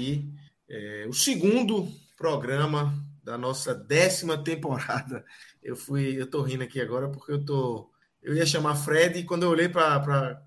Aqui é, o segundo programa da nossa décima temporada. Eu fui, eu tô rindo aqui agora porque eu tô. Eu ia chamar Fred e quando eu olhei para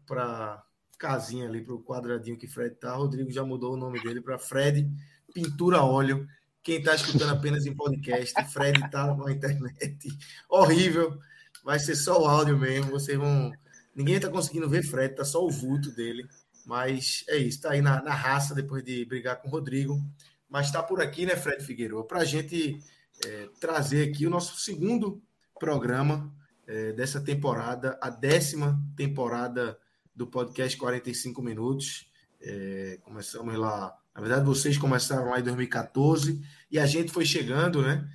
para casinha ali, para o quadradinho que Fred tá, Rodrigo já mudou o nome dele para Fred Pintura Óleo. Quem está escutando apenas em podcast, Fred tá na internet. Horrível. Vai ser só o áudio mesmo. Vocês vão Ninguém está conseguindo ver Fred, tá só o vulto dele. Mas é isso, está aí na, na, raça depois de brigar com o Rodrigo. Mas está por aqui, né, Fred Figueiredo, para a gente é, trazer aqui o nosso segundo programa é, dessa temporada, a décima temporada do podcast 45 Minutos. É, começamos lá, na verdade, vocês começaram lá em 2014 e a gente foi chegando, né?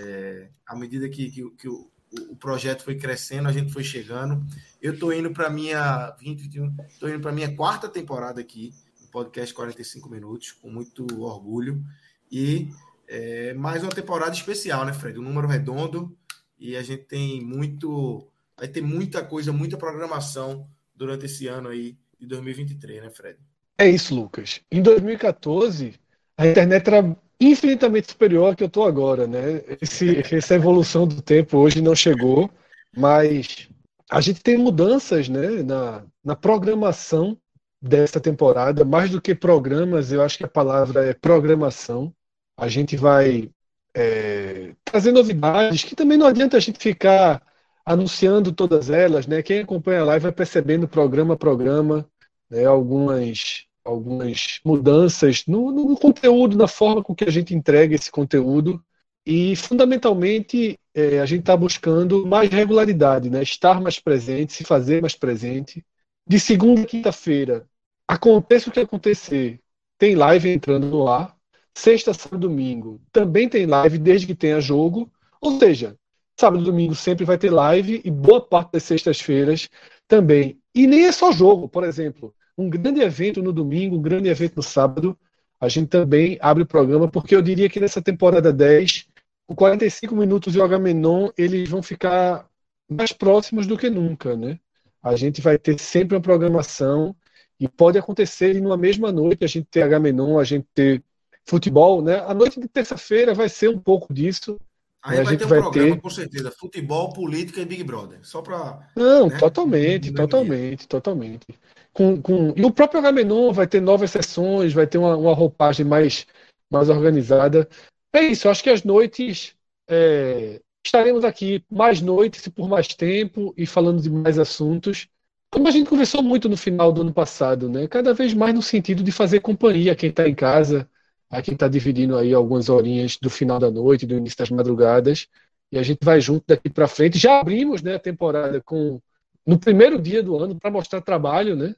É, à medida que, que, que o, o projeto foi crescendo, a gente foi chegando. Eu estou indo para minha 2021, estou indo para minha quarta temporada aqui no podcast 45 minutos, com muito orgulho e é, mais uma temporada especial, né, Fred? Um número redondo e a gente tem muito, vai ter muita coisa, muita programação durante esse ano aí de 2023, né, Fred? É isso, Lucas. Em 2014, a internet era infinitamente superior ao que eu estou agora, né? Esse, essa evolução do tempo hoje não chegou, mas a gente tem mudanças, né, na, na programação dessa temporada, mais do que programas, eu acho que a palavra é programação. A gente vai é, trazer novidades que também não adianta a gente ficar anunciando todas elas, né? Quem acompanha a live vai percebendo programa a programa, né, algumas algumas mudanças no, no, conteúdo, na forma com que a gente entrega esse conteúdo. E, fundamentalmente, é, a gente está buscando mais regularidade, né? estar mais presente, se fazer mais presente. De segunda a quinta-feira, aconteça o que acontecer, tem live entrando no ar. Sexta, sábado domingo também tem live, desde que tenha jogo. Ou seja, sábado e domingo sempre vai ter live e boa parte das sextas-feiras também. E nem é só jogo, por exemplo um grande evento no domingo, um grande evento no sábado. A gente também abre o programa, porque eu diria que nessa temporada 10, o 45 minutos e o Agamenon, eles vão ficar mais próximos do que nunca, né? A gente vai ter sempre uma programação e pode acontecer numa mesma noite a gente ter Agamenon, a gente ter futebol, né? A noite de terça-feira vai ser um pouco disso. Aí a vai gente ter um vai programa, ter... com certeza, futebol, política e Big Brother. Só para. Não, né? totalmente, totalmente, totalmente com, com... E o próprio Agamenon vai ter novas sessões, vai ter uma, uma roupagem mais, mais organizada. É isso, acho que as noites. É... estaremos aqui mais noites e por mais tempo e falando de mais assuntos. Como a gente conversou muito no final do ano passado, né? Cada vez mais no sentido de fazer companhia a quem está em casa, a quem está dividindo aí algumas horinhas do final da noite, do início das madrugadas. E a gente vai junto daqui para frente. Já abrimos né, a temporada com no primeiro dia do ano para mostrar trabalho, né?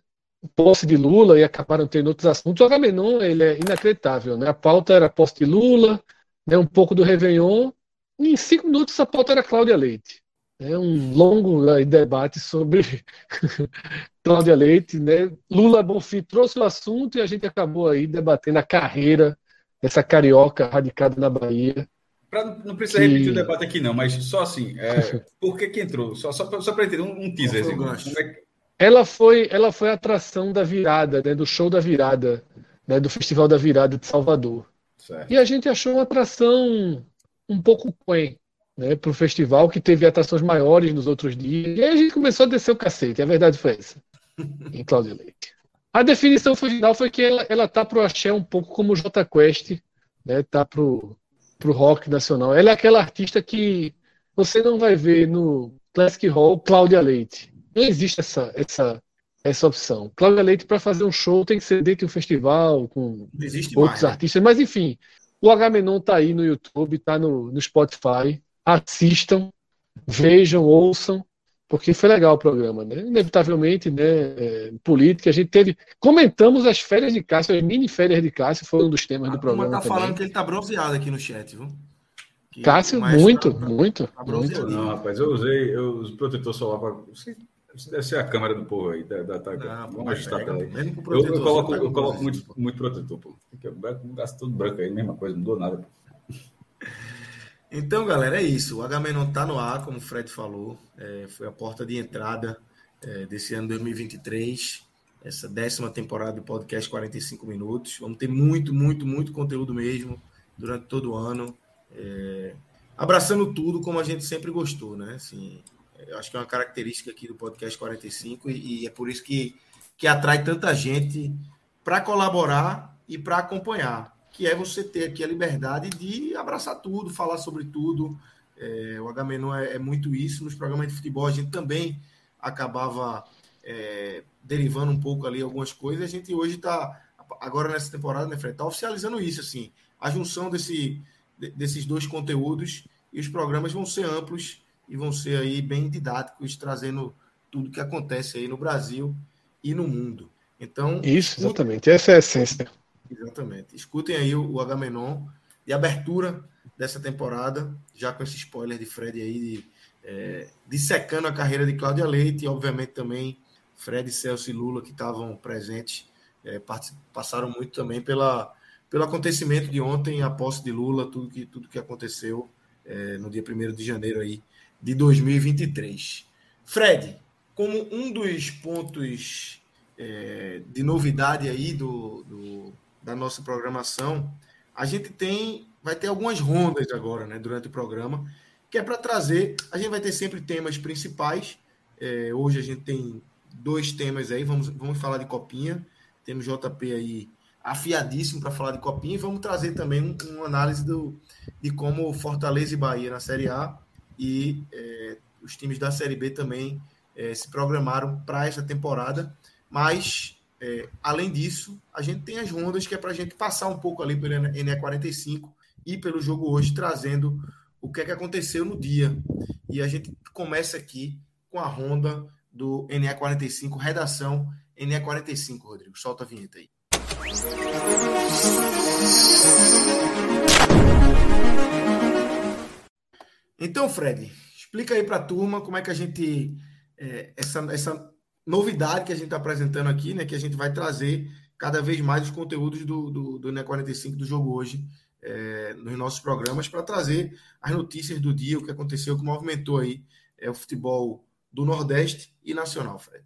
Posse de Lula e acabaram tendo outros assuntos. O Agamenon ele é inacreditável. Né? A pauta era posse de Lula, né? um pouco do Réveillon, e em cinco minutos a pauta era Cláudia Leite. É um longo aí, debate sobre Cláudia Leite. Né? Lula Bonfim trouxe o assunto e a gente acabou aí debatendo a carreira dessa carioca radicada na Bahia. Pra, não precisa que... repetir o debate aqui, não, mas só assim, é, por que, que entrou? Só, só para entender um, um teaser. Assim, como é, ela foi, ela foi a atração da virada, né, do show da virada, né, do Festival da Virada de Salvador. Certo. E a gente achou uma atração um pouco quen né, para o festival, que teve atrações maiores nos outros dias. E aí a gente começou a descer o cacete, a verdade foi essa, em Cláudia Leite. A definição final foi que ela, ela tá pro axé um pouco como o J Quest, né, tá pro, pro rock nacional. Ela é aquela artista que você não vai ver no Classic Hall Cláudia Leite. Não existe essa, essa, essa opção. Cláudia Leite, para fazer um show, tem que ser dentro de um festival, com outros mais, né? artistas. Mas, enfim, o Agamenon está aí no YouTube, está no, no Spotify. Assistam, vejam, ouçam, porque foi legal o programa, né? Inevitavelmente, né? É, política, a gente teve. Comentamos as férias de Cássio, as mini férias de Cássio, foram um dos temas a do programa. tá também. falando que ele tá bronzeado aqui no chat, viu? Que Cássio, muito, tá, muito, tá muito. Não, rapaz, eu usei eu usei protetor solar para. Isso deve ser a câmera do povo aí, da, da, da Vamos ajustar a aí. Eu, eu, coloco, eu coloco muito, muito protetor, pô. Fica gasto tudo branco aí, mesma coisa, não mudou nada, pô. Então, galera, é isso. O Agamenon tá no ar, como o Fred falou. É, foi a porta de entrada é, desse ano 2023. Essa décima temporada do podcast 45 Minutos. Vamos ter muito, muito, muito conteúdo mesmo durante todo o ano. É, abraçando tudo como a gente sempre gostou, né? Assim, eu acho que é uma característica aqui do podcast 45 e, e é por isso que, que atrai tanta gente para colaborar e para acompanhar, que é você ter aqui a liberdade de abraçar tudo, falar sobre tudo. É, o Agamenon é, é, muito isso. Nos programas de futebol a gente também acabava é, derivando um pouco ali algumas coisas. A gente hoje está, agora nessa temporada, né, Fred, está oficializando isso, assim, a junção desse, desses dois conteúdos e os programas vão ser amplos e vão ser aí bem didáticos, trazendo tudo que acontece aí no Brasil e no mundo. Então, isso, exatamente, essa é a essência. Exatamente. Escutem aí o, o Agamenon de abertura dessa temporada, já com esse spoiler de Fred aí, de, é, dissecando a carreira de Cláudia Leite e, obviamente, também Fred, Celso e Lula, que estavam presentes, é, passaram muito também pela, pelo acontecimento de ontem, a posse de Lula, tudo que, tudo que aconteceu é, no dia 1 de janeiro aí de 2023. Fred, como um dos pontos é, de novidade aí do, do, da nossa programação, a gente tem, vai ter algumas rondas agora, né, durante o programa, que é para trazer, a gente vai ter sempre temas principais, é, hoje a gente tem dois temas aí, vamos, vamos falar de copinha, temos JP aí afiadíssimo para falar de copinha e vamos trazer também um, uma análise do, de como Fortaleza e Bahia na Série A e é, os times da Série B também é, se programaram para essa temporada. Mas, é, além disso, a gente tem as rondas que é para a gente passar um pouco ali pelo NE45 e pelo jogo hoje, trazendo o que é que aconteceu no dia. E a gente começa aqui com a ronda do NE45, redação NE45, Rodrigo. Solta a vinheta aí. Então, Fred, explica aí para a turma como é que a gente. É, essa, essa novidade que a gente está apresentando aqui, né? Que a gente vai trazer cada vez mais os conteúdos do, do, do NE45 do jogo hoje é, nos nossos programas para trazer as notícias do dia, o que aconteceu, que movimentou aí é, o futebol do Nordeste e nacional, Fred.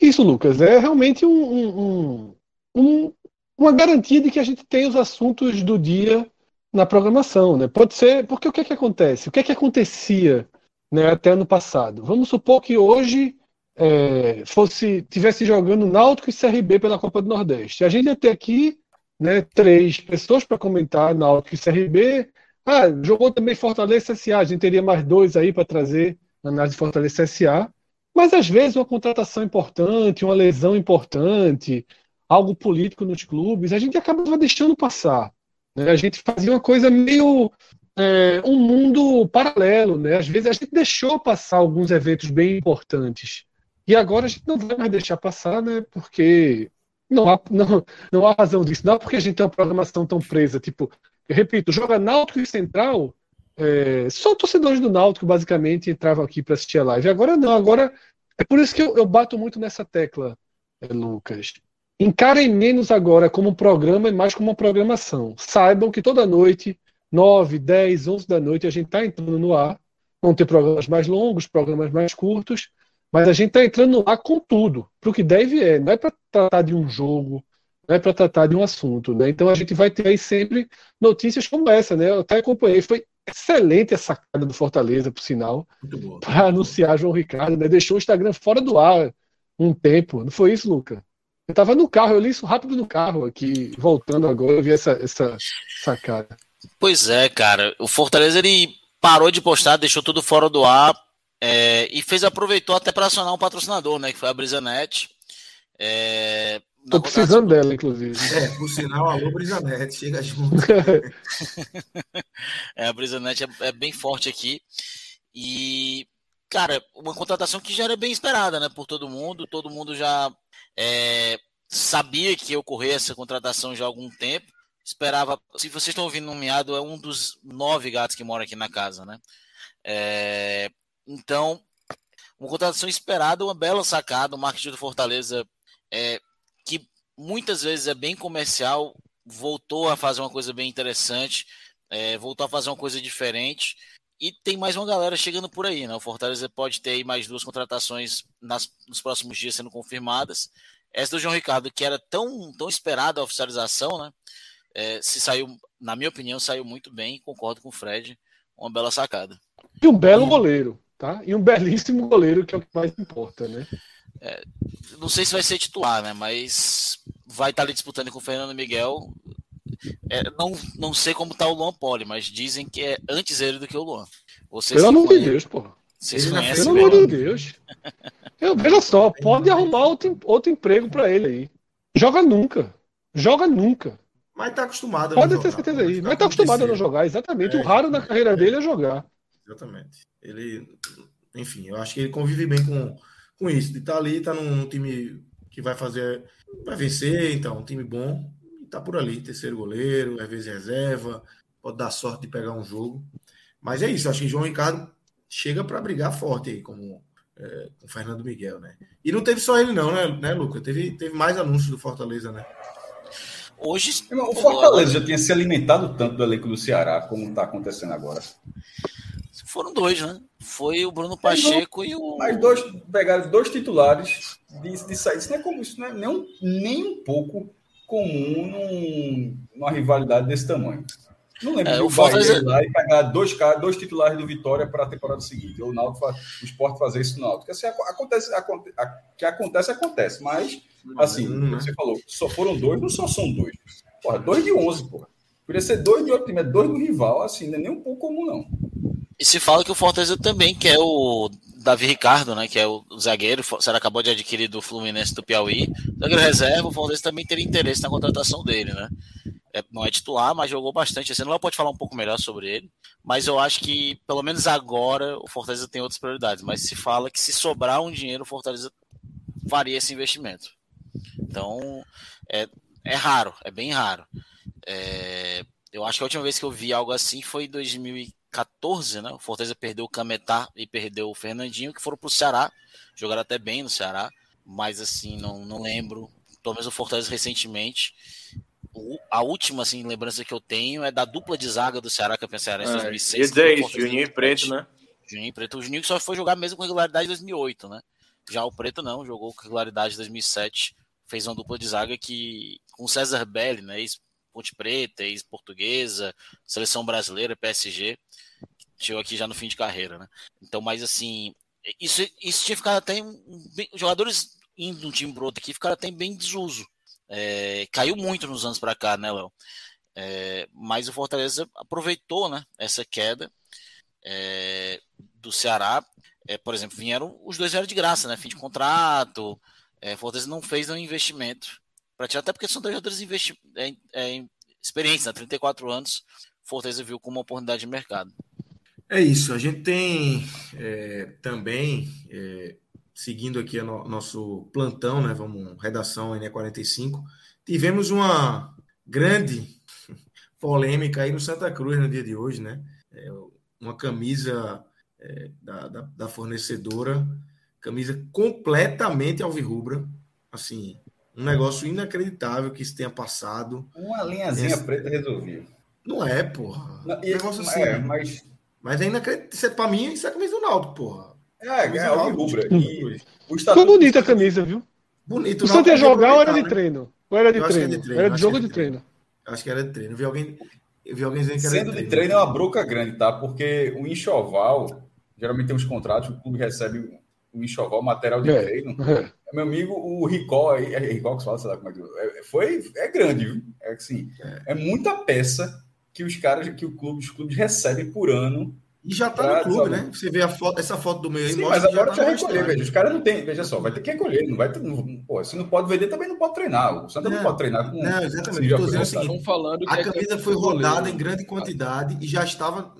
Isso, Lucas, é realmente um, um, um, uma garantia de que a gente tem os assuntos do dia na programação, né? Pode ser, porque o que é que acontece? O que é que acontecia né, até ano passado? Vamos supor que hoje é, fosse tivesse jogando Náutico e CRB pela Copa do Nordeste. A gente ia ter aqui né, três pessoas para comentar Náutico e CRB. Ah, jogou também Fortaleza CSA. A gente teria mais dois aí para trazer análise Fortaleza CSA. Mas às vezes uma contratação importante, uma lesão importante, algo político nos clubes, a gente acabava deixando passar. Né? A gente fazia uma coisa meio é, um mundo paralelo, né? Às vezes a gente deixou passar alguns eventos bem importantes e agora a gente não vai mais deixar passar, né? Porque não há, não, não há razão disso. Não é porque a gente tem uma programação tão presa. Tipo, eu repito, joga Náutico e Central, é, só torcedores do Náutico basicamente entravam aqui para assistir a live. Agora não, agora é por isso que eu, eu bato muito nessa tecla, é, Lucas. Encarem menos agora como um programa e mais como uma programação. Saibam que toda noite, 9, 10, 11 da noite, a gente está entrando no ar. Vão ter programas mais longos, programas mais curtos, mas a gente está entrando no ar com tudo, para o que deve é. Não é para tratar de um jogo, não é para tratar de um assunto. Né? Então a gente vai ter aí sempre notícias como essa. Né? Eu até acompanhei, foi excelente a sacada do Fortaleza, por sinal, para anunciar João Ricardo. Né? Deixou o Instagram fora do ar um tempo. Não foi isso, Luca? Eu estava no carro, eu li isso rápido no carro aqui, voltando agora, eu vi essa, essa sacada. Pois é, cara. O Fortaleza, ele parou de postar, deixou tudo fora do ar é, e fez aproveitou até para acionar um patrocinador, né? Que foi a Brisanet. É, Tô precisando dela, inclusive. É, por sinal, alô Brisanet, chega junto. é, a Brisanet é, é, bem forte aqui. E, cara, uma contratação que já era bem esperada, né? Por todo mundo. Todo mundo já é, sabia que ia ocorrer essa contratação já há algum tempo. Esperava. Se vocês estão ouvindo um miado, é um dos nove gatos que moram aqui na casa, né? É, então, uma contratação esperada, uma bela sacada. O marketing do Fortaleza, é, que muitas vezes é bem comercial, voltou a fazer uma coisa bem interessante, é, voltou a fazer uma coisa diferente. E tem mais uma galera chegando por aí, né? O Fortaleza pode ter aí mais duas contratações nas, nos próximos dias sendo confirmadas. Essa do João Ricardo, que era tão, tão esperada a oficialização, né? É, se saiu, na minha opinião, saiu muito bem. Concordo com o Fred. Uma bela sacada. E um belo goleiro tá? E um belíssimo goleiro, que é o que mais importa, né? É, não sei se vai ser titular, né? Mas vai estar ali disputando com o Fernando Miguel. É, não, não sei como tá o Luan Poli, mas dizem que é antes ele do que o Luan. Vocês Pelo amor de Deus, porra. Vocês conhecem Pelo amor de Deus. Eu, veja só, pode arrumar outro, outro emprego para ele aí. Joga nunca. Joga nunca. Mas tá acostumado. Pode ter certeza aí. Mas tá acostumado a não jogar, exatamente. É. O raro na carreira dele é jogar. Exatamente. Ele, enfim, eu acho que ele convive bem com, com isso, de estar tá ali, tá num time que vai fazer, vai vencer, então, um time bom, tá por ali, terceiro goleiro, às vezes reserva, pode dar sorte de pegar um jogo. Mas é isso, acho que João Ricardo chega para brigar forte aí, como é, com o Fernando Miguel, né? E não teve só ele, não, né, né Luca? Teve, teve mais anúncios do Fortaleza, né? Hoje. O Fortaleza já tinha se alimentado tanto do elenco do Ceará como está acontecendo agora. Foram dois, né? Foi o Bruno Pacheco e o. Mas dois pegaram dois titulares de, de sair. Isso não é como isso, não é nem um, nem um pouco comum num, numa rivalidade desse tamanho. Não lembro é, o Fortaleza lá e pegar dois, dois titulares do Vitória para a temporada seguinte. Ou o, Náutico, o Sport fazer isso no Náutico. Assim, acontece, acontece, que acontece, acontece. Mas, assim, hum, você falou, só foram dois, não só são dois. Porra, dois de onze, porra. Podia ser dois de outro time, é dois do rival, assim, não é nem um pouco comum, não. E se fala que o Fortaleza também quer o Davi Ricardo, né? Que é o zagueiro, será acabou de adquirir do Fluminense do Piauí. Zagueiro reserva, o Fortaleza também teria interesse na contratação dele, né? É, não é titular, mas jogou bastante. Você não pode falar um pouco melhor sobre ele. Mas eu acho que, pelo menos agora, o Fortaleza tem outras prioridades. Mas se fala que se sobrar um dinheiro, o Fortaleza faria esse investimento. Então, é, é raro, é bem raro. É, eu acho que a última vez que eu vi algo assim foi em 2015 14, né? O Fortaleza perdeu o Cametá e perdeu o Fernandinho, que foram para o Ceará. Jogaram até bem no Ceará, mas assim, não, não lembro. Pelo menos o Fortaleza recentemente. O, a última assim, lembrança que eu tenho é da dupla de zaga do Ceará campeão cearense em é, 2006. Dizer isso, Juninho e Preto, né? Juninho e Preto. O Juninho só foi jogar mesmo com regularidade em 2008, né? Já o Preto não, jogou com regularidade em 2007. Fez uma dupla de zaga que, com César Belli, né? Ponte Preta, ex-portuguesa, seleção brasileira, PSG, chegou aqui já no fim de carreira, né? Então, mas assim, isso, isso tinha ficado até. Bem, jogadores indo de um time pro outro aqui ficaram até bem desuso. É, caiu muito nos anos para cá, né, Léo? É, mas o Fortaleza aproveitou né, essa queda é, do Ceará. É, por exemplo, vieram, os dois eram de graça, né? Fim de contrato. É, Fortaleza não fez nenhum investimento para tirar, até porque são dois jogadores investi é, é, né? 34 anos, Fortaleza viu como uma oportunidade de mercado. É isso, a gente tem é, também, é, seguindo aqui o no, nosso plantão, né? Vamos, redação NE45, tivemos uma grande polêmica aí no Santa Cruz no dia de hoje, né? É, uma camisa é, da, da, da fornecedora, camisa completamente alvirrubra, assim, um negócio inacreditável que isso tenha passado. Uma linhazinha Esse... preta resolvia. Não é, porra. Não, e, negócio assim. É, mas... mas é inacreditável. Pra mim, isso é a camisa do Naldo, porra. É, é, é o rubra. E Ficou bonita a camisa, viu? Bonito. O Santos ia jogar ou era de né? treino? Ou era de treino? Era de, treino. era de jogo de treino. treino. Acho que era de treino. Eu vi alguém, eu vi alguém dizendo que era Sendo de treino. de treino é uma broca grande, tá? Porque o enxoval, geralmente tem uns contratos, o clube recebe o enxoval, material de é. treino. É. Meu amigo, o Ricó, é Ricó que fala, sei lá como é que é, foi, é grande, viu? É assim, é. é muita peça que os caras, que o clube, os clubes recebem por ano E já tá no clube, né? Você vê a foto, essa foto do meio aí. Sim, mas agora já, tá recolher, veja. Os caras não tem, veja só, vai ter que recolher. Não vai ter, não, pô, se não pode vender, também não pode treinar. O Santa não, não pode treinar com. Não, exatamente. Estou dizendo o seguinte: falando a camisa foi rodada em grande quantidade e já estava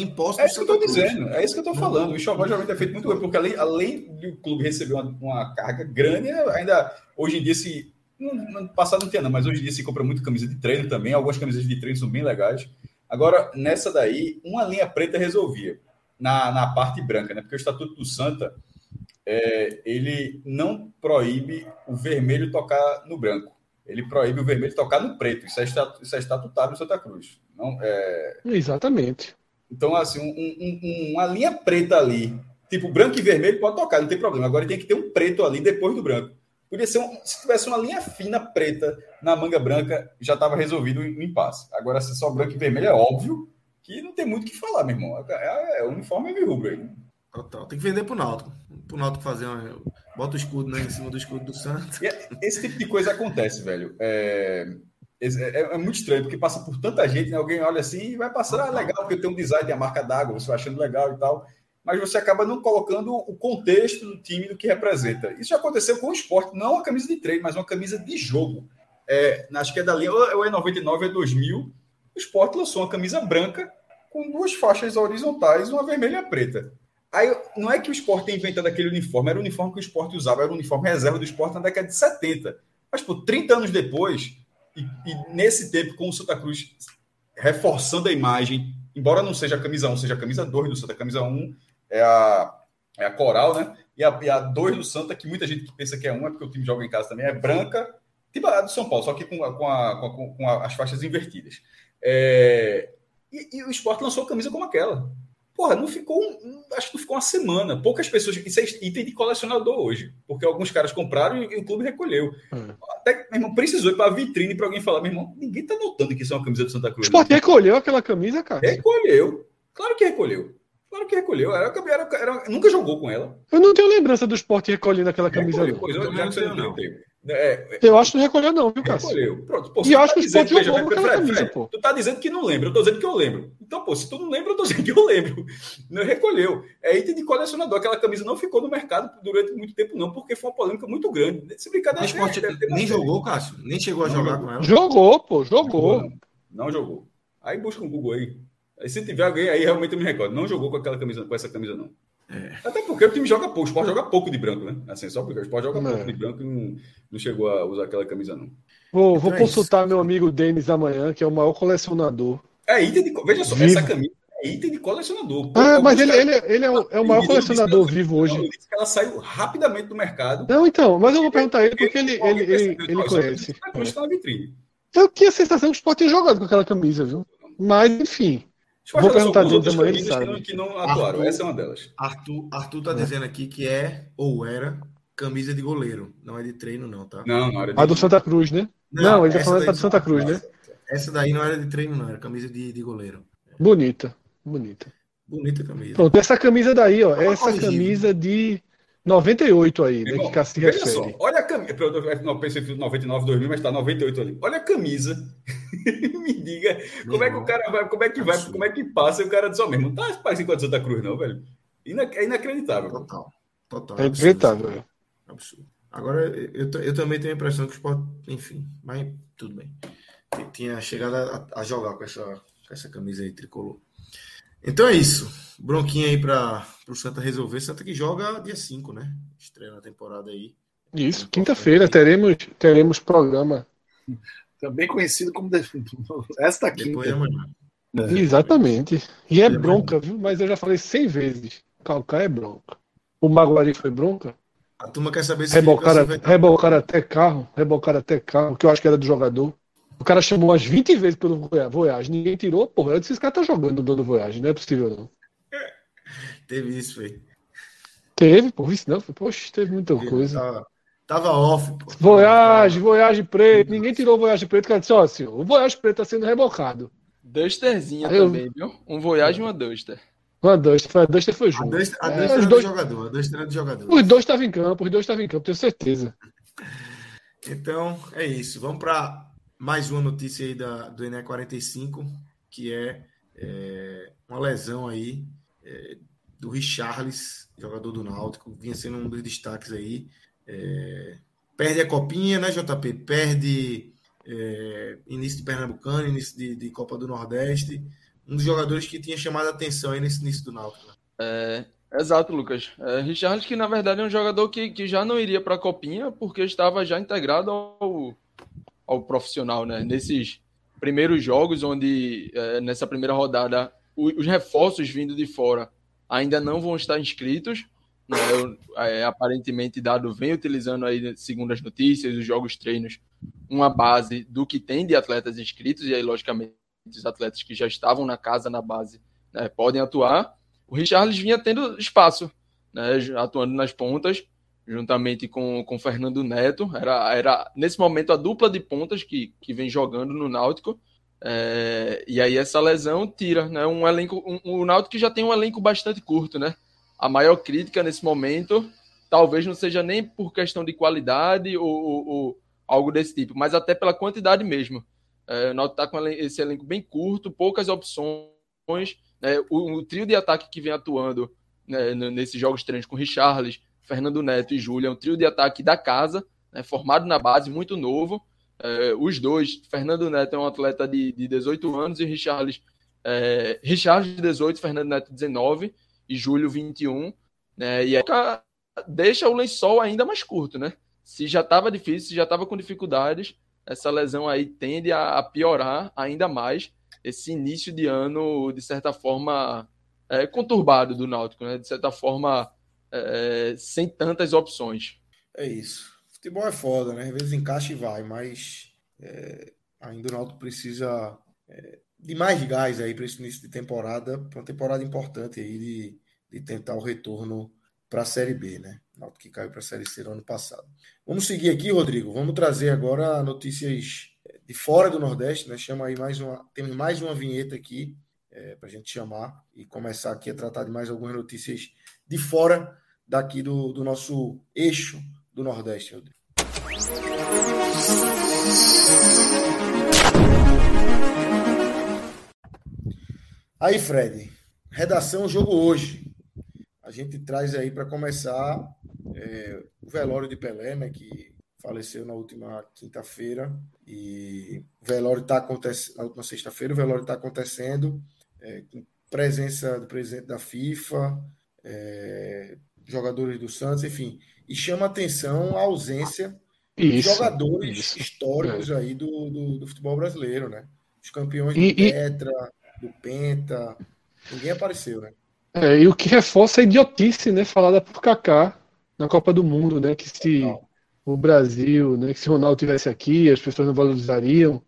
imposto. É isso que eu estou dizendo, é isso que eu estou falando. O Enxoval geralmente é feito muito bem, porque além, além do clube receber uma, uma carga grande, ainda hoje em dia se. No, passado não tinha, não, mas hoje em dia se compra muito camisa de treino também. Algumas camisas de treino são bem legais. Agora, nessa daí, uma linha preta resolvia na, na parte branca, né? Porque o Estatuto do Santa é, ele não proíbe o vermelho tocar no branco. Ele proíbe o vermelho tocar no preto. Isso é, estatu, isso é estatutário no Santa Cruz. Não, é... Exatamente. Então, assim, um, um, uma linha preta ali, tipo branco e vermelho, pode tocar, não tem problema. Agora tem que ter um preto ali depois do branco. Podia ser um, se tivesse uma linha fina preta na manga branca, já estava resolvido o impasse. Agora, se só branco e vermelho, é óbvio que não tem muito o que falar, meu irmão. É, é, é o uniforme é rubro aí. Total. Tem que vender pro Náutico. Pro Náutico fazer uma. Bota o escudo né, em cima do escudo do Santos. É, esse tipo de coisa acontece, velho. É, é, é, muito estranho, porque passa por tanta gente, né? Alguém olha assim e vai passar, ah, legal, porque tem um design a marca d'água, você vai achando legal e tal. Mas você acaba não colocando o contexto do time do que representa. Isso já aconteceu com o esporte, não uma camisa de treino, mas uma camisa de jogo. É, acho que é da linha, ou é 99, é 2000. O esporte lançou uma camisa branca com duas faixas horizontais, uma vermelha e uma preta. Aí não é que o esporte tenha inventado aquele uniforme, era o uniforme que o esporte usava, era o uniforme reserva do esporte na década de 70. Mas, por 30 anos depois, e, e, nesse tempo, com o Santa Cruz reforçando a imagem, embora não seja a camisa 1, seja a camisa 2 do Santa, a camisa 1 é a, é a coral, né? E a, e a 2 do Santa, que muita gente pensa que é 1, é porque o time joga em casa também, é branca, tipo a do São Paulo, só que com, com, a, com, com as faixas invertidas. É, e, e, o esporte lançou a camisa como aquela. Porra, não ficou. Acho que não ficou uma semana. Poucas pessoas. Isso é item de colecionador hoje. Porque alguns caras compraram e, e o clube recolheu. Hum. Até, meu irmão, precisou ir para a vitrine para alguém falar: meu irmão, ninguém tá notando que isso é uma camisa do Santa Cruz. O esporte recolheu aquela camisa, cara? Recolheu. Claro que recolheu. Claro que recolheu. Era, era, era, nunca jogou com ela. Eu não tenho lembrança do esporte recolhendo aquela camisa. Recolheu, pois, eu, já que você não, não. Tem é, eu acho que não recolheu, não, viu, Cássio? Recolheu. Pronto. Pô, e eu acho tá que o Sport jogou com aquela camisa, Fred, pô. Tu tá dizendo que não lembra, eu tô dizendo que eu lembro. Então, pô, se tu não lembra, eu tô dizendo que eu lembro. Não recolheu. É item de colecionador. Aquela camisa não ficou no mercado durante muito tempo, não, porque foi uma polêmica muito grande. Se brincadeira. Sport nem jogou, Cássio? Nem chegou a jogar com ela? Jogou, pô, jogou. Não, não jogou. Aí busca um Google aí. Aí se tiver alguém aí, realmente eu me recordo. Não jogou com aquela camisa, com essa camisa, não. É. Até porque o time joga pouco, o Sport joga pouco de branco, né? Assim, só porque o Sport joga não. pouco de branco e não, não, chegou a usar aquela camisa, não. Vou, vou então é consultar isso. meu amigo Denis amanhã, que é o maior colecionador. É item de. Veja só, vivo. essa camisa é item de colecionador. Ah, mas ele, ele, ele é, o, é o maior colecionador vivo hoje. Ele que ela saiu rapidamente do mercado. Não, então, mas eu vou perguntar ele porque ele, ele, ele, ele conhece. É. Eu tinha a sensação que o Sport tinha jogado com aquela camisa, viu? Mas, enfim. Vou perguntar de outra manhã, sabe. Que não, atuaram. Arthur, Essa é uma delas. Arthur, Arthur tá é. dizendo aqui que é ou era camisa de goleiro. Não é de treino, não, tá? Não, não era de... A do Santa Cruz, né? Não, não ele tá falando da do Santa Cruz, né? Essa daí não era de treino, não. Era camisa de, de goleiro. Bonita. Bonita. Bonita camisa. Pronto, essa camisa daí, ó. essa camisa de 98 aí, né? Irmão, que se refere. Só, olha a camisa. Não, pensei em 99, 2000, mas tá 98 ali. Olha a camisa. Me diga como é que o cara vai, como é que vai, como é que passa e o cara diz, ó, oh, mesmo, não tá parecido com a Santa Cruz, não, velho. É inacreditável. Total. Total. É inacreditável. Absurdo. absurdo. Agora, eu, eu também tenho a impressão que o esporte, enfim, mas tudo bem. Tinha chegado a, a jogar com essa, com essa camisa aí tricolor. Então é isso. Bronquinha aí para o Santa resolver. Santa que joga dia 5, né? Estreia na temporada aí. Isso, quinta-feira teremos, teremos programa. Também conhecido como esta quinta. É. Exatamente. E é bronca, viu? Mas eu já falei 100 vezes. Calcar é bronca. O Maguari foi bronca? A turma quer saber se rebocar, rebocar até carro, rebocar até carro, que eu acho que era do jogador. O cara chamou umas 20 vezes pelo Voyage, ninguém tirou, porra. Eu disse: esse cara tá jogando o dono do Voyage, não é possível não. Teve isso, foi. Teve, porra, isso não. Poxa, teve muita coisa. Tava, tava off, pô. Voyage, Voyage preto. Ninguém tirou o Voyage preto, cara disse: ó, assim, o Voyage preto tá sendo rebocado. Dusterzinha eu... também, viu? Um Voyage e uma Duster. Uma Duster, a Duster foi junto. A Duster, a Duster é, era dois... do jogador, a Duster era do jogador. Os dois estavam em campo, os dois estavam em campo, tenho certeza. Então, é isso. Vamos para mais uma notícia aí da, do Ené 45, que é é, uma lesão aí é, do Richarlis, jogador do Náutico, vinha sendo um dos destaques aí. É, perde a copinha, né, JP? Perde é, início de Pernambucano, início de, de, Copa do Nordeste. Um dos jogadores que tinha chamado a atenção aí nesse início do Náutico. Né? É, exato, Lucas. É, que na verdade é um jogador que, que já não iria para a copinha porque estava já integrado ao, ao profissional, né? Nesses primeiros jogos, onde é, nessa primeira rodada os reforços vindo de fora ainda não vão estar inscritos. Né? É, aparentemente, Dado vem utilizando aí, segundo as notícias, os jogos treinos, uma base do que tem de atletas inscritos, e aí, logicamente, os atletas que já estavam na casa, na base, né, podem atuar. O Richarlis vinha tendo espaço, né, atuando nas pontas, juntamente com o Fernando Neto. Era, era, nesse momento, a dupla de pontas que, que vem jogando no Náutico. É, e aí essa lesão tira, né? Um elenco, um, um Náutico que já tem um elenco bastante curto, né? A maior crítica nesse momento talvez não seja nem por questão de qualidade ou, ou, ou algo desse tipo, mas até pela quantidade mesmo. É, o Náutico está com esse elenco bem curto, poucas opções. Né? O, o, trio de ataque que vem atuando né, nesses jogos treinos com Richarles, Fernando Neto e Júlia, um trio de ataque da casa, né, formado na base, muito novo. É, os dois, Fernando Neto é um atleta de, de 18 anos e Richarles, é, Richarles 18, Fernando Neto 19 e Júlio 21. Né, e aí deixa o lençol ainda mais curto, né? Se já estava difícil, se já estava com dificuldades, essa lesão aí tende a, a, piorar ainda mais esse início de ano, de certa forma, é, conturbado do Náutico, né? De certa forma, é, sem tantas opções. É isso. Futebol é foda, né? Às vezes encaixa e vai, mas é, ainda o Náutico precisa é, de mais gás aí para esse início de temporada, para uma temporada importante aí de, de tentar o retorno para a Série B, né? Náutico que caiu para a Série C no ano passado. Vamos seguir aqui, Rodrigo. Vamos trazer agora notícias de fora do Nordeste, né? Chama aí mais uma, temos mais uma vinheta aqui é, para a gente chamar e começar aqui a tratar de mais algumas notícias de fora daqui do, do nosso eixo do Nordeste. Aí, Fred, redação jogo hoje. A gente traz aí para começar é, o velório de Pelé, né, que faleceu na última quinta-feira. E o velório está acontecendo, na última sexta-feira, o velório está acontecendo, é, com presença do presidente da FIFA, é, jogadores do Santos, enfim. E chama atenção a ausência de jogadores isso. históricos é. aí do, do, do, futebol brasileiro, né? Os campeões e, do Tetra, do Penta, ninguém apareceu, né? É, e o que reforça a idiotice, né, falada por Kaká na Copa do Mundo, né, que se o Brasil, né, que se o Ronaldo tivesse aqui, as pessoas não valorizariam.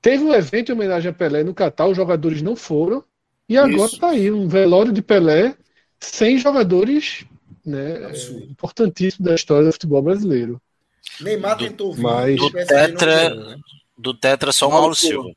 Teve um evento em homenagem a Pelé no Catar, os jogadores não foram, e agora Isso. tá aí um velório de Pelé sem jogadores né, importantíssimo da história do futebol brasileiro. Neymar tentou vir, mas... do, tetra, né? do Tetra só o Mauro Silva.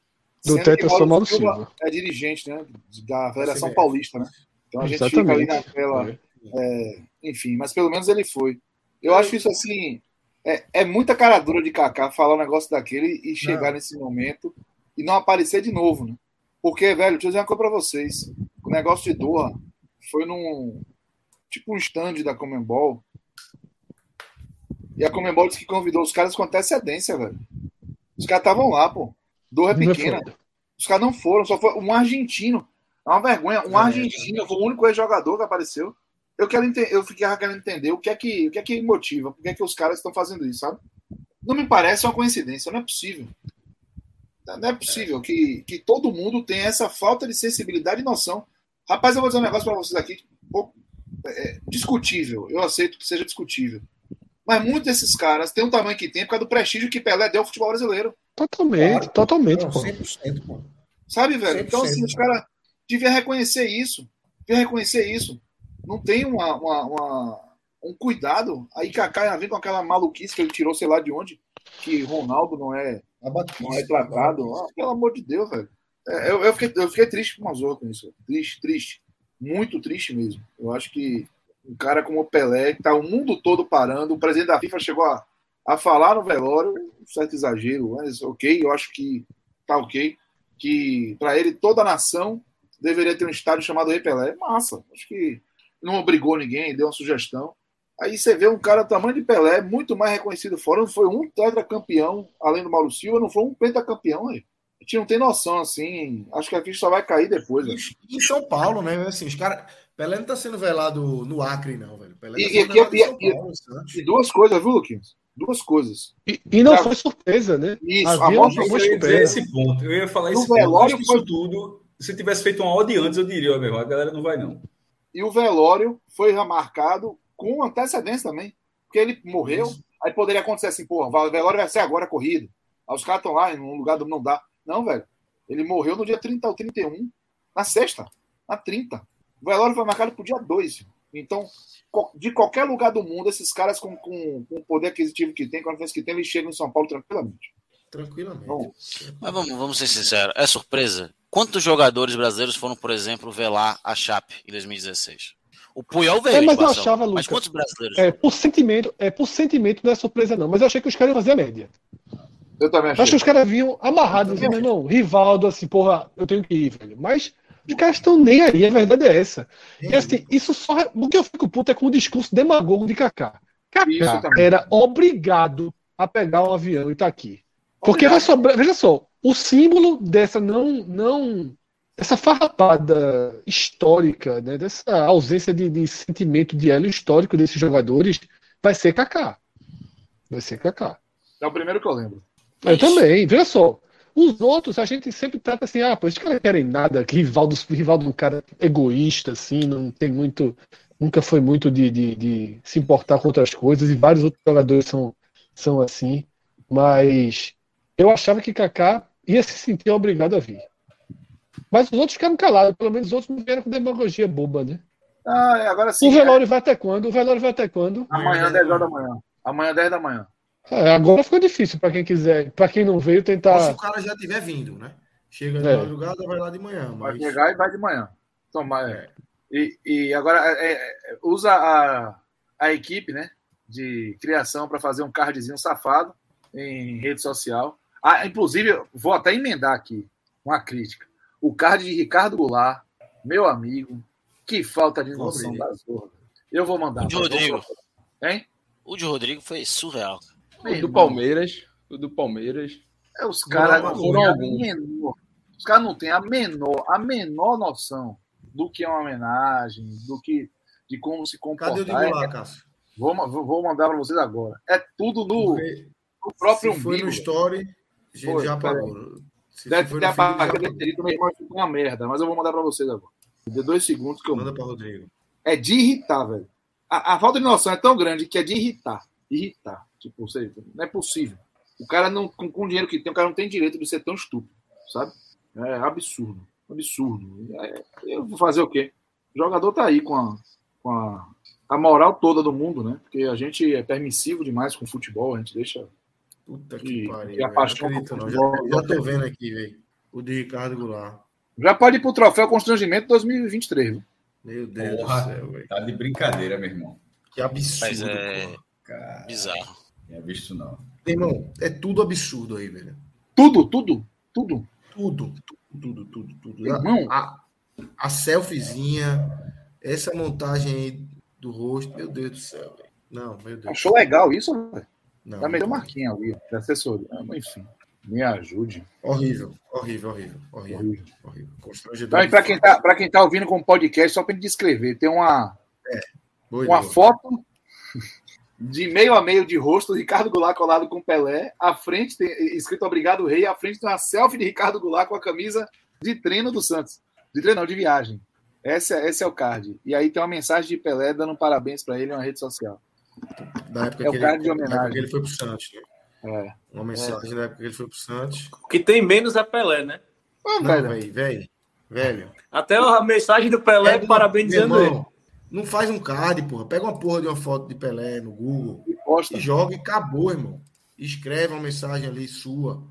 Do Tetra só o Mauro Silva. É dirigente né, da Federação Paulista, né? Então a gente Exatamente. fica ali naquela. É. É, enfim, mas pelo menos ele foi. Eu acho isso assim. É, é muita cara dura de Kaká falar um negócio daquele e chegar não. nesse momento e não aparecer de novo, né? Porque, velho, deixa eu dizer uma coisa pra vocês. O negócio de Doha foi num, tipo um stand da Comembol. E a Comembol disse que convidou os caras com antecedência, velho. Os caras estavam lá, pô. Dor é pequena. Os caras não foram, só foi um argentino. É uma vergonha. Um é, argentino foi o único jogador que apareceu. Eu quero entender, eu fiquei querendo entender o que é que, o que é que motiva, por que é que os caras estão fazendo isso, sabe? Não me parece uma coincidência, não é possível. Não é possível que, que todo mundo tenha essa falta de sensibilidade e noção. Rapaz, eu vou dizer um negócio para vocês aqui, pouco, é, discutível. Eu aceito que seja discutível. Mas muitos desses caras têm o tamanho que tem por causa do prestígio que Pelé deu ao futebol brasileiro. Totalmente, claro, totalmente. Não, pô. 100%, pô. Sabe, velho? 100%. Então, assim, os caras deviam reconhecer isso. Deviam reconhecer isso. Não tem uma, uma, uma um cuidado. Aí Kaká vem com aquela maluquice que ele tirou, sei lá de onde, que Ronaldo não é, não é tratado. Ah, pelo amor de Deus, velho. É, eu, eu, fiquei, eu fiquei triste com o Mazor com isso. Triste, triste muito triste mesmo. Eu acho que um cara como o Pelé, que tá o mundo todo parando, o presidente da FIFA chegou a, a falar no velório, um certo exagero, mas ok, eu acho que tá ok. que para ele toda a nação deveria ter um estádio chamado Rei Pelé. Massa, acho que não obrigou ninguém, deu uma sugestão. Aí você vê um cara do tamanho de Pelé, muito mais reconhecido fora, não foi um tetracampeão, além do Mauro Silva, não foi um pentacampeão aí. A gente não tem noção, assim. Acho que a ficha só vai cair depois. Né? Em São Paulo, né? Assim, os caras. Pelé não tá sendo velado no Acre, não, velho. Pelé tá e, e, e, Paulo, e, duas coisas, viu, Luquinhos? Duas coisas. E, e não Já... foi surpresa, né? Isso, Havia a foi surpresa. esse ponto. Eu ia falar isso. Velório foi... isso tudo. Se tivesse feito uma odd antes, eu diria, meu, a galera não vai, não. E o velório foi marcado com antecedência também. Porque ele morreu, isso. aí poderia acontecer assim, pô, o velório vai ser agora corrido. Aí os caras estão lá, em um lugar do não dá. Não, velho. Ele morreu no dia 30 ou 31, na sexta, na 30. O velório foi marcado para o dia 2. Então, de qualquer lugar do mundo, esses caras com, com, com o poder aquisitivo que tem, com a confiança que tem, eles chegam em São Paulo tranquilamente. Tranquilamente. Bom, Mas vamos, vamos ser sinceros, é surpresa? Quantos jogadores brasileiros foram, por exemplo, velar a Chape em 2016? O Puyol veio. É, mas eu achava, Lucas, mas quantos brasileiros? É, por sentimento, é, por sentimento não é surpresa, não. Mas eu achei que os caras iam fazer a média. Eu também achei. Acho que os caras vinham amarrados, assim, irmão. Rivaldo, assim, porra, eu tenho que ir, velho. Mas os caras estão nem aí, a verdade é essa. E assim, isso só. O que eu fico puto é com o discurso demagogo de Kaká. Kaká era obrigado a pegar um avião e tá aqui. Porque vai sobrar. Veja só, o símbolo dessa não. não essa farrapada histórica, né, dessa ausência de, de sentimento de elo histórico desses jogadores, vai ser Kaká. Vai ser Kaká. É o primeiro que eu lembro. Eu também, veja só. Os outros, a gente sempre trata assim, ah, pô, os caras querem nada, Rivaldo, Rivaldo é um cara egoísta, assim, não tem muito. Nunca foi muito de, de, de, se importar com outras coisas, e vários outros jogadores são, são assim. Mas eu achava que Kaká ia se sentir obrigado a vir. Mas os outros ficaram calados, pelo menos os outros não vieram com demagogia boba, né? Ah, é, agora sim. O velório é. vai até quando? O velório vai até quando? Amanhã, 10 horas da manhã. Amanhã, 10 da manhã. É, agora ficou difícil para quem quiser, para quem não veio tentar. se o cara já tiver vindo, né? Chega de é. madrugada, vai lá de manhã. Mas... Vai chegar e vai de manhã. Toma, é. e, e agora é, é, usa a, a equipe, né? De criação para fazer um cardzinho safado em rede social. Ah, inclusive, vou até emendar aqui uma crítica. O card de Ricardo Goulart, meu amigo, que falta de noção das zorras. Eu vou mandar. O de Rodrigo. Hein? O de Rodrigo foi surreal. O do Palmeiras. O do Palmeiras. É, os caras não. Menor, os caras não têm a menor, a menor noção do que é uma homenagem, do que de como se comportar. Cadê o de lá, é, Cássio? Vou, vou mandar para vocês agora. É tudo no, no próprio Se foi no story, a gente foi, já apagou. Deve ter apagado, deve ter ido, meu irmão ficou uma merda, mas eu vou mandar para vocês agora. De dois segundos que eu manda para Rodrigo. É de irritar, velho. A, a, falta de noção é tão grande que é de irritar. Irritar. Tipo, você, não é possível. O cara não, com, com o dinheiro que tem, o cara não tem direito de ser tão estúpido, sabe? É absurdo. Absurdo. É, eu vou fazer o quê? O jogador tá aí com a, com a, a moral toda do mundo, né? Porque a gente é permissivo demais com o futebol, a gente deixa. Puta que, que pariu. Que não. Já, já tô vendo aqui, velho. O de Ricardo Goulart. Já pode ir pro troféu constrangimento 2023, viu? Meu Deus Porra, do céu, velho. Tá de brincadeira, meu irmão. Que absurdo. Mas é... Cara, Bizarro. Não é visto, não. Irmão, é tudo absurdo aí, velho. Tudo, tudo, tudo. Tudo, tudo, tudo, tudo. Irmão, a, a selfiezinha, essa montagem aí do rosto, meu Deus do céu, velho. Não, meu Deus. Achou legal isso, velho? Não. Tá meio marquinha ali, da assessoria. Enfim, me ajude. Horrível, horrível, horrível, horrível. horrível. horrível. Constrangedor. Então, para quem, tá, quem tá ouvindo como podcast, só para descrever, tem uma, é, uma foto de meio a meio de rosto, Ricardo Goulart colado com Pelé, à frente tem escrito Obrigado Rei, à frente tem uma selfie de Ricardo Goulart com a camisa de treino do Santos. De treino, não, de viagem. Esse, é, esse é o card. E aí tem uma mensagem de Pelé dando parabéns para ele em uma rede social. Da época é o card ele, de homenagem. que ele foi pro Santos. Né? É. Uma mensagem é. da época que ele foi pro Santos. O que tem menos é Pelé, né? Ah, velho, velho, velho. Até a mensagem do Pelé é, parabenizando ele. Não faz um card, porra. Pega uma porra de uma foto de Pelé no Google e, posta. e joga e acabou, irmão. Escreve uma mensagem ali sua.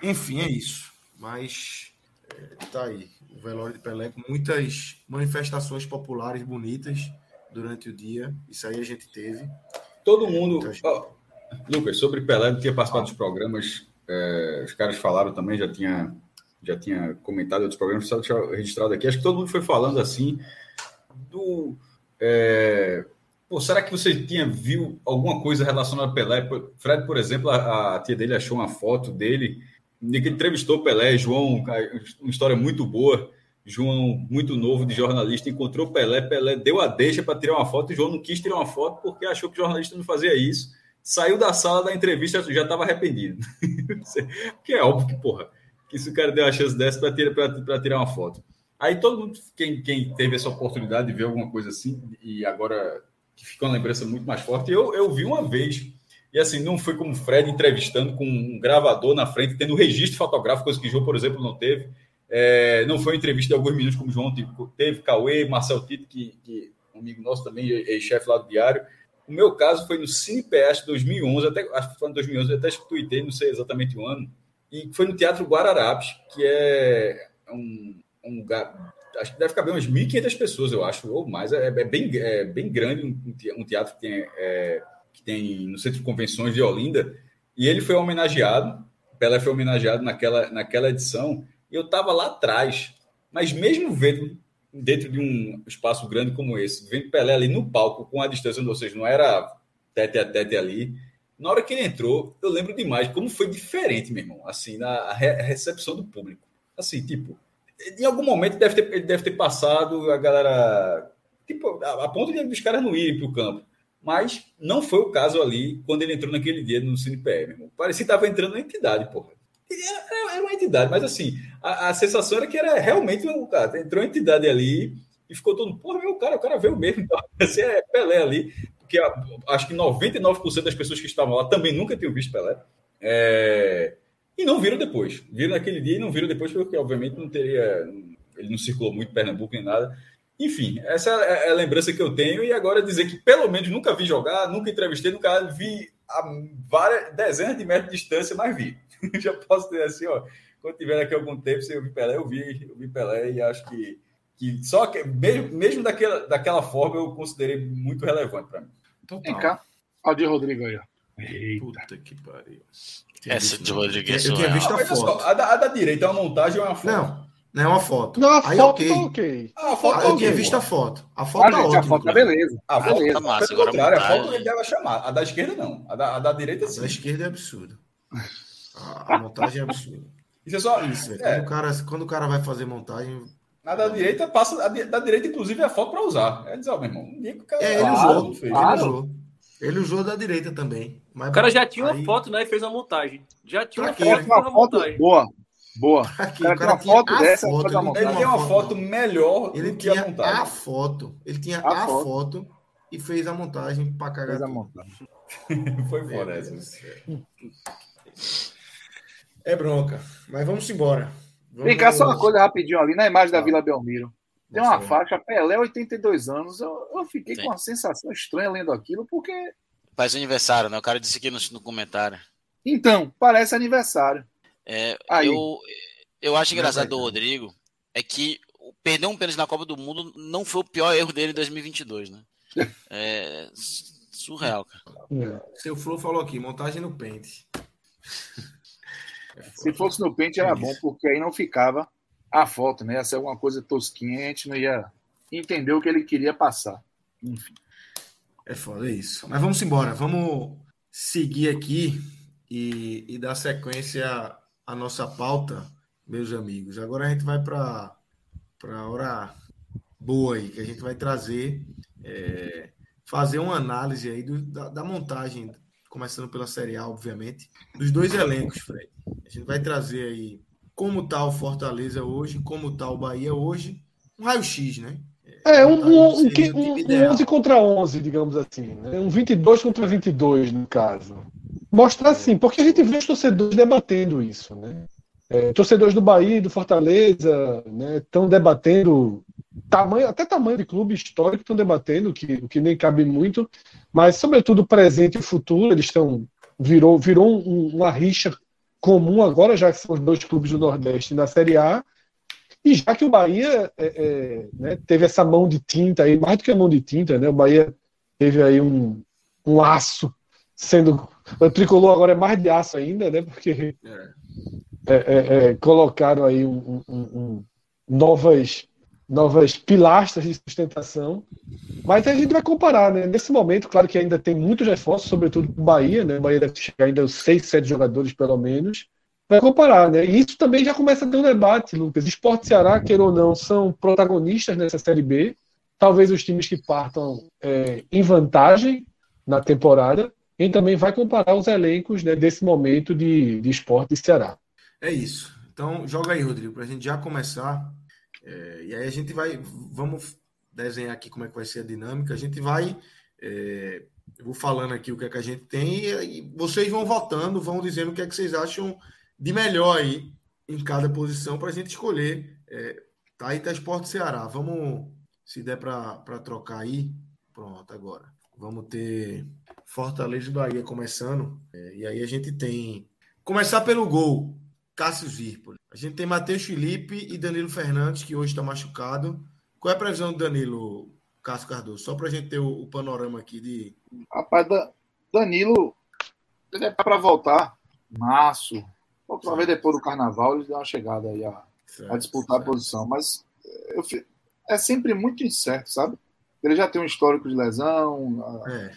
Enfim, é isso. Mas é, tá aí. O velório de Pelé com muitas manifestações populares bonitas durante o dia. Isso aí a gente teve. Todo mundo. Oh, Lucas, sobre Pelé, não tinha participado dos programas. É, os caras falaram também, já tinha já tinha comentado outros programas, só deixar registrado aqui. Acho que todo mundo foi falando assim do. É... Pô, será que você tinha viu alguma coisa relacionada a Pelé? Fred, por exemplo, a, a tia dele achou uma foto dele, que entrevistou Pelé, João, uma história muito boa. João, muito novo de jornalista, encontrou Pelé, Pelé deu a deixa para tirar uma foto, e João não quis tirar uma foto porque achou que o jornalista não fazia isso. Saiu da sala da entrevista, já estava arrependido. porque é óbvio que, porra, que se o cara deu a chance dessa para tirar, tirar uma foto. Aí todo mundo, quem, quem teve essa oportunidade de ver alguma coisa assim, e agora que ficou uma lembrança muito mais forte, eu, eu vi uma vez. E assim, não foi como o Fred entrevistando com um gravador na frente, tendo registro fotográfico, coisa que João, por exemplo, não teve. É, não foi uma entrevista de alguns minutos, como o João teve, Cauê, Marcel Tito, que, que um amigo nosso também, ex-chefe lá do Diário. O meu caso foi no Cine PS 2011, até, acho que foi em 2011, eu até tuitei, não sei exatamente o ano, e foi no Teatro Guararapes, que é um, um acho que deve caber umas 1.500 pessoas, eu acho, ou mais, é, é bem, é bem grande, um teatro que tem, é, que tem no Centro de Convenções de Olinda, e ele foi homenageado, Pelé foi homenageado naquela, naquela edição, e eu estava lá atrás, mas mesmo vendo dentro de um espaço grande como esse, vendo Pelé ali no palco, com a distância, ou seja, não era tete a tete ali, na hora que ele entrou, eu lembro demais como foi diferente, meu irmão, assim, na recepção do público. Assim, tipo, em algum momento deve ter, ele deve ter passado a galera, tipo, a, a ponto de os caras não irem para o campo. Mas não foi o caso ali quando ele entrou naquele dia no irmão. Parecia que estava entrando na entidade, porra. Era, era uma entidade, mas assim, a, a, sensação era que era realmente um cara. Entrou uma entidade ali e ficou todo, porra, meu cara, o cara veio mesmo. Então, é Pelé ali porque acho que 99% das pessoas que estavam lá também nunca tinham visto Pelé. É, e não viram depois. Viram naquele dia e não viram depois, porque obviamente não teria. Ele não circulou muito Pernambuco nem nada. Enfim, essa é a lembrança que eu tenho. E agora dizer que pelo menos nunca vi jogar, nunca entrevistei, nunca vi a várias dezenas de metros de distância, mas vi. Já posso dizer assim, ó. Quando tiver daqui algum tempo, se eu vi Pelé, eu vi, eu vi Pelé e acho que, que só que mesmo, mesmo daquela, daquela forma eu considerei muito relevante para mim. Total. Vem cá. Aldir Rodrigo aí, ó. Eita. Puta que pariu. Essa de Rodrigues. Eu tinha visto a foto. A da, a da direita é uma montagem ou é uma foto? Não, não é uma foto. Não, a aí, foto okay. ok. Ah, a foto ah, eu tinha visto a foto. A foto ah, tá gente, ótima. A foto tá beleza. A foto beleza. tá massa. Pelo contrário, a foto ele deve chamar. A da esquerda não. A da, a da direita sim. A da esquerda é absurdo. A, a montagem é absurda. Isso é só isso. É. Quando, o cara, quando o cara vai fazer montagem, na da direita, passa. A da direita, inclusive, é a foto para usar. É dizer, ó, meu irmão. Um cara, é, ele claro, usou. Ele usou. Ele usou da direita também. Mas, o cara já tinha aí... uma foto, né? E fez a montagem. Já tinha uma foto, uma foto montagem. Boa. Boa. Aqui, o cara, o cara tinha uma foto dessa. Foto, ele, ele tem uma foto, foto melhor ele tinha a montagem. A foto. Ele tinha a, a foto. foto. e fez a montagem para cagar. Fez a montagem. Foi fora essa. É bronca. Mas vamos embora. Vamos... Vem cá, só uma coisa rapidinho ali na imagem da Vila Belmiro. Tem uma faixa, Pelé, 82 anos. Eu, eu fiquei Sim. com uma sensação estranha lendo aquilo, porque. Faz aniversário, né? O cara disse aqui no, no comentário. Então, parece aniversário. É, Aí. Eu, eu acho engraçado do Rodrigo é que perder um pênalti na Copa do Mundo não foi o pior erro dele em 2022, né? É surreal, cara. É. Seu Flo falou aqui, montagem no pente. Se fosse no pente era bom, porque aí não ficava a foto, né? Ia ser alguma coisa tosquinha, a gente não ia entender o que ele queria passar. Enfim. É foda é isso. Mas vamos embora, vamos seguir aqui e, e dar sequência à nossa pauta, meus amigos. Agora a gente vai para a hora boa aí, que a gente vai trazer, é, fazer uma análise aí do, da, da montagem, começando pela Série A, obviamente, dos dois elencos, Fred. A gente vai trazer aí como está o Fortaleza hoje, como está o Bahia hoje, um raio-x, né? É, um, um, um, um 11 contra 11, digamos assim. Né? Um 22 contra 22, no caso. Mostrar assim, porque a gente vê os torcedores debatendo isso. Né? É, torcedores do Bahia e do Fortaleza estão né, debatendo tamanho, até tamanho de clube histórico estão debatendo, que, o que nem cabe muito, mas sobretudo presente e futuro, eles estão virou, virou um, uma rixa comum agora, já que são os dois clubes do Nordeste na Série A, e já que o Bahia é, é, né, teve essa mão de tinta aí, mais do que a mão de tinta, né? O Bahia teve aí um, um aço sendo. O tricolor agora é mais de aço ainda, né? Porque é. é, é, é, colocaram aí um, um, um, novas, novas pilastras de sustentação. Mas a gente vai comparar, né? Nesse momento, claro que ainda tem muitos reforços, sobretudo para o Bahia, né? O Bahia deve chegar ainda aos seis, sete jogadores, pelo menos. Vai comparar, né? E isso também já começa a ter um debate, Lucas. Esporte Ceará, queira ou não, são protagonistas nessa Série B. Talvez os times que partam é, em vantagem na temporada. E também vai comparar os elencos né, desse momento de, de esporte de Ceará. É isso. Então, joga aí, Rodrigo, para a gente já começar. É, e aí a gente vai. Vamos desenhar aqui como é que vai ser a dinâmica. A gente vai. É, eu vou falando aqui o que é que a gente tem e, e vocês vão votando, vão dizendo o que é que vocês acham de melhor aí em cada posição para a gente escolher. É, tá aí tá Esporte Ceará. Vamos, se der para trocar aí. Pronto, agora. Vamos ter Fortaleza e Bahia começando. É, e aí a gente tem. Começar pelo gol. Cássio Zirpoli. A gente tem Matheus Felipe e Danilo Fernandes, que hoje está machucado. Qual é a previsão do Danilo, Cássio Cardoso? Só para a gente ter o, o, panorama aqui de. Rapaz, Danilo, ele é para voltar. Março. Talvez depois do carnaval ele dá uma chegada aí a, certo, a disputar certo. a posição. Mas eu, é sempre muito incerto, sabe? Ele já tem um histórico de lesão. É.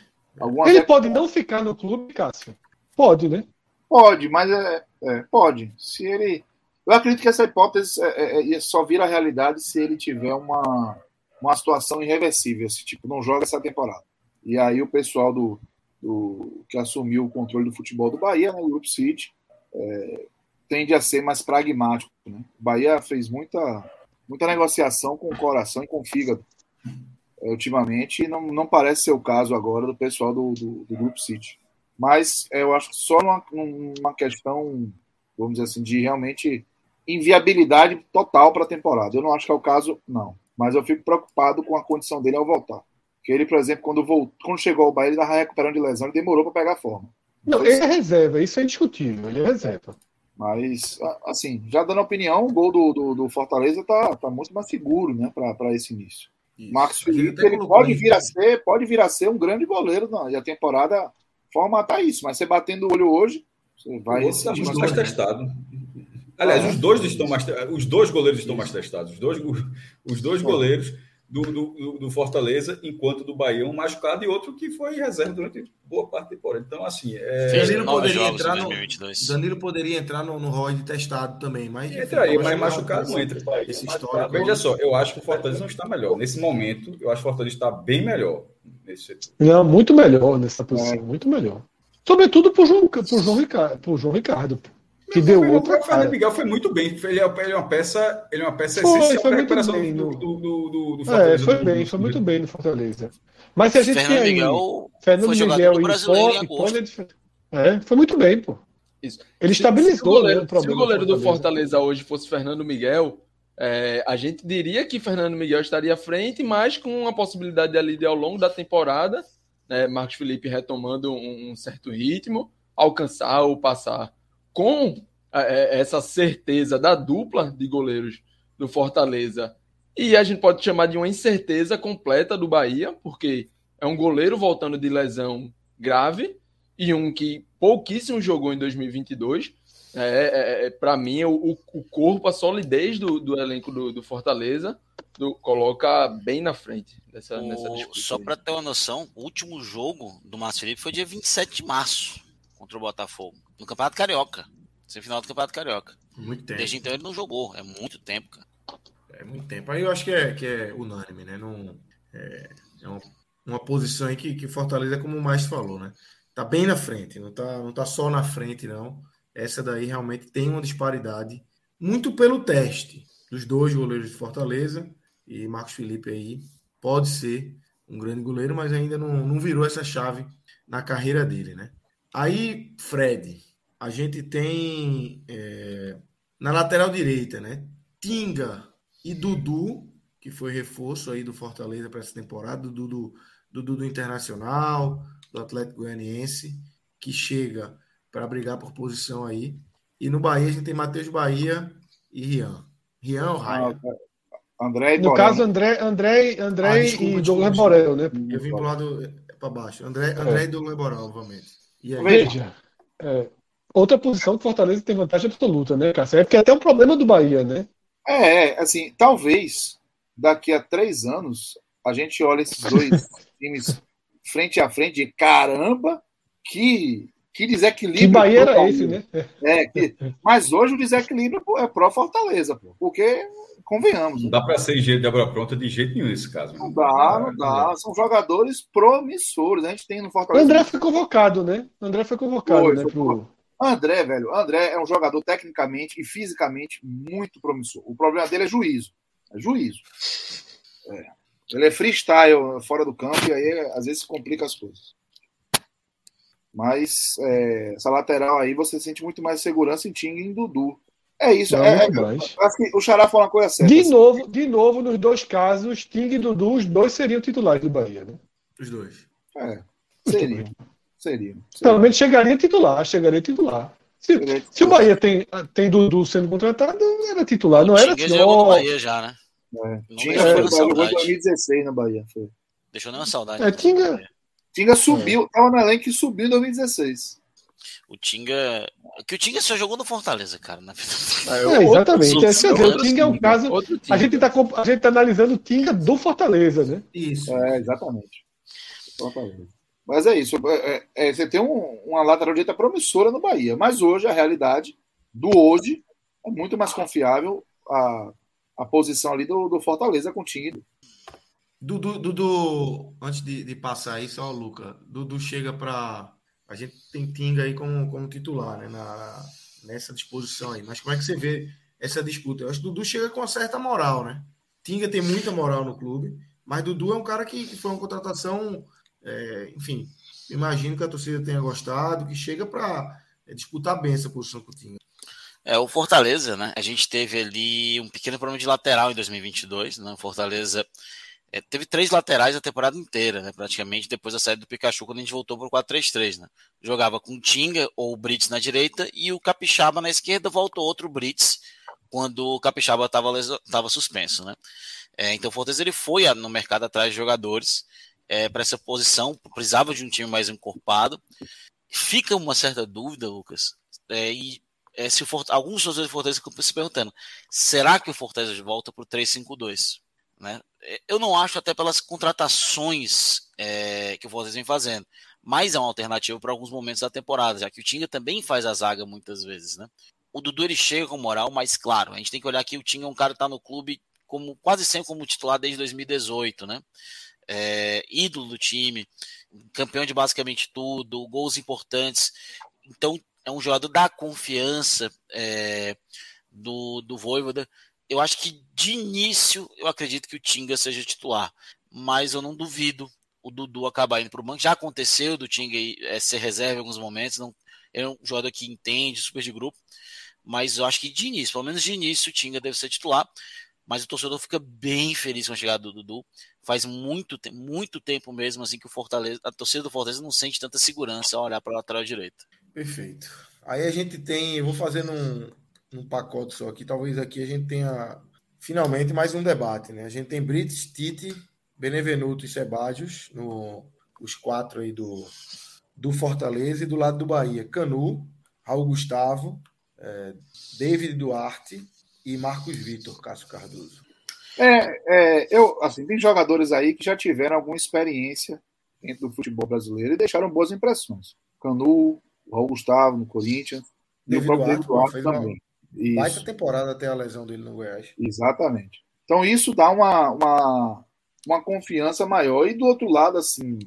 Ele pode não ficar no clube, Cássio? Pode, né? Pode, mas é, é, pode. Se ele. Eu acredito que essa hipótese é, é, é, só vira realidade se ele tiver uma, uma situação irreversível, esse tipo, não joga essa temporada. E aí o pessoal do, do que assumiu o controle do futebol do Bahia, né, o Group City, é, tende a ser mais pragmático. Né? O Bahia fez muita, muita negociação com o coração e com o fígado é, ultimamente, e não, não parece ser o caso agora do pessoal do, do, do Group City. Mas é, eu acho que só numa, numa questão, vamos dizer assim, de realmente inviabilidade total para a temporada. Eu não acho que é o caso, não. Mas eu fico preocupado com a condição dele ao voltar. Porque ele, por exemplo, quando, voltou, quando chegou ao Bahia, ele estava recuperando de lesão, ele demorou para pegar forma. Não, então, ele é reserva, isso é indiscutível, ele é reserva. Mas, assim, já dando opinião, o gol do, do, do Fortaleza tá, tá muito mais seguro, né, para esse início. Isso. Marcos Felipe, ele pode vir a ser, pode vir a ser um grande goleiro na temporada formatar isso, mas você batendo o olho hoje, você vai. Outro está mais testado. Aliás, os dois estão mais, os dois goleiros estão mais testados. Os dois, os dois goleiros do, do, do, Fortaleza, enquanto do Bahia um machucado e outro que foi reserva durante boa parte da temporada. Então, assim. É... Danilo, poderia entrar no, Danilo poderia entrar no, no rol de testado também, mas. Entraria, mas machucado não entra. Esse histórico. Veja só, eu acho que o Fortaleza não está melhor. Nesse momento, eu acho que o Fortaleza está bem melhor nesse. Não, muito melhor nessa posição, é. muito melhor. Sobretudo por João, por João Ricardo. Por João Ricardo que deu foi, outra. O Fernando Miguel foi muito bem. Ele é, ele é uma peça, ele é uma peça foi, essencial para a recuperação bem do, do, do, do, Fortaleza. É, foi bem, foi muito bem no Fortaleza. Mas se a gente Fernando tem Miguel, Fernando Miguel e Pony, é, foi muito bem, pô. Isso. Ele estabilizou se o goleiro, né, o se o goleiro do Fortaleza hoje fosse Fernando Miguel, é, a gente diria que Fernando Miguel estaria à frente, mas com a possibilidade ali de ao longo da temporada, né, Marcos Felipe retomando um, um certo ritmo, alcançar ou passar com é, essa certeza da dupla de goleiros do Fortaleza. E a gente pode chamar de uma incerteza completa do Bahia, porque é um goleiro voltando de lesão grave e um que pouquíssimo jogou em 2022. É, é, é para mim, o, o corpo, a solidez do, do elenco do, do Fortaleza do, coloca bem na frente dessa, o, nessa. Só para ter uma noção, o último jogo do Márcio Felipe foi dia 27 de março contra o Botafogo, no Campeonato Carioca. Semifinal do Campeonato Carioca. Muito tempo. Desde então ele não jogou. É muito tempo, cara. É muito tempo. Aí eu acho que é, que é unânime, né? Não, é, é uma, uma posição aí que, que Fortaleza, como o mais falou, né? Tá bem na frente, não tá, não tá só na frente, não. Essa daí realmente tem uma disparidade, muito pelo teste dos dois goleiros de Fortaleza e Marcos Felipe aí pode ser um grande goleiro, mas ainda não, não virou essa chave na carreira dele, né? Aí, Fred, a gente tem é, na lateral direita, né? Tinga e Dudu, que foi reforço aí do Fortaleza para essa temporada, Dudu, Dudu do Internacional, do Atlético Goianiense, que chega para brigar por posição aí. E no Bahia a gente tem Matheus Bahia e Rian. Rian ou Raia? Ah, André no caso, André, André, André ah, desculpa, e Douglas Borel, né? Eu vim pro lado para baixo. André, André é. e Douglas Borel, obviamente. Veja, é, outra posição que o Fortaleza tem vantagem absoluta, né, Cássio? É porque é até um problema do Bahia, né? É, é, assim, talvez daqui a três anos a gente olha esses dois times frente a frente e caramba, que, que desequilíbrio. Que Bahia era esse, né? É, que, mas hoje o desequilíbrio é pró-Fortaleza, porque convenhamos. Não dá para ser engenheiro de obra pronta de jeito nenhum nesse caso. Não dá, não dá. São jogadores promissores. A gente tem no Fortaleza. O André foi convocado, né? O André foi convocado, foi, né? Foi pro... André, velho, André é um jogador tecnicamente e fisicamente muito promissor. O problema dele é juízo. É juízo. É. Ele é freestyle fora do campo e aí às vezes complica as coisas. Mas é, essa lateral aí você sente muito mais segurança em Ting e em Dudu. É isso. Não, é, é, acho que o Xará falou uma coisa certa. De assim. novo, de novo, nos dois casos, Ting e Dudu, os dois seriam titulares do Bahia, né? Os dois. É. Seriam. Menos chegaria titular, chegaria titular. Se, se o Bahia tem, tem Dudu sendo contratado, era titular, não era titular. jogou no Bahia já, né? É. Tinga é, jogou em 2016 no Bahia. Foi. Deixou nem uma saudade. É, Tinga, Tinga subiu, é. tava no elenco e subiu em 2016 o Tinga. Que o Tinga só jogou no Fortaleza, cara. Na é, exatamente. É, dizer, o Tinga é um caso. A gente, tá, a gente tá analisando o Tinga do Fortaleza, né? Isso. É, exatamente. Fortaleza. Mas é isso. É, é, é, você tem um, uma lateral direita promissora no Bahia. Mas hoje, a realidade do hoje é muito mais confiável a, a posição ali do, do Fortaleza com o. Dudu, Dudu, antes de, de passar aí, só o Luca. Dudu chega para a gente tem Tinga aí como, como titular né, na, nessa disposição aí. Mas como é que você vê essa disputa? Eu acho que Dudu chega com uma certa moral, né? Tinga tem muita moral no clube, mas Dudu é um cara que, que foi uma contratação, é, enfim, imagino que a torcida tenha gostado, que chega para é, disputar bem essa posição com o. É, o Fortaleza, né? A gente teve ali um pequeno problema de lateral em 2022, né? O Fortaleza é, teve três laterais a temporada inteira, né? Praticamente depois da saída do Pikachu, quando a gente voltou para o 4-3-3, né? Jogava com o Tinga ou o Brits na direita e o Capixaba na esquerda, voltou outro Brits quando o Capixaba estava suspenso, né? É, então o Fortaleza ele foi no mercado atrás de jogadores é, para essa posição, precisava de um time mais encorpado. Fica uma certa dúvida, Lucas, é, e é, se Fortaleza, alguns torcedores do Fortaleza ficam se perguntando: será que o Fortaleza volta para o 3-5-2? Né? É, eu não acho até pelas contratações é, que o Fortaleza vem fazendo, mas é uma alternativa para alguns momentos da temporada, já que o Tinga também faz a zaga muitas vezes, né? O Dudu ele chega com moral, mas claro, a gente tem que olhar que o Tinga é um cara que está no clube como quase sempre como titular desde 2018, né? É, ídolo do time, campeão de basicamente tudo, gols importantes. Então é um jogador da confiança é, do, do Voivoda eu acho que de início eu acredito que o Tinga seja titular, mas eu não duvido o Dudu acabar indo para o banco. Já aconteceu do Tinga é, ser reserva em alguns momentos, não, é um jogador que entende, super de grupo, mas eu acho que de início, pelo menos de início, o Tinga deve ser titular. Mas o torcedor fica bem feliz com a chegada do Dudu. Faz muito, muito tempo mesmo assim que o Fortaleza, a torcida do Fortaleza não sente tanta segurança ao olhar para a lateral direita. Perfeito. Aí a gente tem, vou fazendo um, num pacote só aqui. Talvez aqui a gente tenha finalmente mais um debate, né? A gente tem Brits, Tite, Benevenuto e Sebadios, no, os quatro aí do, do Fortaleza e do lado do Bahia, Canu, Raul Gustavo, é, David Duarte e Marcos Vitor, Cássio Cardoso. É, é, eu, assim, tem jogadores aí que já tiveram alguma experiência dentro do futebol brasileiro e deixaram boas impressões. Canu, Raul Gustavo no Corinthians, e o próprio Duarte também. Baita temporada até a lesão dele no Goiás. Exatamente. Então isso dá uma, uma, uma confiança maior. E do outro lado, assim,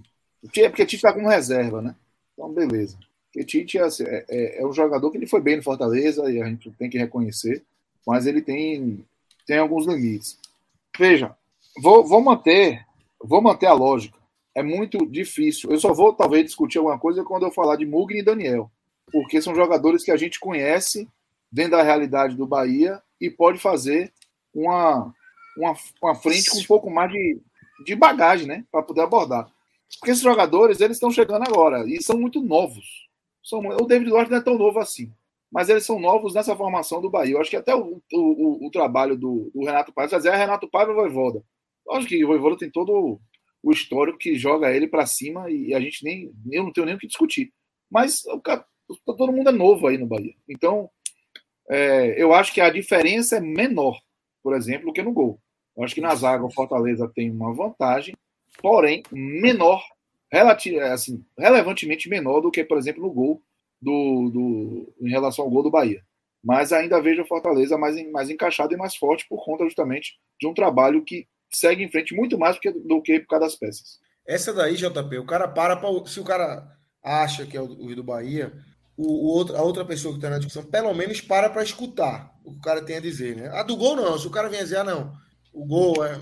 é porque Tite está como reserva, né? Então, beleza. Porque Tite assim, é, é, é, um jogador que ele foi bem no Fortaleza e a gente tem que reconhecer, mas ele tem, tem alguns limites. Veja, vou, vou manter vou manter a lógica. É muito difícil. Eu só vou talvez discutir alguma coisa quando eu falar de Mugni e Daniel, porque são jogadores que a gente conhece dentro da realidade do Bahia e pode fazer uma, uma, uma frente com um pouco mais de, de bagagem, né? Para poder abordar. Porque esses jogadores, eles estão chegando agora e são muito novos. São, o David Duarte não é tão novo assim, mas eles são novos nessa formação do Bahia. Eu acho que até o, o, o trabalho do, do, Renato Paiva fazer é Renato Paiva e Voivoda. Lógico que o Voivoda tem todo o histórico que joga ele para cima e a gente nem. Eu não tenho nem o que discutir. Mas todo mundo é novo aí no Bahia. Então, é, eu acho que a diferença é menor, por exemplo, do que no gol. Eu acho que na zaga o Fortaleza tem uma vantagem, porém menor, relati assim, relevantemente menor do que, por exemplo, no gol do, do, em relação ao gol do Bahia. Mas ainda vejo o Fortaleza mais, mais encaixado e mais forte por conta justamente de um trabalho que segue em frente muito mais do que, do que por causa das peças. Essa daí, JP, o cara para pra, Se o cara acha que é o, o do Bahia, o, o, outro, a outra pessoa que está na discussão, pelo menos para para escutar o que o cara tem a dizer, né? A do gol não, se o cara vem dizer, ah, não, o gol é.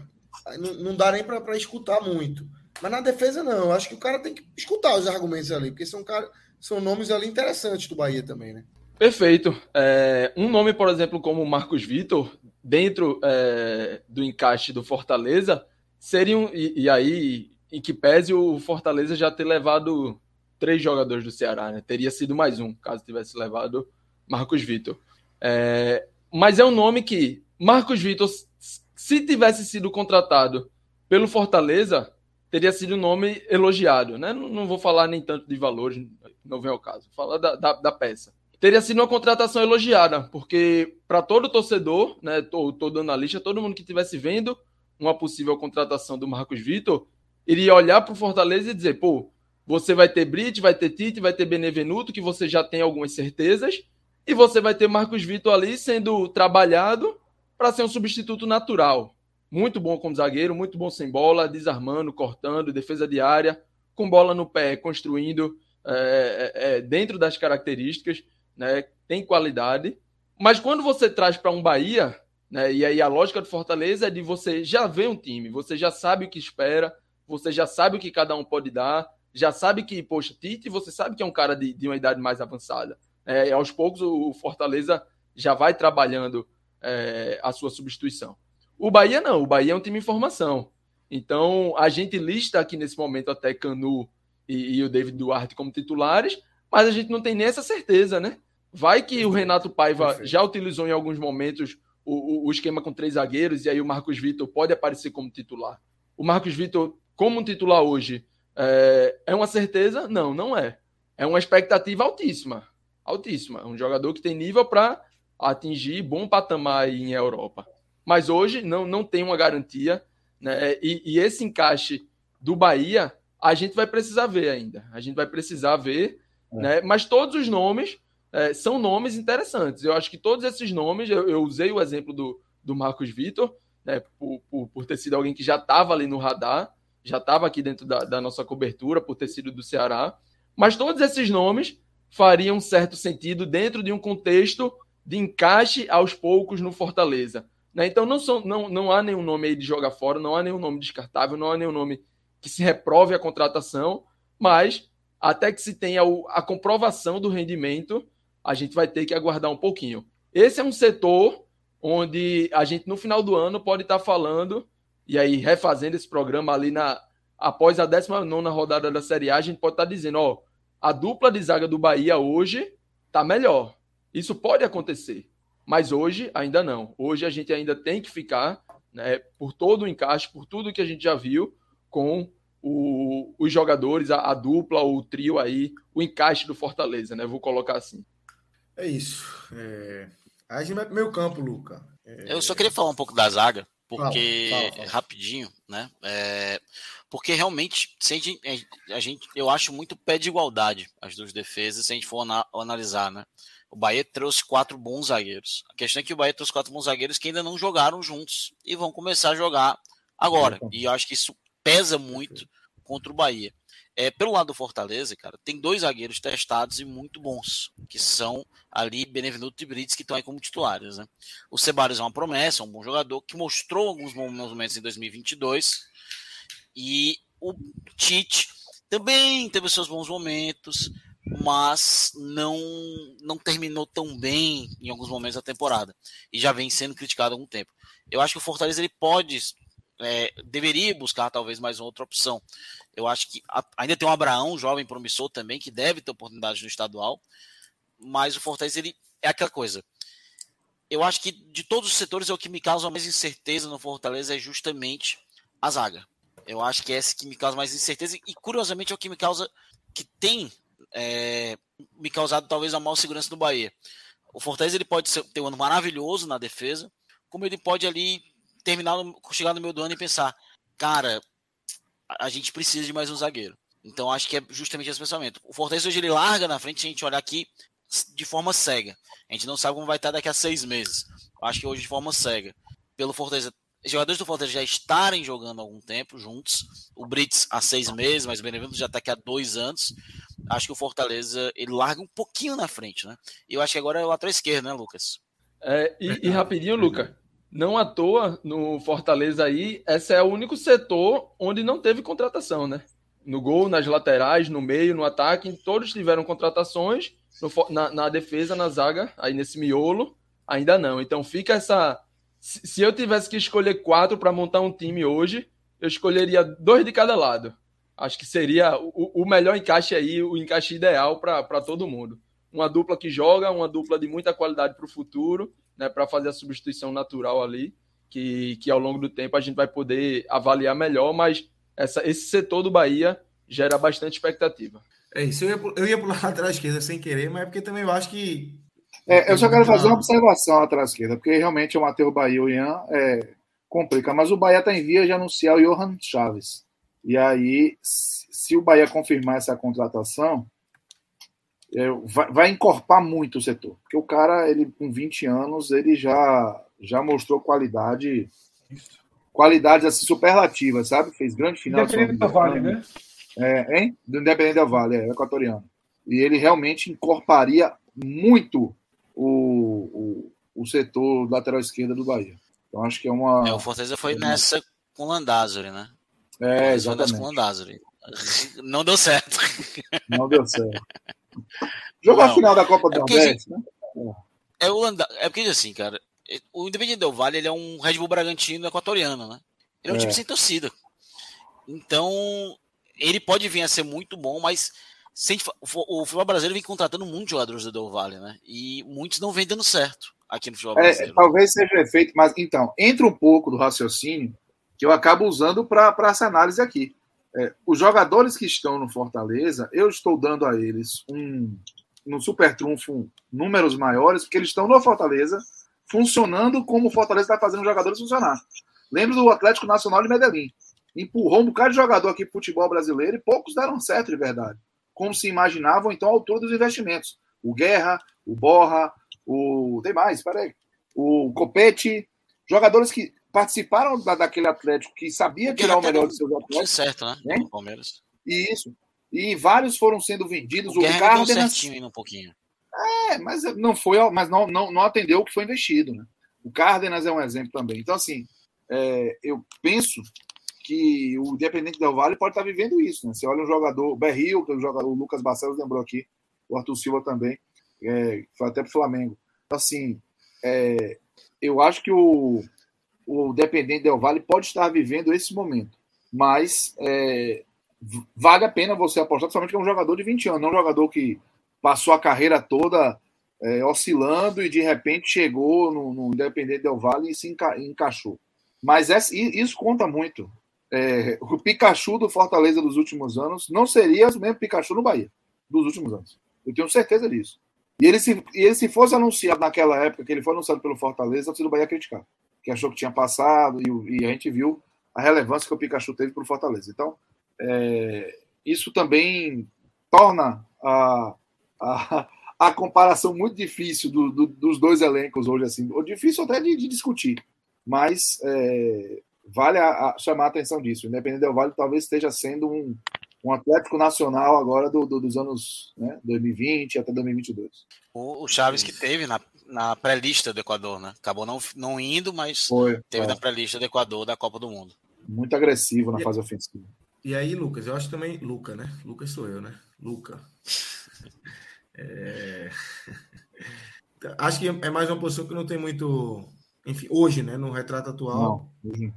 Não, não dá nem para escutar muito. Mas na defesa, não. Acho que o cara tem que escutar os argumentos ali, porque são, cara, são nomes ali interessantes do Bahia também, né? Perfeito. É, um nome, por exemplo, como Marcos Vitor, dentro é, do encaixe do Fortaleza, seria um, e, e, aí, em que pese o Fortaleza já ter levado três jogadores do Ceará, né? Teria sido mais um, caso tivesse levado Marcos Vitor. É, mas é um nome que Marcos Vitor, se tivesse sido contratado pelo Fortaleza, teria sido um nome elogiado, né? Não, não vou falar nem tanto de valores, não vem ao caso. Vou falar da, da, da peça teria sido uma contratação elogiada, porque para todo torcedor, né, todo, todo analista, todo mundo que estivesse vendo uma possível contratação do Marcos Vitor, iria olhar para o Fortaleza e dizer, pô, você vai ter Brit, vai ter Tite, vai ter Benevenuto, que você já tem algumas certezas, e você vai ter Marcos Vitor ali sendo trabalhado para ser um substituto natural. Muito bom como zagueiro, muito bom sem bola, desarmando, cortando, defesa de área, com bola no pé, construindo é, é, dentro das características né? Tem qualidade. Mas quando você traz para um Bahia, né? E aí a lógica do Fortaleza é de você já ver um time, você já sabe o que espera, você já sabe o que cada um pode dar, já sabe que, poxa, Tite, você sabe que é um cara de, de uma idade mais avançada. É, aos poucos o Fortaleza já vai trabalhando é, a sua substituição. O Bahia não, o Bahia é um time em formação. Então a gente lista aqui nesse momento até Canu e, e o David Duarte como titulares, mas a gente não tem nem essa certeza, né? Vai que o Renato Paiva Perfeito. já utilizou em alguns momentos o, o, o, esquema com três zagueiros e aí o Marcos Vitor pode aparecer como titular. O Marcos Vitor, como titular hoje, é, é uma certeza? Não, não é. É uma expectativa altíssima. Altíssima. É um jogador que tem nível para atingir bom patamar em Europa. Mas hoje não, não tem uma garantia. Né? E, e esse encaixe do Bahia, a gente vai precisar ver ainda. A gente vai precisar ver. É. Né? Mas todos os nomes é, são nomes interessantes. Eu acho que todos esses nomes, eu, eu usei o exemplo do, do Marcos Vitor, né, por, por, por, ter sido alguém que já estava ali no radar, já estava aqui dentro da, da, nossa cobertura, por ter sido do Ceará. Mas todos esses nomes fariam certo sentido dentro de um contexto de encaixe aos poucos no Fortaleza. Né? Então não, são, não, não há nenhum nome aí de jogar fora, não há nenhum nome descartável, não há nenhum nome que se reprove a contratação, mas até que se tenha a comprovação do rendimento, a gente vai ter que aguardar um pouquinho. Esse é um setor onde a gente, no final do ano, pode estar falando, e aí refazendo esse programa ali na após a 19 rodada da Série A, a gente pode estar dizendo: ó, a dupla de zaga do Bahia hoje está melhor. Isso pode acontecer, mas hoje ainda não. Hoje a gente ainda tem que ficar, né, por todo o encaixe, por tudo que a gente já viu, com o, os jogadores, a, a dupla, o trio aí, o encaixe do Fortaleza, né? Vou colocar assim. É isso. É... A gente vai pro meio campo, Luca. É... Eu só queria falar um pouco da zaga, porque fala, fala, fala. rapidinho, né? É... Porque realmente, se a gente, a gente, eu acho muito pé de igualdade as duas defesas, se a gente for analisar, né? O Bahia trouxe quatro bons zagueiros. A questão é que o Bahia trouxe quatro bons zagueiros que ainda não jogaram juntos e vão começar a jogar agora. E eu acho que isso pesa muito contra o Bahia. É, pelo lado do Fortaleza, cara, tem dois zagueiros testados e muito bons, que são ali Benevenuto e Brits, que estão aí como titulares. Né? O Ceballos é uma promessa, um bom jogador, que mostrou alguns momentos em 2022. E o Tite também teve seus bons momentos, mas não, não terminou tão bem em alguns momentos da temporada. E já vem sendo criticado há algum tempo. Eu acho que o Fortaleza ele pode é, deveria buscar talvez mais uma outra opção. Eu acho que a, ainda tem o Abraão, um jovem promissor também, que deve ter oportunidade no estadual, mas o Fortaleza ele é aquela coisa. Eu acho que de todos os setores, é o que me causa mais incerteza no Fortaleza é justamente a zaga. Eu acho que é esse que me causa mais incerteza e, curiosamente, é o que me causa que tem é, me causado talvez a maior segurança do Bahia. O Fortaleza ele pode ser, ter um ano maravilhoso na defesa, como ele pode ali terminar, chegar no meio do ano e pensar, cara, a gente precisa de mais um zagueiro. Então acho que é justamente esse pensamento. O Fortaleza hoje ele larga na frente, se a gente olhar aqui de forma cega. A gente não sabe como vai estar daqui a seis meses. Acho que hoje de forma cega. Pelo Fortaleza, jogadores do Fortaleza já estarem jogando há algum tempo juntos. O Brits há seis meses, mas o Benevento já está aqui há dois anos. Acho que o Fortaleza ele larga um pouquinho na frente, né? E eu acho que agora é o lateral esquerdo, né, Lucas? É, e, e rapidinho, Luca, não à toa no Fortaleza aí, esse é o único setor onde não teve contratação, né? No gol, nas laterais, no meio, no ataque, todos tiveram contratações. No, na, na, defesa, na zaga, aí nesse miolo, ainda não. Então fica essa. Se, eu tivesse que escolher quatro para montar um time hoje, eu escolheria dois de cada lado. Acho que seria o, o melhor encaixe aí, o encaixe ideal para todo mundo. Uma dupla que joga, uma dupla de muita qualidade para o futuro, né, para fazer a substituição natural ali, que, que ao longo do tempo a gente vai poder avaliar melhor, mas essa, esse setor do Bahia gera bastante expectativa. É isso, eu ia, eu ia pular lateral esquerda sem querer, mas é porque também eu acho que. É, eu só quero fazer uma observação lateral esquerda, porque realmente o Matheus Bahia e o Ian é, complica, mas o Bahia está em via de anunciar o Johan Chaves. E aí, se o Bahia confirmar essa contratação, vai, vai encorpar muito o setor. Porque o cara, ele com 20 anos, ele já, já mostrou qualidade. Qualidades assim, superlativas, sabe? Fez grande final. Independente da Vale, né? É, hein? Do Independente da Vale, é, equatoriano. E ele realmente encorparia muito o, o, o setor lateral esquerda do Bahia. Então acho que é uma. É, o Fortaleza foi nessa com o Landázuri, né? É, exatamente. com o Landázuri. Não deu certo. Não deu certo. Jogou a final da Copa do é Nordeste, né? É, o Landa... é porque assim, cara, o Independente Del Vale ele é um Red Bull Bragantino equatoriano, né? Ele é um é. time sem torcida. Então, ele pode vir a ser muito bom, mas sem, o futebol brasileiro vem contratando muitos jogadores do Del Valle, né? E muitos não vem dando certo aqui no futebol é, brasileiro. É, talvez seja efeito, mas então, entra um pouco do raciocínio que eu acabo usando para essa análise aqui. É, os jogadores que estão no Fortaleza, eu estou dando a eles um, um super trunfo, números maiores, porque eles estão no Fortaleza, funcionando como o Fortaleza está fazendo os jogadores funcionar. Lembro do Atlético Nacional de Medellín empurrou um bocado de jogador aqui para futebol brasileiro e poucos deram certo de verdade. Como se imaginavam, então, a altura dos investimentos. O Guerra, o Borra, o. Tem mais, peraí. O Copete. Jogadores que participaram da, daquele Atlético que sabia tirar o melhor dos seus atletas. certo, né? né? Palmeiras. Isso. E vários foram sendo vendidos. O, o Cárdenas. um pouquinho. É, mas não foi, mas não, não, não atendeu o que foi investido, né? O Cárdenas é um exemplo também. Então, assim, é, eu penso que o Independente Del Vale pode estar vivendo isso. Né? Você olha um jogador, o Berril, que é o jogador, o Lucas Barcelos lembrou aqui, o Arthur Silva também, é, foi até para o Flamengo. Então, assim, é, eu acho que o, o Independente Del Vale pode estar vivendo esse momento, mas é, vale a pena você apostar, principalmente que é um jogador de 20 anos, não um jogador que passou a carreira toda é, oscilando e de repente chegou no, no Independente Del Vale e se enca encaixou. Mas essa, isso conta muito é, o Pikachu do Fortaleza dos últimos anos não seria o mesmo Pikachu no Bahia dos últimos anos. Eu tenho certeza disso. E ele, se, e ele, se fosse anunciado naquela época, que ele foi anunciado pelo Fortaleza, a do Bahia criticar. Que achou que tinha passado e, e, a gente viu a relevância que o Pikachu teve para o Fortaleza. Então, é, isso também torna a, a, a comparação muito difícil do, do, dos dois elencos hoje, assim, ou difícil até de, de discutir. Mas é, vale a, a chamar a atenção disso. Independente Del Vale talvez esteja sendo um, um Atlético Nacional agora do, do, dos anos né, 2020 até 2022. O, o Chaves que teve na, na pré-lista do Equador, né? Acabou não, não indo, mas Foi, teve é. na pré-lista do Equador da Copa do Mundo. Muito agressivo na e, fase ofensiva. E aí, Lucas, eu acho também. Luca, né? Lucas sou eu, né? Luca. É... acho que é mais uma posição que não tem muito enfim, hoje, né, no retrato atual,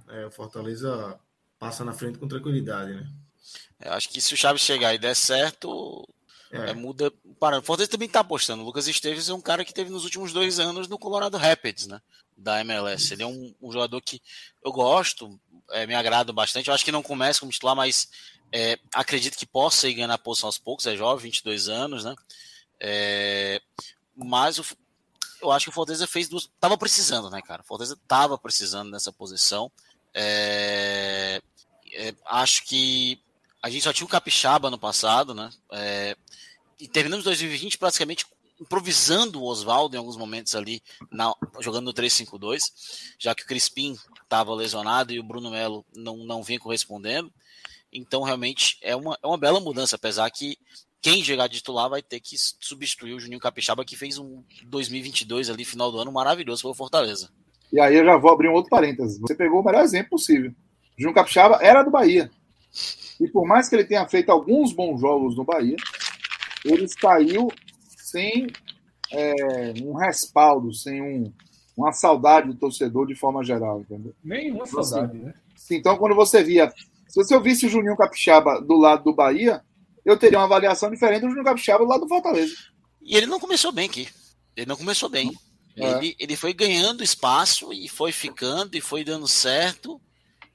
é, o Fortaleza passa na frente com tranquilidade, né? Eu acho que se o Chaves chegar e der certo, é. É, muda para O Fortaleza também está apostando. O Lucas Esteves é um cara que teve nos últimos dois anos no Colorado Rapids, né? Da MLS. Ele é um, um jogador que eu gosto, é, me agrada bastante. Eu acho que não começa como titular, mas É, acredito que possa ir ganhar a posição aos poucos, é jovem, 22 anos, né? É, mas o, eu acho que o Fortaleza fez duas. Tava precisando, né, cara? O Fortaleza tava precisando nessa posição. É, acho que a gente só tinha o Capixaba no passado, né? É, e terminamos 2020 praticamente improvisando o Oswaldo em alguns momentos ali, na, jogando no 3-5-2, já que o Crispim estava lesionado e o Bruno Melo não, não vinha correspondendo. Então, realmente, é uma, é uma bela mudança, apesar que quem chegar de titular vai ter que substituir o Juninho Capixaba, que fez um 2022 ali, final do ano, maravilhoso para o Fortaleza. E aí eu já vou abrir um outro parênteses. Você pegou o melhor exemplo possível. Juninho Capixaba era do Bahia. E por mais que ele tenha feito alguns bons jogos no Bahia, ele saiu sem é, um respaldo, sem um, uma saudade do torcedor de forma geral, entendeu? Nenhuma então, assim, saudade, né? Então, quando você via. Se eu visse o Juninho Capixaba do lado do Bahia, eu teria uma avaliação diferente do Juninho Capixaba do lado do Fortaleza. E ele não começou bem aqui. Ele não começou bem. É. Ele, ele foi ganhando espaço e foi ficando e foi dando certo.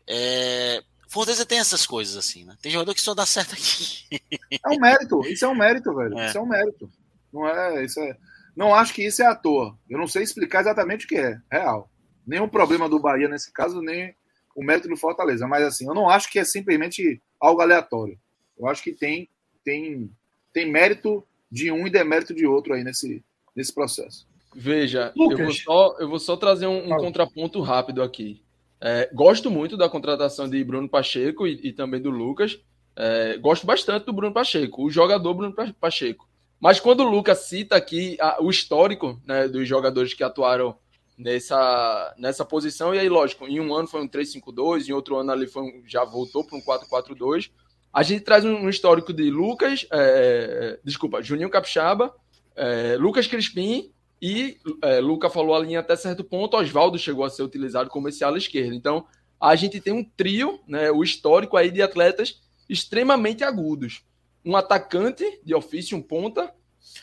É, Fortaleza tem essas coisas assim, né? Tem jogador que só dá certo aqui. É um mérito, isso é um mérito, velho. É. Isso é um mérito. Não é, isso é. Não acho que isso é à toa. Eu não sei explicar exatamente o que é, real. Nenhum problema do Bahia nesse caso, nem o mérito do Fortaleza. Mas assim, eu não acho que é simplesmente algo aleatório. Eu acho que tem, tem, tem mérito de um e demérito de outro aí nesse, nesse processo. Veja, eu vou, só, eu vou só trazer um, um contraponto rápido aqui. É, gosto muito da contratação de Bruno Pacheco e, e também do Lucas. É, gosto bastante do Bruno Pacheco, o jogador Bruno Pacheco. Mas quando o Lucas cita aqui a, o histórico né, dos jogadores que atuaram nessa, nessa posição, e aí, lógico, em um ano foi um 3-5-2, em outro ano ali foi um, já voltou para um 4-4-2. A gente traz um, um histórico de Lucas, é, desculpa, Juninho Capixaba, é, Lucas Crispim e é, Luca falou a linha até certo ponto, Oswaldo chegou a ser utilizado como esse ala esquerdo. Então, a gente tem um trio, né, o histórico aí de atletas extremamente agudos. Um atacante de ofício, um ponta,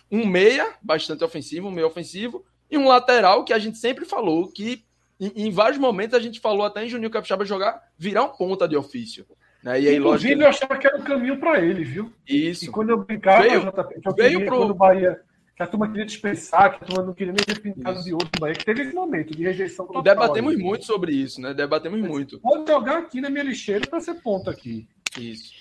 um meia, bastante ofensivo, um meio ofensivo, e um lateral que a gente sempre falou que em, em vários momentos a gente falou até em Juninho Capixaba jogar, virar um ponta de ofício. Né? E aí, Inclusive, lógico, eu achava que era o caminho para ele, viu? Isso. E quando eu brincava, veio, JP, eu veio pro... quando o Bahia que a turma queria dispensar, que a turma não queria nem ver pintado de outro Bahia, que teve esse momento de rejeição total. Debatemos ali. muito sobre isso, né? Debatemos Mas muito. Pode jogar aqui na minha lixeira para ser ponto aqui. Isso.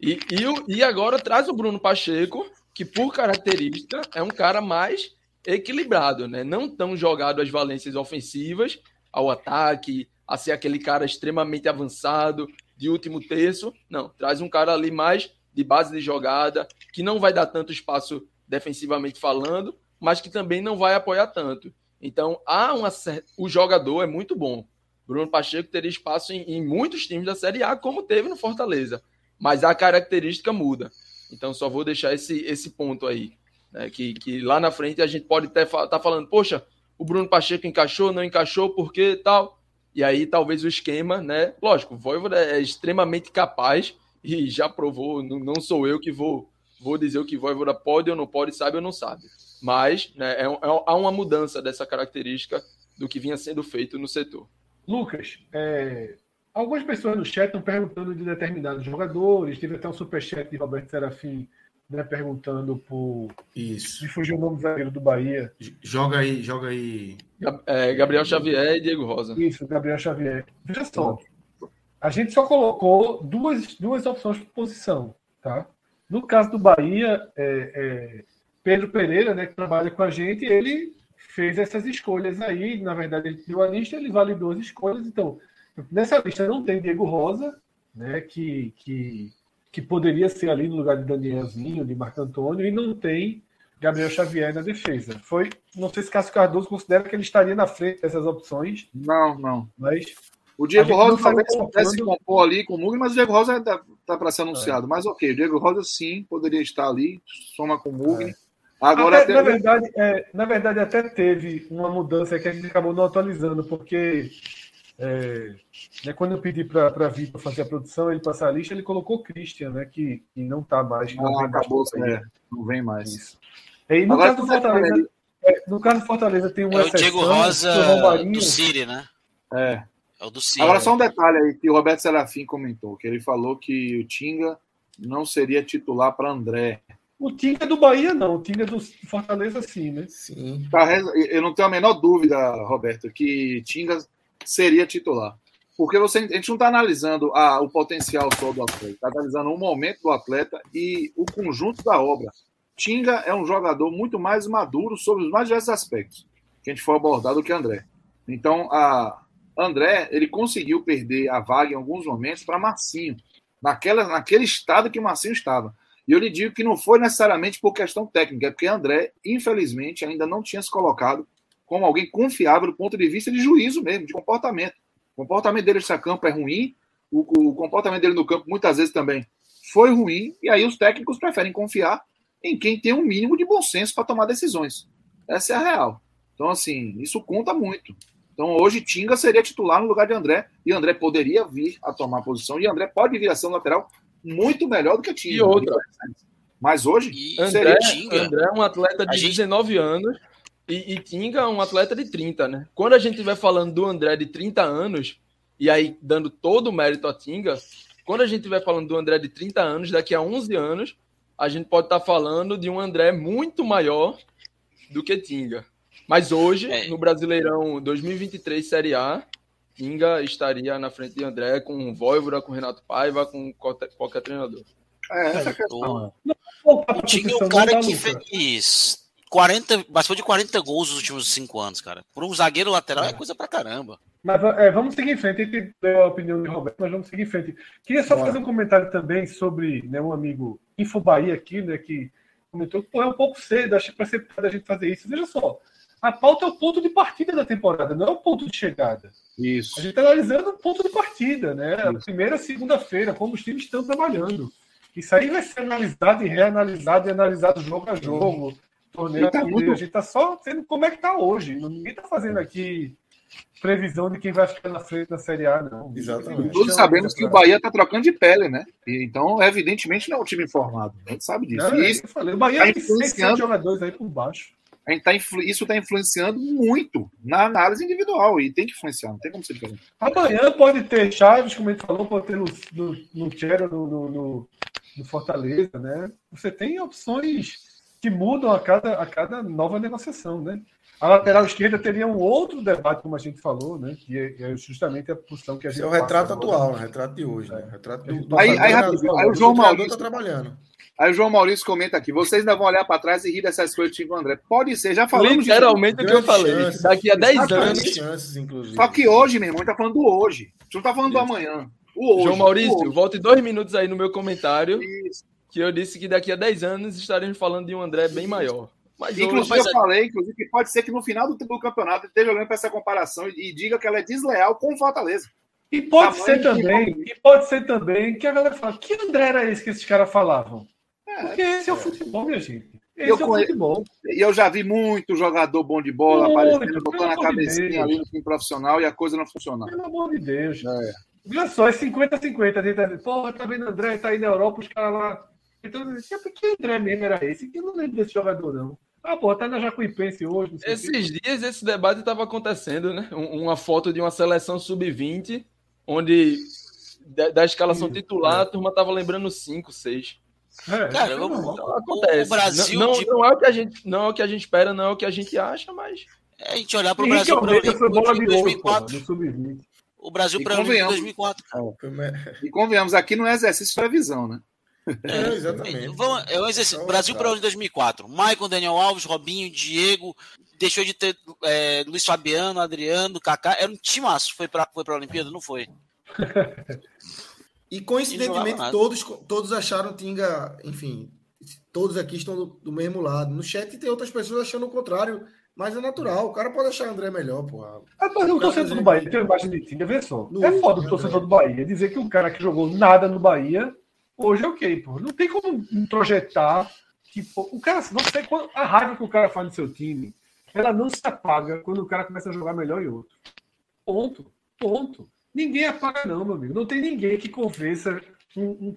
E, e, e agora traz o Bruno Pacheco, que por característica é um cara mais equilibrado, né? Não tão jogado às valências ofensivas, ao ataque, a ser aquele cara extremamente avançado, de último terço. Não, traz um cara ali mais de base de jogada, que não vai dar tanto espaço defensivamente falando, mas que também não vai apoiar tanto. Então, há uma o jogador é muito bom. Bruno Pacheco teria espaço em, em, muitos times da Série A, como teve no Fortaleza. Mas a característica muda. Então, só vou deixar esse, esse ponto aí. Né, que, que lá na frente a gente pode até estar tá falando, poxa, o Bruno Pacheco encaixou, não encaixou, por que tal? E aí, talvez o esquema, né? Lógico, o Voivoda é extremamente capaz e já provou, não, não sou eu que vou vou dizer o que Voivoda pode ou não pode, sabe ou não sabe. Mas né, é, é, há uma mudança dessa característica do que vinha sendo feito no setor. Lucas, é, algumas pessoas no chat estão perguntando de determinados jogadores. Teve até um superchat de Roberto Serafim né, perguntando por. Isso. Me fugiu o nome do zagueiro do Bahia. Joga aí, joga aí. É, Gabriel Xavier e Diego Rosa. Isso, Gabriel Xavier. Veja só. A gente só colocou duas, duas opções por posição, tá? No caso do Bahia, é, é, Pedro Pereira, né, que trabalha com a gente, ele fez essas escolhas aí. Na verdade, ele deu a lista, ele validou as escolhas. Então, nessa lista não tem Diego Rosa, né, que, que, que poderia ser ali no lugar de Danielzinho, de Marco Antônio, e não tem Gabriel Xavier na defesa. Foi, não sei se Cássio Cardoso considera que ele estaria na frente dessas opções. Não, não. Mas o Diego Rosa talvez pudesse compor ali com o Mugni, mas o Diego Rosa está tá para ser anunciado. É. Mas ok, o Diego Rosa sim poderia estar ali, soma com o Mugni. É. Agora, até, na, verdade, é, na verdade, até teve uma mudança que a gente acabou não atualizando, porque é, né, quando eu pedi para vir para fazer a produção, ele passar a lista, ele colocou Christian, né, que, que não está mais. Não, ah, acabou, mais é, não vem mais. Isso. E no, caso do Fortaleza, é, no caso do Fortaleza, tem um. É o Diego Rosa do Siri, né? É. É o do Ciro. Agora, só um detalhe aí que o Roberto Serafim comentou, que ele falou que o Tinga não seria titular para André. O Tinga do Bahia, não. O Tinga do Fortaleza, sim, né? Sim. Eu não tenho a menor dúvida, Roberto, que Tinga seria titular. Porque você, a gente não está analisando ah, o potencial só do atleta, está analisando o momento do atleta e o conjunto da obra. Tinga é um jogador muito mais maduro sobre os mais diversos aspectos que a gente for abordar do que André. Então, a André, ele conseguiu perder a vaga em alguns momentos para Marcinho, naquela, naquele estado que Marcinho estava. E eu lhe digo que não foi necessariamente por questão técnica, é porque André, infelizmente, ainda não tinha se colocado como alguém confiável do ponto de vista de juízo mesmo, de comportamento. O comportamento dele nesse campo é ruim, o, o comportamento dele no campo muitas vezes também foi ruim, e aí os técnicos preferem confiar em quem tem um mínimo de bom senso para tomar decisões. Essa é a real. Então, assim, isso conta muito. Então, hoje, Tinga seria titular no lugar de André, e André poderia vir a tomar posição, e André pode vir a ser um lateral muito melhor do que Tinga. E outra. Mas hoje, e André, Tinga, André é um atleta de gente... 19 anos, e, e Tinga é um atleta de 30, né? Quando a gente estiver falando do André de 30 anos, e aí dando todo o mérito a Tinga, quando a gente estiver falando do André de 30 anos, daqui a 11 anos, a gente pode estar tá falando de um André muito maior do que Tinga. Mas hoje, é. no Brasileirão 2023 Série A, Tinga estaria na frente de André com o Voivoda, com o Renato Paiva, com qualquer, qualquer treinador. É, essa é a questão. O Tinga é o cara que fez 40, passou de 40 gols nos últimos 5 anos, cara. Por um zagueiro lateral é, é coisa pra caramba. Mas é, vamos seguir em frente. A gente deu a opinião de Roberto, mas vamos seguir em frente. Queria só Bora. fazer um comentário também sobre né, um amigo Info Bahia aqui, né, que comentou que é um pouco cedo, acho que para ser a gente fazer isso. Veja só, a pauta é o ponto de partida da temporada, não é o ponto de chegada. Isso. A gente está analisando o ponto de partida, né? A primeira segunda-feira, como os times estão trabalhando. Isso aí vai ser analisado e reanalisado e analisado jogo a jogo, torneio tá muito... A gente está só vendo como é que está hoje. Ninguém está fazendo aqui previsão de quem vai ficar na frente da Série A, não. Exatamente. Todos sabemos que o Bahia está trocando de pele, né? E, então, evidentemente, não é um time informado. A gente sabe disso. Não, é isso, falei. O Bahia tá tem influenciando... jogadores aí por baixo. A gente tá influ... Isso está influenciando muito na análise individual e tem que influenciar, não tem como ser diferente. Amanhã pode ter Chaves, como gente falou, pode ter no, no, no no, no, no Fortaleza, né? Você tem opções que mudam a cada, a cada nova negociação, né? A lateral esquerda teria um outro debate, como a gente falou, né? Que é, é justamente a posição que a gente. Esse é o retrato atual, né? Retrato de hoje, né? Retrato do, do aí, aí, rapidinho, aí o João Maurício está trabalhando. Aí o João Maurício comenta aqui: vocês ainda vão olhar para trás e rir dessas coisas do André. Pode ser, já falamos. Literalmente o que eu falei. Chances, daqui a 10 anos. Chances, Só que hoje, meu irmão, a gente tá falando do hoje. A gente não tá falando do amanhã. O hoje, João Maurício, volte dois minutos aí no meu comentário. Isso. Que eu disse que daqui a 10 anos estaremos falando de um André bem maior. Mas inclusive, eu falei inclusive, que pode ser que no final do, do campeonato esteja olhando para essa comparação e, e, diga que ela é desleal com o Fortaleza. E pode ser também, e pode ser também que a galera fala, que André era esse que esses caras falavam? É, Porque esse é, é o futebol, minha gente. Esse eu, é o futebol. E eu já vi muito jogador bom de bola aparecendo, botando a cabecinha de ali no time profissional e a coisa não funcionando. Pelo amor de Deus. É. Olha só, é 50-50. Porra, tá vendo André, tá aí na Europa, os caras lá. Então, que André mesmo era esse? Que eu não lembro desse jogador, não. Ah, pô, tá na Jacuipense hoje. Esses dias esse debate estava acontecendo, né? Uma foto de uma seleção sub-20, onde da, da escalação titular, é. a turma tava lembrando 5, 6. É, Cara, não, não, acontece. O Brasil não, não, não, é o que a gente, não é o que a gente espera, não é o que a gente acha, mas. É a gente olhar para o Brasil para em 2004. o Brasil para em 2004. E convenhamos, aqui não é exercício de previsão, né? É, exatamente. Vamos, é um exercício. Brasil para o ano de 2004. Maicon, Daniel Alves, Robinho, Diego. Deixou de ter é, Luiz Fabiano, Adriano, Kaká. Era um timaço. Foi para foi a Olimpíada? Não foi. e coincidentemente, todos, todos acharam Tinga. Enfim, todos aqui estão do, do, mesmo lado. No chat tem outras pessoas achando o contrário. Mas é natural, o cara pode achar André melhor, porra. Ah, mas o torcedor do Bahia tem uma imagem de Tinga, vê só. No é foda o torcedor do Bahia dizer que um cara que jogou nada no Bahia Hoje é ok, pô. Não tem como projetar que pô, o cara, não sei quando, a raiva que o cara faz no seu time, ela não se apaga quando o cara começa a jogar melhor em outro. Ponto. Ponto. Ninguém apaga, não, meu amigo. Não tem ninguém que convença. Um, um,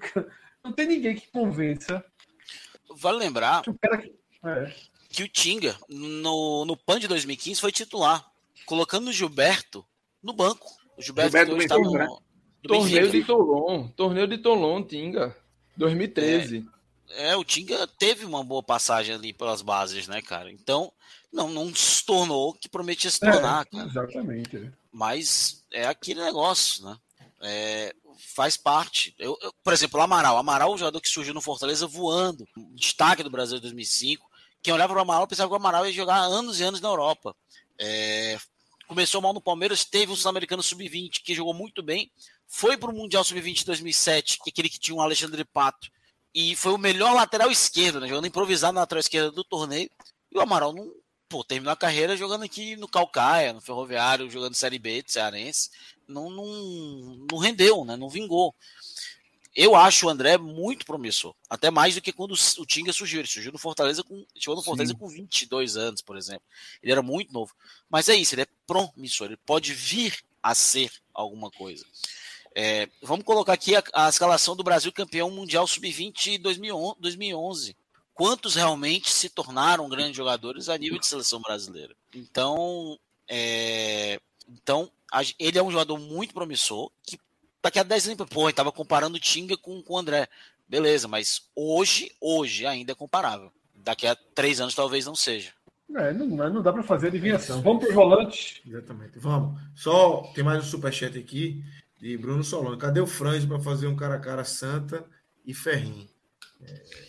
não tem ninguém que convença. Vale lembrar que o, cara, é. que o Tinga, no, no PAN de 2015, foi titular, colocando o Gilberto no banco. O Gilberto, Gilberto estava no, né? Torneio de Tolon. Torneio de Tolon, Tinga. 2013. É, é, o Tinga teve uma boa passagem ali pelas bases, né, cara? Então, não, não se tornou o que prometia se tornar, é, cara. Exatamente. Mas é aquele negócio, né? É, faz parte. Eu, eu, por exemplo, o Amaral. Amaral, o jogador que surgiu no Fortaleza voando, destaque do Brasil em 2005. Quem olhava para o Amaral pensava que o Amaral ia jogar anos e anos na Europa. É, começou mal no Palmeiras, teve um Sul-Americano Sub-20 que jogou muito bem, foi para o Mundial Sub-20 2007, que é aquele que tinha o um Alexandre Pato, e foi o melhor lateral esquerdo, né, jogando improvisado na lateral esquerda do torneio. E o Amaral não, pô, terminou a carreira jogando aqui no Calcaia, no Ferroviário, jogando Série B de Cearense. Não, não, não rendeu, né, não vingou. Eu acho o André muito promissor. Até mais do que quando o Tinga surgiu. Ele surgiu no Fortaleza com. Chegou no Fortaleza Sim. com 22 anos, por exemplo. Ele era muito novo. Mas é isso, ele é promissor. Ele pode vir a ser alguma coisa. É, vamos colocar aqui a, a, escalação do Brasil campeão mundial sub-20 2011. Quantos realmente se tornaram grandes jogadores a nível de seleção brasileira? Então, é, então ele é um jogador muito promissor que daqui a 10 anos, pô, estava comparando o Tinga com, com o André. Beleza, mas hoje, hoje ainda é comparável. Daqui a três anos talvez não seja. É, não, não dá para fazer adivinhação. Vamos para os volantes. Exatamente. Vamos. Só tem mais um superchat aqui de Bruno Solano. Cadê o Franz para fazer um cara a cara Santa e Ferrinho? É...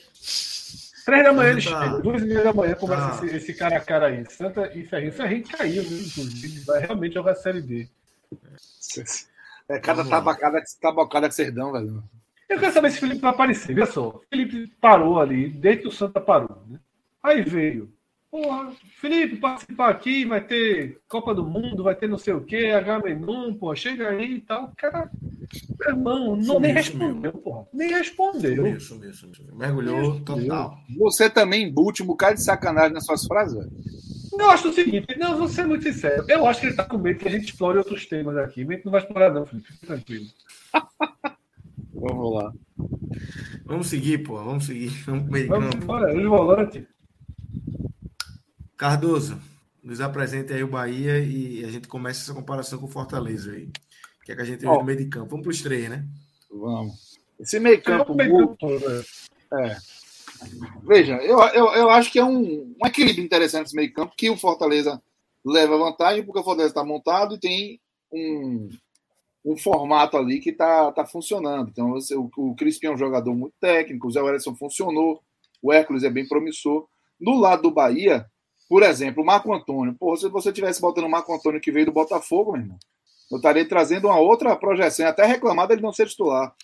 Três da manhã, tá... duas e meia da manhã começa tá. esse, esse, cara a cara aí. Santa e Ferrinho. Ferrinho caiu, né, inclusive. Vai realmente jogar a Série D. É. É cada tabacada, tabacada que cerdão, velho. Eu quero saber se o Felipe vai aparecer. Vê só. Felipe parou ali, desde que o Santa parou. Né? Aí veio. Porra, Felipe, participar aqui, vai ter Copa do Mundo, vai ter não sei o quê, H Menon, pô, chega aí e tal. Cara, meu irmão, não, sumiu, nem respondeu, porra. Nem respondeu. Sumiu, sumiu, sumiu. Mergulhou total. Você também embute um bocado de sacanagem nas suas frases. Eu acho o seguinte, não, vou ser muito sincero. Eu acho que ele está com medo que a gente explore outros temas aqui. A gente não vai explorar, não, Felipe. Tranquilo. Vamos lá. Vamos seguir, pô. Vamos seguir. Vamos meio Vamos embora, os volantes. Cardoso, nos apresente aí o Bahia e a gente começa essa comparação com o Fortaleza aí. Que é que a gente vê no meio de campo. Vamos para os três, né? Vamos. Esse meio campo. Meio campo né? é. Veja, eu, eu, eu acho que é um, um equilíbrio interessante esse meio campo, que o Fortaleza leva vantagem, porque o Fortaleza está montado e tem um, um formato ali que está tá funcionando. Então, você, o, o Crispim é um jogador muito técnico, o Zé Wellington funcionou, o Hércules é bem promissor. No lado do Bahia, por exemplo, o Marco Antônio. Pô, se você tivesse botando o Marco Antônio que veio do Botafogo, meu irmão, eu estaria trazendo uma outra projeção, até reclamado ele não ser titular.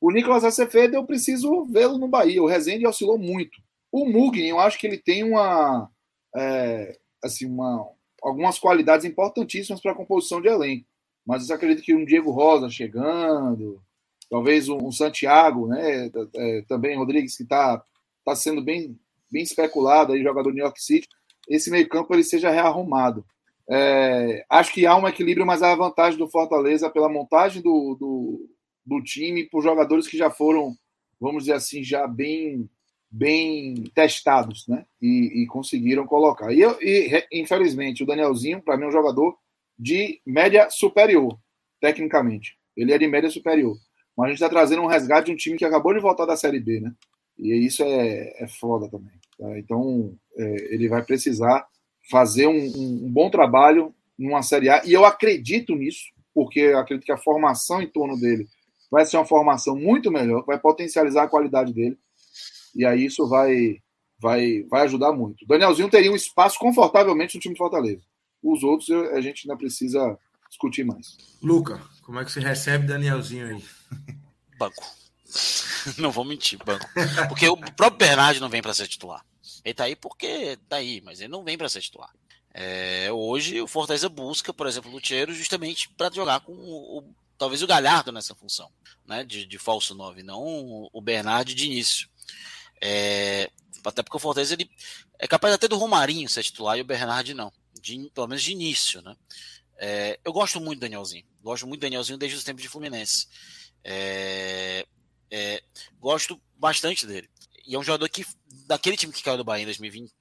O Nicolas Acevedo, eu preciso vê-lo no Bahia. O Rezende oscilou muito. O Mugni, eu acho que ele tem uma, é, assim, uma, algumas qualidades importantíssimas para a composição de elenco. Mas eu acredito que um Diego Rosa chegando, talvez um, Santiago, né? É, também Rodrigues, que está tá sendo bem, bem especulado aí, jogador do New York City. Esse meio-campo ele seja rearrumado. É, acho que há um equilíbrio, mas há a vantagem do Fortaleza pela montagem do, do, do time por jogadores que já foram, vamos dizer assim, já bem bem testados, né? E, e conseguiram colocar. E, e, infelizmente, o Danielzinho, para mim, é um jogador de média superior, tecnicamente. Ele é de média superior. Mas a gente está trazendo um resgate de um time que acabou de voltar da Série B, né? E isso é, é foda também. Tá? Então, ele vai precisar fazer um, um, um, bom trabalho numa Série A. E eu acredito nisso, porque eu acredito que a formação em torno dele vai ser uma formação muito melhor, vai potencializar a qualidade dele. E aí isso vai, vai, vai ajudar muito. O Danielzinho teria um espaço confortavelmente no time de Fortaleza. Os outros a gente ainda precisa discutir mais. Luca, como é que você recebe Danielzinho aí? Banco. Não vou mentir, banco. Porque o próprio Bernard não vem para ser titular. Ele tá aí porque tá aí, mas ele não vem para ser titular. É, hoje o Fortaleza busca, por exemplo, o Lutiero justamente para jogar com o, talvez o Galhardo nessa função, né, de, de falso 9, não o Bernard de início. É, até porque o Fortaleza ele é capaz até do Romarinho ser titular e o Bernard não, de, pelo menos de início, né. É, eu gosto muito do Danielzinho, gosto muito do Danielzinho desde os tempos de Fluminense. É, é, gosto bastante dele. E é um jogador que, daquele time que caiu do Bahia em 2020,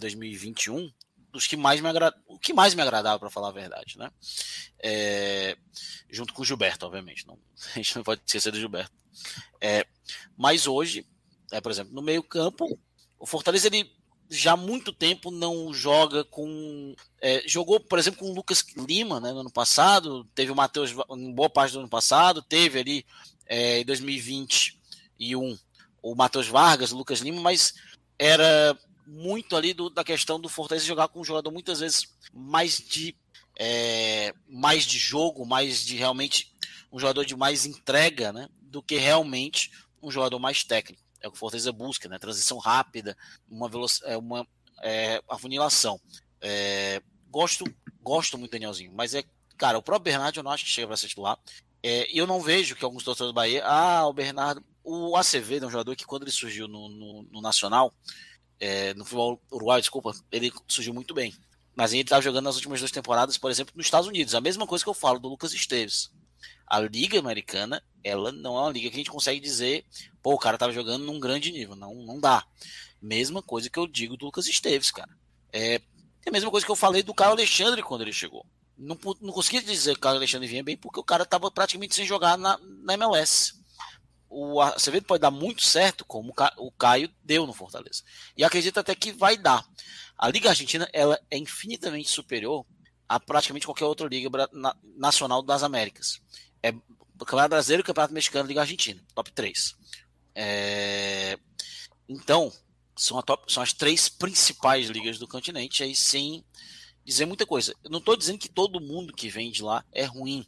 2021, dos que mais me agrada, o que mais me agradava para falar a verdade, né? É, junto com o Gilberto, obviamente, não, a gente não pode esquecer do Gilberto. É, mas hoje, é, por exemplo, no meio campo, o Fortaleza ele já há muito tempo não joga com. É, jogou, por exemplo, com o Lucas Lima né, no ano passado, teve o Matheus em boa parte do ano passado, teve ali é, em 2021 o Matheus Vargas, o Lucas Lima, mas era muito ali do, da questão do Fortaleza jogar com um jogador muitas vezes mais de é, mais de jogo, mais de realmente um jogador de mais entrega, né, do que realmente um jogador mais técnico. É o que o Fortaleza busca, né? Transição rápida, uma velocidade, é, uma é, afunilação. É, gosto, gosto muito do Danielzinho, mas é, cara, o próprio Bernardo eu não acho que chega para ser titular. É, e eu não vejo que alguns torcedores do Bahia, ah, o Bernardo, o Acevedo é um jogador que quando ele surgiu no, no, no Nacional, é, no futebol uruguaio, desculpa, ele surgiu muito bem. Mas ele estava jogando nas últimas duas temporadas, por exemplo, nos Estados Unidos. A mesma coisa que eu falo do Lucas Esteves. A Liga Americana, ela não é uma liga que a gente consegue dizer, pô, o cara estava jogando num grande nível. Não, não dá. Mesma coisa que eu digo do Lucas Esteves, cara. É, é a mesma coisa que eu falei do Caio Alexandre quando ele chegou. Não, não conseguia dizer que o Caio Alexandre vinha bem porque o cara estava praticamente sem jogar na, na MLS o Acevedo pode dar muito certo, como o Caio deu no Fortaleza. E acredito até que vai dar. A Liga Argentina ela é infinitamente superior a praticamente qualquer outra liga nacional das Américas. É Campeonato Brasileiro, Campeonato Mexicano Liga Argentina, top 3. É... Então, são, top, são, as três principais ligas do continente, aí sem dizer muita coisa. Eu não estou dizendo que todo mundo que vem de lá é ruim,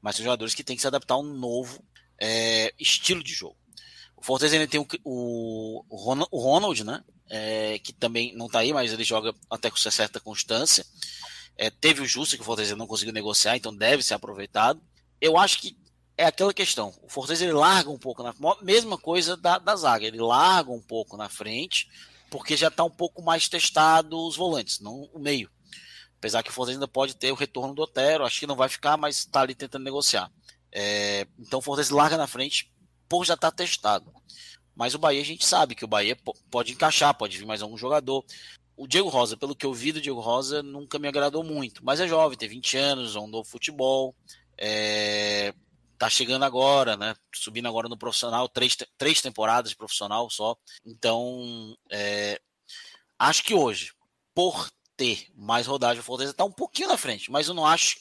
mas são jogadores que têm que se adaptar a um novo é, estilo de jogo. O Fortaleza ainda tem o, o, o Ronald, né? É, que também não está aí, mas ele joga até com certa constância. É, teve o Justo que o Fortaleza não conseguiu negociar, então deve ser aproveitado. Eu acho que é aquela questão. O Fortaleza ele larga um pouco na mesma coisa da, da zaga, ele larga um pouco na frente, porque já está um pouco mais testado os volantes, não o meio. Apesar que o Fortaleza ainda pode ter o retorno do Otero, acho que não vai ficar, mas está ali tentando negociar. É, então o Fortaleza larga na frente por já estar tá testado. Mas o Bahia a gente sabe que o Bahia pode encaixar, pode vir mais algum jogador. O Diego Rosa, pelo que eu vi do Diego Rosa, nunca me agradou muito. Mas é jovem, tem 20 anos, é um novo futebol. É, tá chegando agora, né? Subindo agora no profissional, três, três temporadas de profissional só. Então, é, acho que hoje, por ter mais rodagem, o Fortaleza tá um pouquinho na frente, mas eu não acho.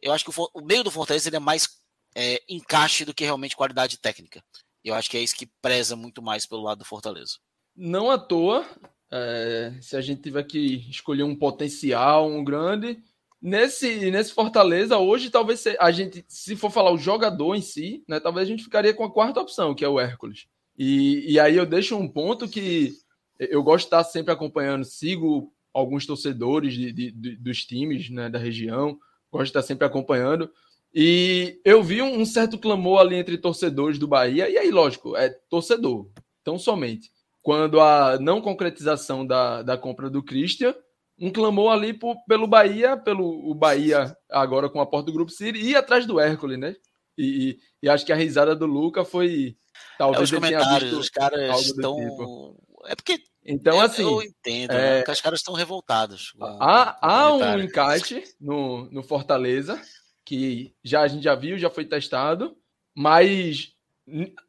Eu acho que o, o meio do Fortaleza ele é mais é, encaixe do que realmente qualidade técnica. Eu acho que é isso que preza muito mais pelo lado do Fortaleza. Não à toa, é, se a gente tiver que escolher um potencial, um grande, nesse, nesse Fortaleza, hoje, talvez a gente, se for falar o jogador em si, né, talvez a gente ficaria com a quarta opção, que é o Hércules. E, e aí eu deixo um ponto que eu gosto de estar sempre acompanhando, sigo alguns torcedores de, de, de, dos times né, da região, gosto de estar sempre acompanhando. E eu vi um certo clamor ali entre torcedores do Bahia, e aí, lógico, é torcedor, tão somente. Quando a não concretização da, da compra do Christian, um clamor ali por, pelo Bahia, pelo o Bahia agora com a porta do Grupo City, e atrás do Hércules, né? E, e, acho que a risada do Luca foi. Talvez é, os comentários, os caras estão. Tipo. É porque. Então, assim. Eu entendo, é... né? os caras estão revoltados. Há, há um encaixe no, no Fortaleza que já a gente já viu, já foi testado, mas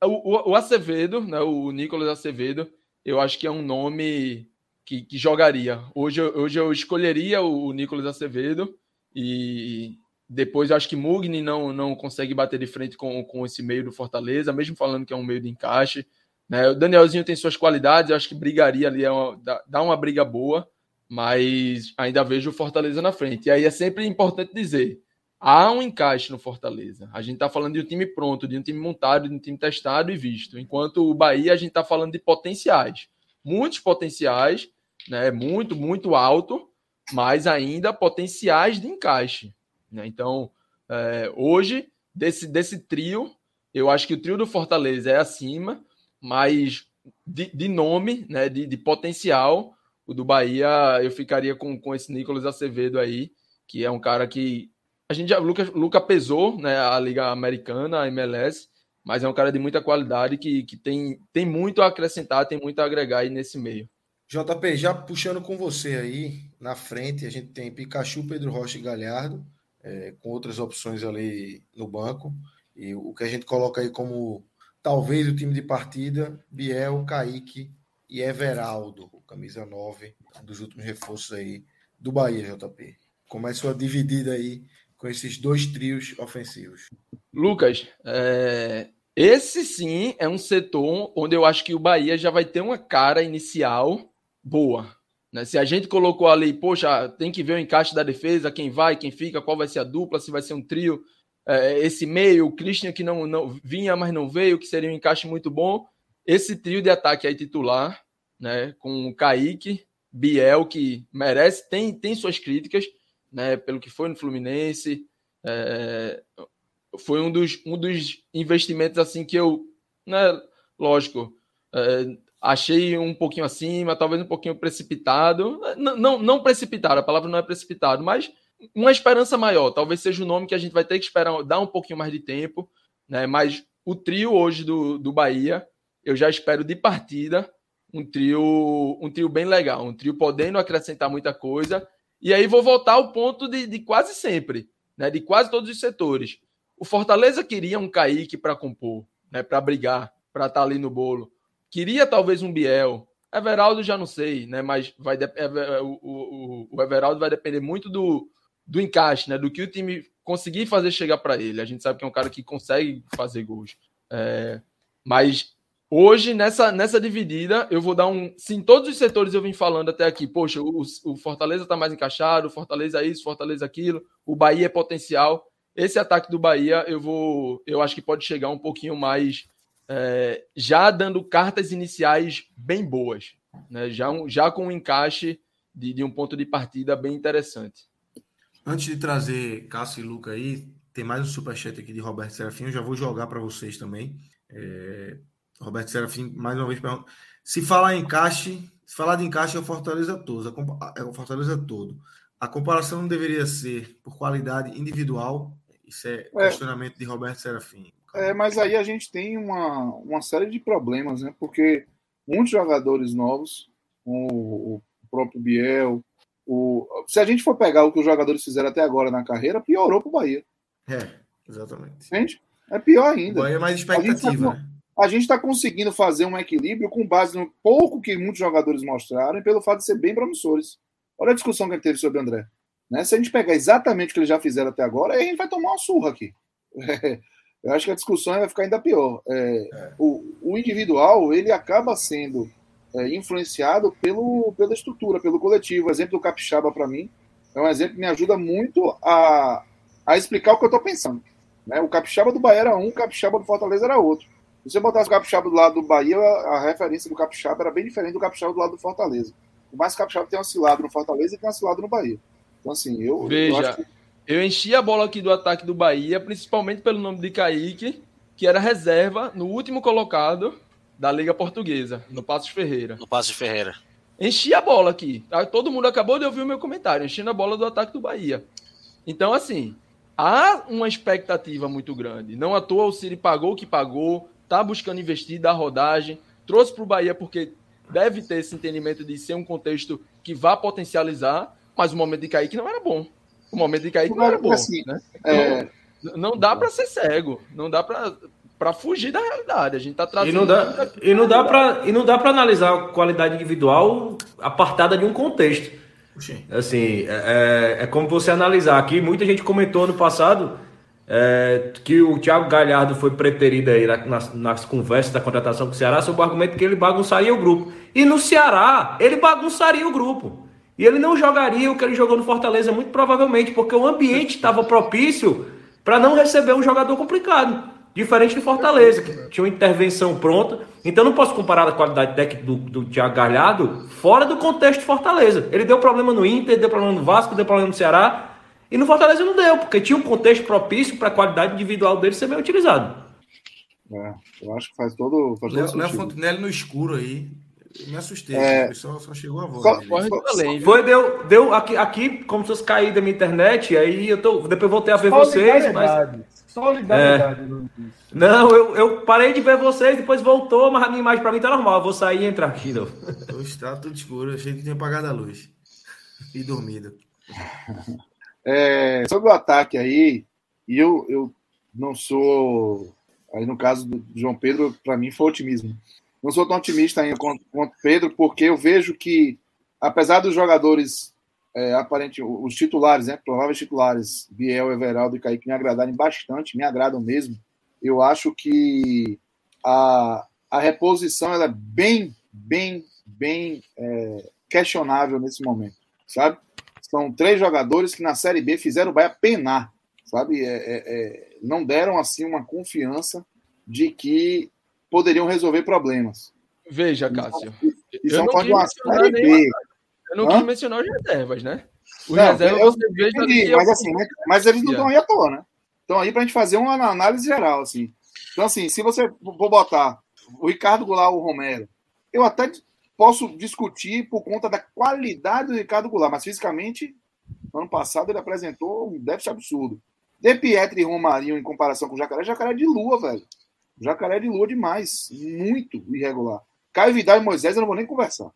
o, o, Acevedo, né, o Nicolas Acevedo, eu acho que é um nome que, que jogaria. Hoje, hoje eu escolheria o, o Nicolas Acevedo e depois eu acho que Mugni não, não consegue bater de frente com, com esse meio do Fortaleza, mesmo falando que é um meio de encaixe. Né? O Danielzinho tem suas qualidades, eu acho que brigaria ali, é uma, dá, dá uma briga boa, mas ainda vejo o Fortaleza na frente. E aí é sempre importante dizer: há um encaixe no Fortaleza. A gente está falando de um time pronto, de um time montado, de um time testado e visto. Enquanto o Bahia, a gente está falando de potenciais. Muitos potenciais, né? muito, muito alto, mas ainda potenciais de encaixe. Né? Então, é, hoje, desse, desse trio, eu acho que o trio do Fortaleza é acima, mas de, de nome, né? de, de potencial, o do Bahia, eu ficaria com, com esse Nicolas Acevedo aí, que é um cara que a gente já, Luca, Luca pesou, né, a Liga Americana, a MLS, mas é um cara de muita qualidade que, que tem, tem muito a acrescentar, tem muito a agregar aí nesse meio. JP, já puxando com você aí, na frente, a gente tem Pikachu, Pedro Rocha e Galhardo, é, com outras opções ali no banco. E o que a gente coloca aí como talvez o time de partida, Biel, Kaique e Everaldo, camisa 9, dos últimos reforços aí do Bahia, JP. Como é sua dividida aí com esses dois trios ofensivos? Lucas, é... esse sim é um setor onde eu acho que o Bahia já vai ter uma cara inicial boa. Né? Se a gente colocou ali, poxa, tem que ver o encaixe da defesa, quem vai, quem fica, qual vai ser a dupla, se vai ser um trio. É, esse meio, o Christian que não, não vinha, mas não veio, que seria um encaixe muito bom. Esse trio de ataque aí titular, né, com o Kaique, Biel, que merece, tem, tem suas críticas, né, pelo que foi no Fluminense. É, foi um dos, um dos investimentos assim que eu, né, lógico, é, achei um pouquinho acima, talvez um pouquinho precipitado. Não, não, não precipitado, a palavra não é precipitado, mas uma esperança maior. Talvez seja o um nome que a gente vai ter que esperar, dar um pouquinho mais de tempo, né? Mas o trio hoje do, do Bahia, eu já espero de partida um trio, um trio bem legal, um trio podendo acrescentar muita coisa. E aí vou voltar ao ponto de, de quase sempre, né? De quase todos os setores. O Fortaleza queria um Kaique para compor, né? Para brigar, para estar tá ali no bolo. Queria talvez um Biel. Everaldo já não sei, né? Mas vai de... o, o, o Everaldo vai depender muito do, do encaixe, né? Do que o time conseguir fazer chegar para ele. A gente sabe que é um cara que consegue fazer gols. É... Mas Hoje, nessa, nessa dividida, eu vou dar um. Se em todos os setores eu vim falando até aqui, poxa, o, o Fortaleza está mais encaixado, o Fortaleza isso, Fortaleza aquilo, o Bahia é potencial. Esse ataque do Bahia, eu vou. Eu acho que pode chegar um pouquinho mais. É, já dando cartas iniciais bem boas, né? já, um, já com um encaixe de, de um ponto de partida bem interessante. Antes de trazer Cássio e Luca aí, tem mais um superchat aqui de Roberto Serafim, eu já vou jogar para vocês também. É, Roberto Serafim, mais uma vez, pergunta. Se falar em encaixe, se falar de encaixe é o Fortaleza todo. É o Fortaleza todo. A comparação não deveria ser por qualidade individual. Isso é, é questionamento de Roberto Serafim. É, mas aí a gente tem uma, uma série de problemas, né? Porque muitos jogadores novos, o, o próprio Biel, o, se a gente for pegar o que os jogadores fizeram até agora na carreira, piorou para o Bahia. É, exatamente. Entende? É pior ainda. O Bahia é mais expectativa, né? A gente está conseguindo fazer um equilíbrio com base no pouco que muitos jogadores mostraram e pelo fato de ser bem promissores. Olha a discussão que a gente teve sobre o André. Né? Se a gente pegar exatamente o que eles já fizeram até agora, aí a gente vai tomar uma surra aqui. É, eu acho que a discussão vai ficar ainda pior. É, é. O, o, individual ele acaba sendo é, influenciado pelo, pela estrutura, pelo coletivo. O exemplo do Capixaba, para mim, é um exemplo que me ajuda muito a, a explicar o que eu estou pensando. Né? O Capixaba do Bahia era um, o Capixaba do Fortaleza era outro. Se você botasse o Capixaba do lado do Bahia, a referência do Capixaba era bem diferente do Capixaba do lado do Fortaleza. Por mais que o Capixaba tenha oscilado no Fortaleza e tenha oscilado no Bahia. Então, assim, eu. Veja, eu, que... eu enchi a bola aqui do ataque do Bahia, principalmente pelo nome de Kaique, que era reserva no último colocado da Liga Portuguesa, no Passos Ferreira. No Passos Ferreira. Enchi a bola aqui. Tá? Todo mundo acabou de ouvir o meu comentário, enchendo a bola do ataque do Bahia. Então, assim, há uma expectativa muito grande. Não à toa o Siri pagou o que pagou, está buscando investir, dar rodagem, trouxe para o Bahia porque deve ter esse entendimento de ser um contexto que vá potencializar, mas o momento de Kaique não era bom. O momento de Kaique não era bom. Assim, né? é... Então, não dá para ser cego, não dá para fugir da realidade. A gente está trazendo. E não dá, e não dá para e não dá para analisar a qualidade individual apartada de um contexto. Assim, é, é, é como você analisar aqui. Muita gente comentou no passado é, que o Thiago Galhardo foi preterido aí nas, nas, conversas da contratação com o Ceará sob o argumento que ele bagunçaria o grupo. E no Ceará, ele bagunçaria o grupo. E ele não jogaria o que ele jogou no Fortaleza, muito provavelmente, porque o ambiente estava propício para não receber um jogador complicado. Diferente do Fortaleza, que tinha uma intervenção pronta. Então não posso comparar a qualidade técnica do, do Thiago Galhardo fora do contexto de Fortaleza. Ele deu problema no Inter, deu problema no Vasco, deu problema no Ceará. E no Fortaleza não deu, porque tinha um contexto propício para a qualidade individual dele ser bem utilizado. É, eu acho que faz todo. Faz todo Léo Fontenelle no escuro aí. Eu me assustei, é... só, só chegou a voz. Só, além, foi, deu, deu aqui, aqui, como se fosse cair da minha internet, aí eu tô. Depois voltei a ver vocês, mas. Solidariedade, é... Não, eu, eu parei de ver vocês, depois voltou, mas a minha imagem para mim tá normal. Eu vou sair e entrar aqui. Não. Hoje tá tudo escuro, eu achei que tinha apagado a luz. E dormido. É, sobre o ataque aí, e eu, eu não sou Aí no caso do João Pedro, para mim foi otimismo. Não sou tão otimista ainda quanto, quanto Pedro, porque eu vejo que, apesar dos jogadores é, aparente, os titulares, né, prováveis titulares, Biel, Everaldo e Kaique me agradarem bastante, me agradam mesmo. Eu acho que a, a reposição ela é bem, bem, bem é, questionável nesse momento, sabe? São três jogadores que na Série B fizeram o Bahia penar, sabe? É, é, é, não deram assim uma confiança de que poderiam resolver problemas. Veja, Cássio. Isso é uma Série B. Eu não Hã? quis mencionar os reservas, né? Os não, reservas eu, você vê entendi, mas, assim, mas, mas eles não estão aí à toa, né? Estão aí para a gente fazer uma análise geral, assim. Então, assim, se você for botar o Ricardo Goulart ou o Romero, eu até posso discutir por conta da qualidade do Ricardo Goulart, mas fisicamente, ano passado ele apresentou um déficit absurdo. De Pietri e Romarinho em comparação com o Jacaré, Jacaré é de lua, velho. Jacaré é de lua demais. Muito irregular. Caio Vidal e Moisés eu não vou nem conversar.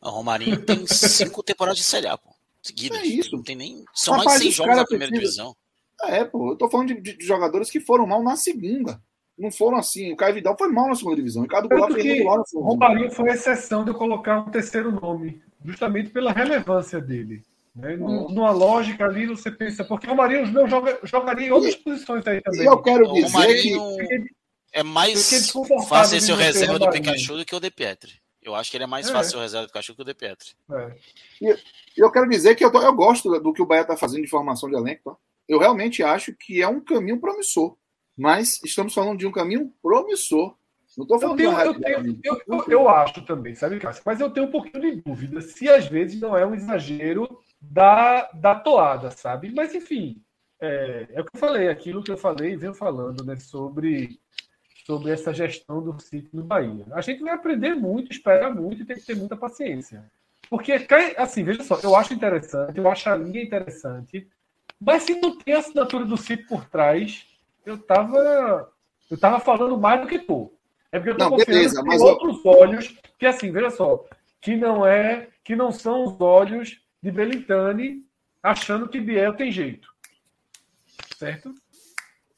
O Romarinho tem cinco temporadas de Série A, pô. Seguidas. É isso. Não tem nem. São Rapaz, mais seis jogos na primeira precisa... divisão. É, pô. Eu tô falando de, de, jogadores que foram mal na segunda. Não foram assim. O Caio Vidal foi mal na segunda divisão. O Ricardo Goulart foi mal na segunda. O Romarinho foi exceção de eu colocar um terceiro nome. Justamente pela relevância dele. Né? Hum. Numa lógica ali, você pensa, porque o Romarinho joga, jogaria em outras e, posições aí também. E eu quero dizer que. É mais fácil ser o reserva do Pikachu do que o De Pietri. Eu acho que ele é mais é. fácil o reserva do Pikachu que o De Pietri. É. E eu quero dizer que eu, tô, eu gosto do que o Bahia está fazendo de formação de elenco. Tá? Eu realmente acho que é um caminho promissor. Mas estamos falando de um caminho promissor. Não estou falando eu, tenho, eu, tenho, eu, eu, eu, acho também, sabe, Cássio? Mas eu tenho um pouquinho de dúvida se às vezes não é um exagero da, da toada, sabe? Mas enfim, é, é o que eu falei, aquilo que eu falei e venho falando, né? Sobre sobre essa gestão do sítio no Bahia. A gente vai aprender muito, esperar muito e tem que ter muita paciência. Porque, assim, veja só, eu acho interessante, eu acho a linha interessante, mas se não tem a assinatura do sítio por trás, eu tava, eu tava falando mais do que tu. É porque eu tô não, beleza, mas outros olhos, que assim, veja só, que não é, que não são os olhos de Belintani achando que Biel tem jeito. Certo?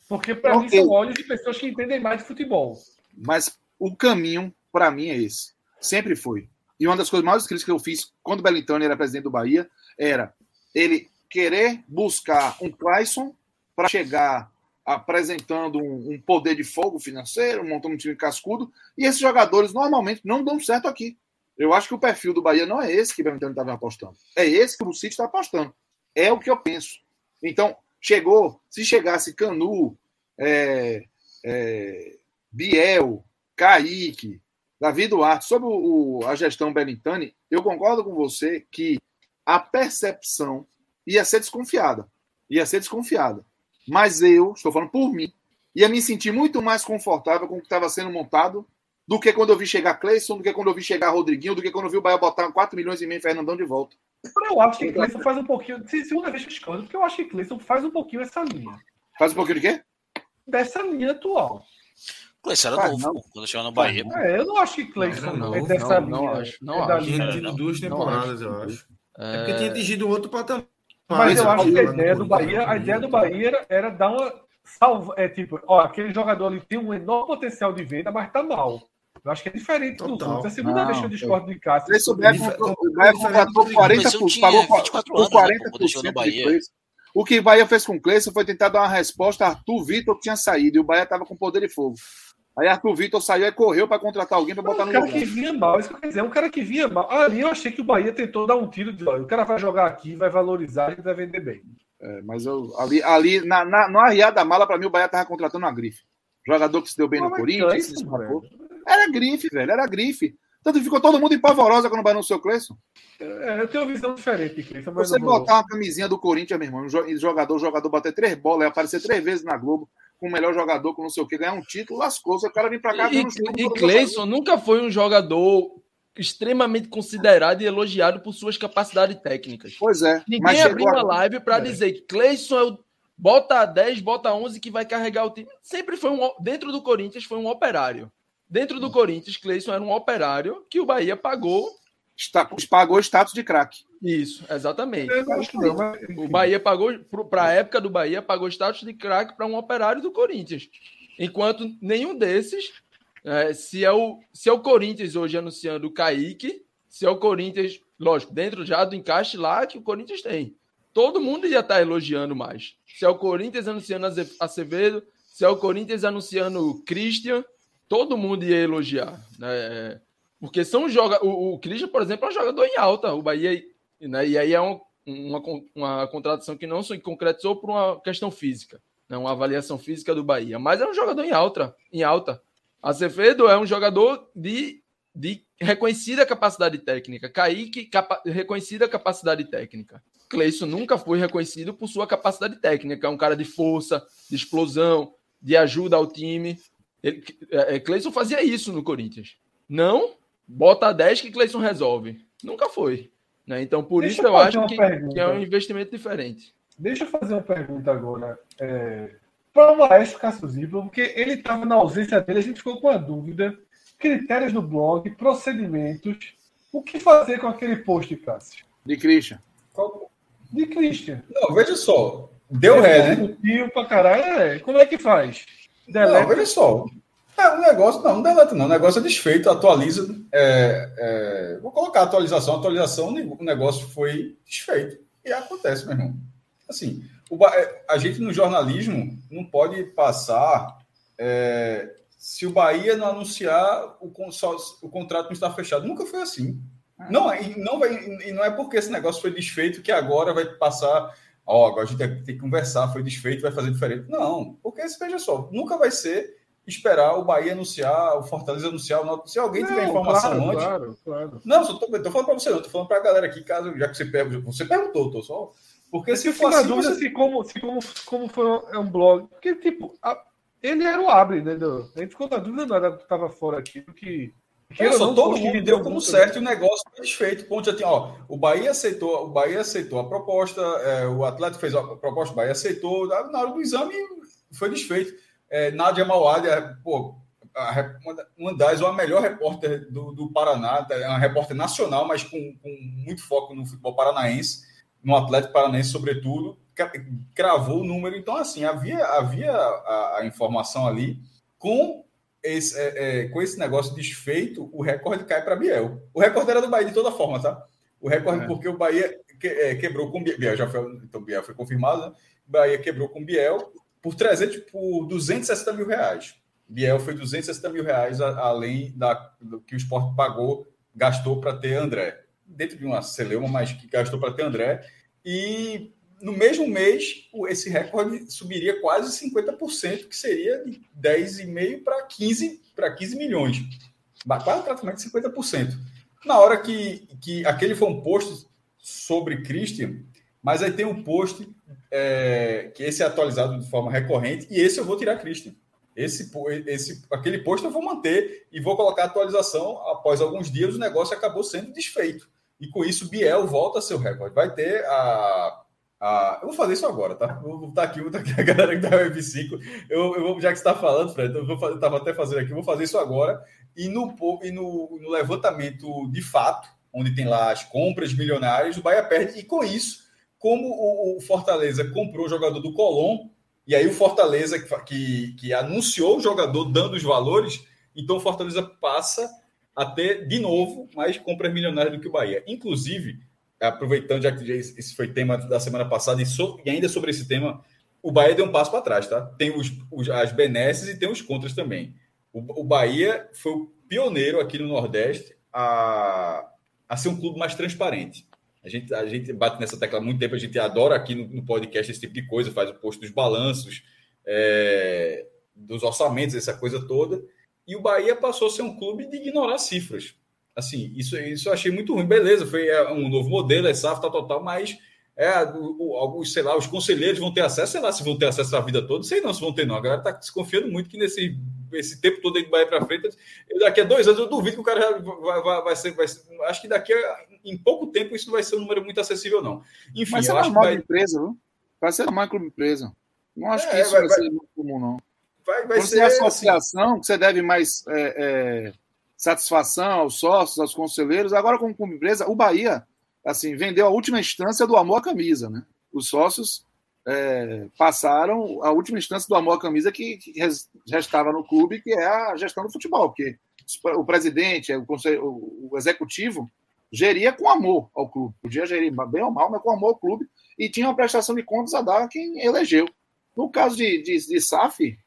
Porque para okay. mim são olhos de pessoas que entendem mais de futebol. Mas o caminho, para mim, é esse. Sempre foi. E uma das coisas mais críticas que eu fiz quando o Belintani era presidente do Bahia era ele querer buscar um Clayson para chegar apresentando um, um, poder de fogo financeiro, montando um time cascudo, e esses jogadores normalmente não dão certo aqui. Eu acho que o perfil do Bahia não é esse que o Belintani estava apostando. É esse que o City está apostando. É o que eu penso. Então, chegou, se chegasse Canu, é, é, Biel, Kaique, Davi Duarte, sobre o, o, a gestão Belintani, eu concordo com você que a percepção ia ser desconfiada. Ia ser desconfiada. Mas eu, estou falando por mim, ia me sentir muito mais confortável com o que estava sendo montado do que quando eu vi chegar Cleison, do que quando eu vi chegar Rodriguinho, do que quando eu vi o Bahia botar 4 milhões e meio Fernandão de volta. Eu acho que Cleison faz um pouquinho. Segunda vez que eu escolho, porque eu acho que Cleison faz um pouquinho essa linha. Faz um pouquinho de quê? dessa linha atual. Cleison era novo não. quando chegou no Bahia. É, eu não acho que Cleison não, é dessa não, linha. Não acho. Não é acho. Tinha tido duas temporadas, eu acho. É... é porque tinha atingido outro patamar. Mas eu acho que a ideia do Bahia, a ideia do Bahia era, era dar uma salva, é tipo, ó, aquele jogador ali tem um enorme potencial de venda, mas tá mal. Eu acho que é diferente Total. dos outros. É a segunda não, vez que eu discordo de Cássio. Se o Bahia contratou 40%, pagou 40% do Bahia. O que o Bahia fez com o Cleiton foi tentar dar uma resposta a Arthur Vitor, que tinha saído, e o Bahia estava com poder de fogo. Aí Arthur Vitor saiu e correu para contratar alguém para botar no lugar. Um cara que vinha mal, isso que eu quero dizer, é um cara que vinha mal. Ali eu achei que o Bahia tentou dar um tiro de olha, o cara vai jogar aqui, vai valorizar e vai vender bem. É, mas eu, ali, ali na, na, no arriar da mala, para mim, o Bahia estava contratando uma grife. Jogador que se deu bem Não, no Corinthians. Isso, era grife, velho, era grife. Tanto ficou todo mundo empavorosa quando vai no seu Cleison. É, eu tenho uma visão diferente de Cleison. Você botar uma camisinha do Corinthians, meu irmão, um jogador, jogador bater três bolas, aparecer três vezes na Globo, com o melhor jogador, com não sei o que, ganhar um título, lascou. O cara vir pra cá. E, e, e Cleison nunca foi um jogador extremamente considerado e elogiado por suas capacidades técnicas. Pois é. Ninguém abriu uma live para é. dizer que Cleison é o bota 10, bota 11 que vai carregar o time. Sempre foi um dentro do Corinthians foi um operário. Dentro do Corinthians, Cleison era um operário que o Bahia pagou. Está, pagou status de craque. Isso, exatamente. O Bahia pagou, para a época do Bahia, pagou status de craque para um operário do Corinthians. Enquanto nenhum desses, é, se, é o, se é o Corinthians hoje anunciando o Kaique, se é o Corinthians, lógico, dentro já do encaixe lá que o Corinthians tem. Todo mundo ia estar tá elogiando mais. Se é o Corinthians anunciando Acevedo, se é o Corinthians anunciando o Christian, todo mundo ia elogiar. Né? Porque são joga o, o Christian, por exemplo, é um jogador em alta. O Bahia, né? e aí é um, uma, uma contratação que não se concretizou por uma questão física, né? uma avaliação física do Bahia. Mas é um jogador em alta. Em alta. Acevedo é um jogador de, de reconhecida capacidade técnica. Kaique, capa, reconhecida capacidade técnica. Cleison nunca foi reconhecido por sua capacidade técnica. É um cara de força, de explosão, de ajuda ao time. Ele, é, é Cleison fazia isso no Corinthians. Não, bota 10 que Cleison resolve. Nunca foi. Né? Então, por Deixa isso eu acho que, que, é um investimento diferente. Deixa eu fazer uma pergunta agora. É, para o Maestro Cássio porque ele estava na ausência dele, a gente ficou com a dúvida. Critérios do blog, procedimentos. O que fazer com aquele post, Cássio? De Christian. De Christian. Não, veja só. Deu ré, né? Pra caralho, é. Como é que faz? Deleta. Não, veja só. É, um negócio, não, não deleta, não. O negócio é desfeito, atualiza. É, é, vou colocar atualização, atualização, o negócio foi desfeito. E acontece, meu irmão. Assim, o, é, a gente no jornalismo não pode passar. É, se o Bahia não anunciar, o, o contrato não está fechado. Nunca foi assim. Não, e não, vai, e não é porque esse negócio foi desfeito que agora vai passar. Ó, agora a gente tem que conversar, foi desfeito, vai fazer diferente. Não, porque veja só, nunca vai ser esperar o Bahia anunciar, o Fortaleza anunciar, se alguém tiver informação claro, antes. Claro, claro. Não, só tô, tô falando para você, não, tô falando para a galera aqui, caso, já que você perguntou, você perguntou, tô só. Porque se for assim, dúvida você... se como, se como, como foi um, é um blog. Porque, tipo, a, ele era o abre, né? Do, a gente ficou na dúvida, era que estava fora aqui. Que Olha só, todo mundo deu como certo e o negócio foi desfeito. Ponto já tinha, ó, o Bahia aceitou, o Bahia aceitou a proposta, é, o Atlético fez a proposta, o Bahia aceitou, na hora do exame foi desfeito. É, Nádia Mauad, é, pô, a, uma das, ou a melhor repórter do, do Paraná, é uma repórter nacional, mas com, com, muito foco no futebol paranaense, no Atlético Paranaense, sobretudo, cravou o número. Então, assim, havia, havia a, a informação ali com esse, é, é, com esse negócio desfeito, o recorde cai para Biel. O recorde era do Bahia de toda forma, tá? O recorde, é. porque o Bahia que, é, quebrou com Biel, já foi, então Biel foi confirmado, né? Bahia quebrou com Biel por 300, por 260 mil reais. Biel foi 260 mil reais além da, do que o esporte pagou, gastou para ter André. Dentro de uma celeuma, mas que gastou para ter André. E no mesmo mês, esse recorde subiria quase 50%, que seria de 10,5 para 15, para 15 milhões. Quase praticamente 50%. Na hora que, que aquele foi um post sobre Christian, mas aí tem um post é, que esse é atualizado de forma recorrente, e esse eu vou tirar Christian. Esse, esse, aquele post eu vou manter e vou colocar atualização. Após alguns dias, o negócio acabou sendo desfeito. E com isso, Biel volta a seu recorde. Vai ter a. a eu vou fazer isso agora, tá? Vou botar aqui, vou botar aqui a galera que tá no F5. Eu, eu já que você está falando, Fred, eu vou estava até fazendo aqui, vou fazer isso agora. E no, e no, no levantamento de fato, onde tem lá as compras milionárias, o Bahia perde. E com isso, como o, o Fortaleza comprou o jogador do Colom, e aí o Fortaleza, que, que anunciou o jogador dando os valores, então o Fortaleza passa a ter, de novo, mais compras milionárias do que o Bahia. Inclusive, aproveitando, já que esse foi tema da semana passada, e, so, e ainda sobre esse tema, o Bahia deu um passo para trás, tá? Tem os, os, as benesses e tem os contras também. O, o Bahia foi o pioneiro aqui no Nordeste a, a ser um clube mais transparente. A gente, a gente bate nessa tecla há muito tempo, a gente adora aqui no, no podcast esse tipo de coisa, faz o posto dos balanços, é, dos orçamentos, essa coisa toda. E o Bahia passou a ser um clube de ignorar cifras. Assim, isso, isso eu achei muito ruim. Beleza, foi é, um novo modelo, é SAF, tal, tal, tal, mas é, alguns, sei lá, os conselheiros vão ter acesso, sei lá se vão ter acesso a vida toda, sei não se vão ter, não. A galera está desconfiando muito que nesse esse tempo todo aí de Bahia para frente, daqui a dois anos eu duvido que o cara vai, vai, vai, ser, vai ser. Acho que daqui a, em pouco tempo isso não vai ser um número muito acessível, não. Enfim, vai ser normal vai... empresa, viu? Vai ser normal clube empresa. Não acho é, que isso vai, vai ser muito comum, não. Vai, vai Quando ser associação, que você deve mais é, é, satisfação aos sócios, aos conselheiros. Agora, como empresa, o Bahia assim vendeu a última instância do amor à camisa, né? Os sócios é, passaram a última instância do amor à camisa que, que restava no clube, que é a gestão do futebol, porque o presidente, o, conselho, o executivo, geria com amor ao clube. Podia gerir bem ou mal, mas com amor ao clube, e tinha uma prestação de contas a dar a quem elegeu. No caso de, de, de SAF,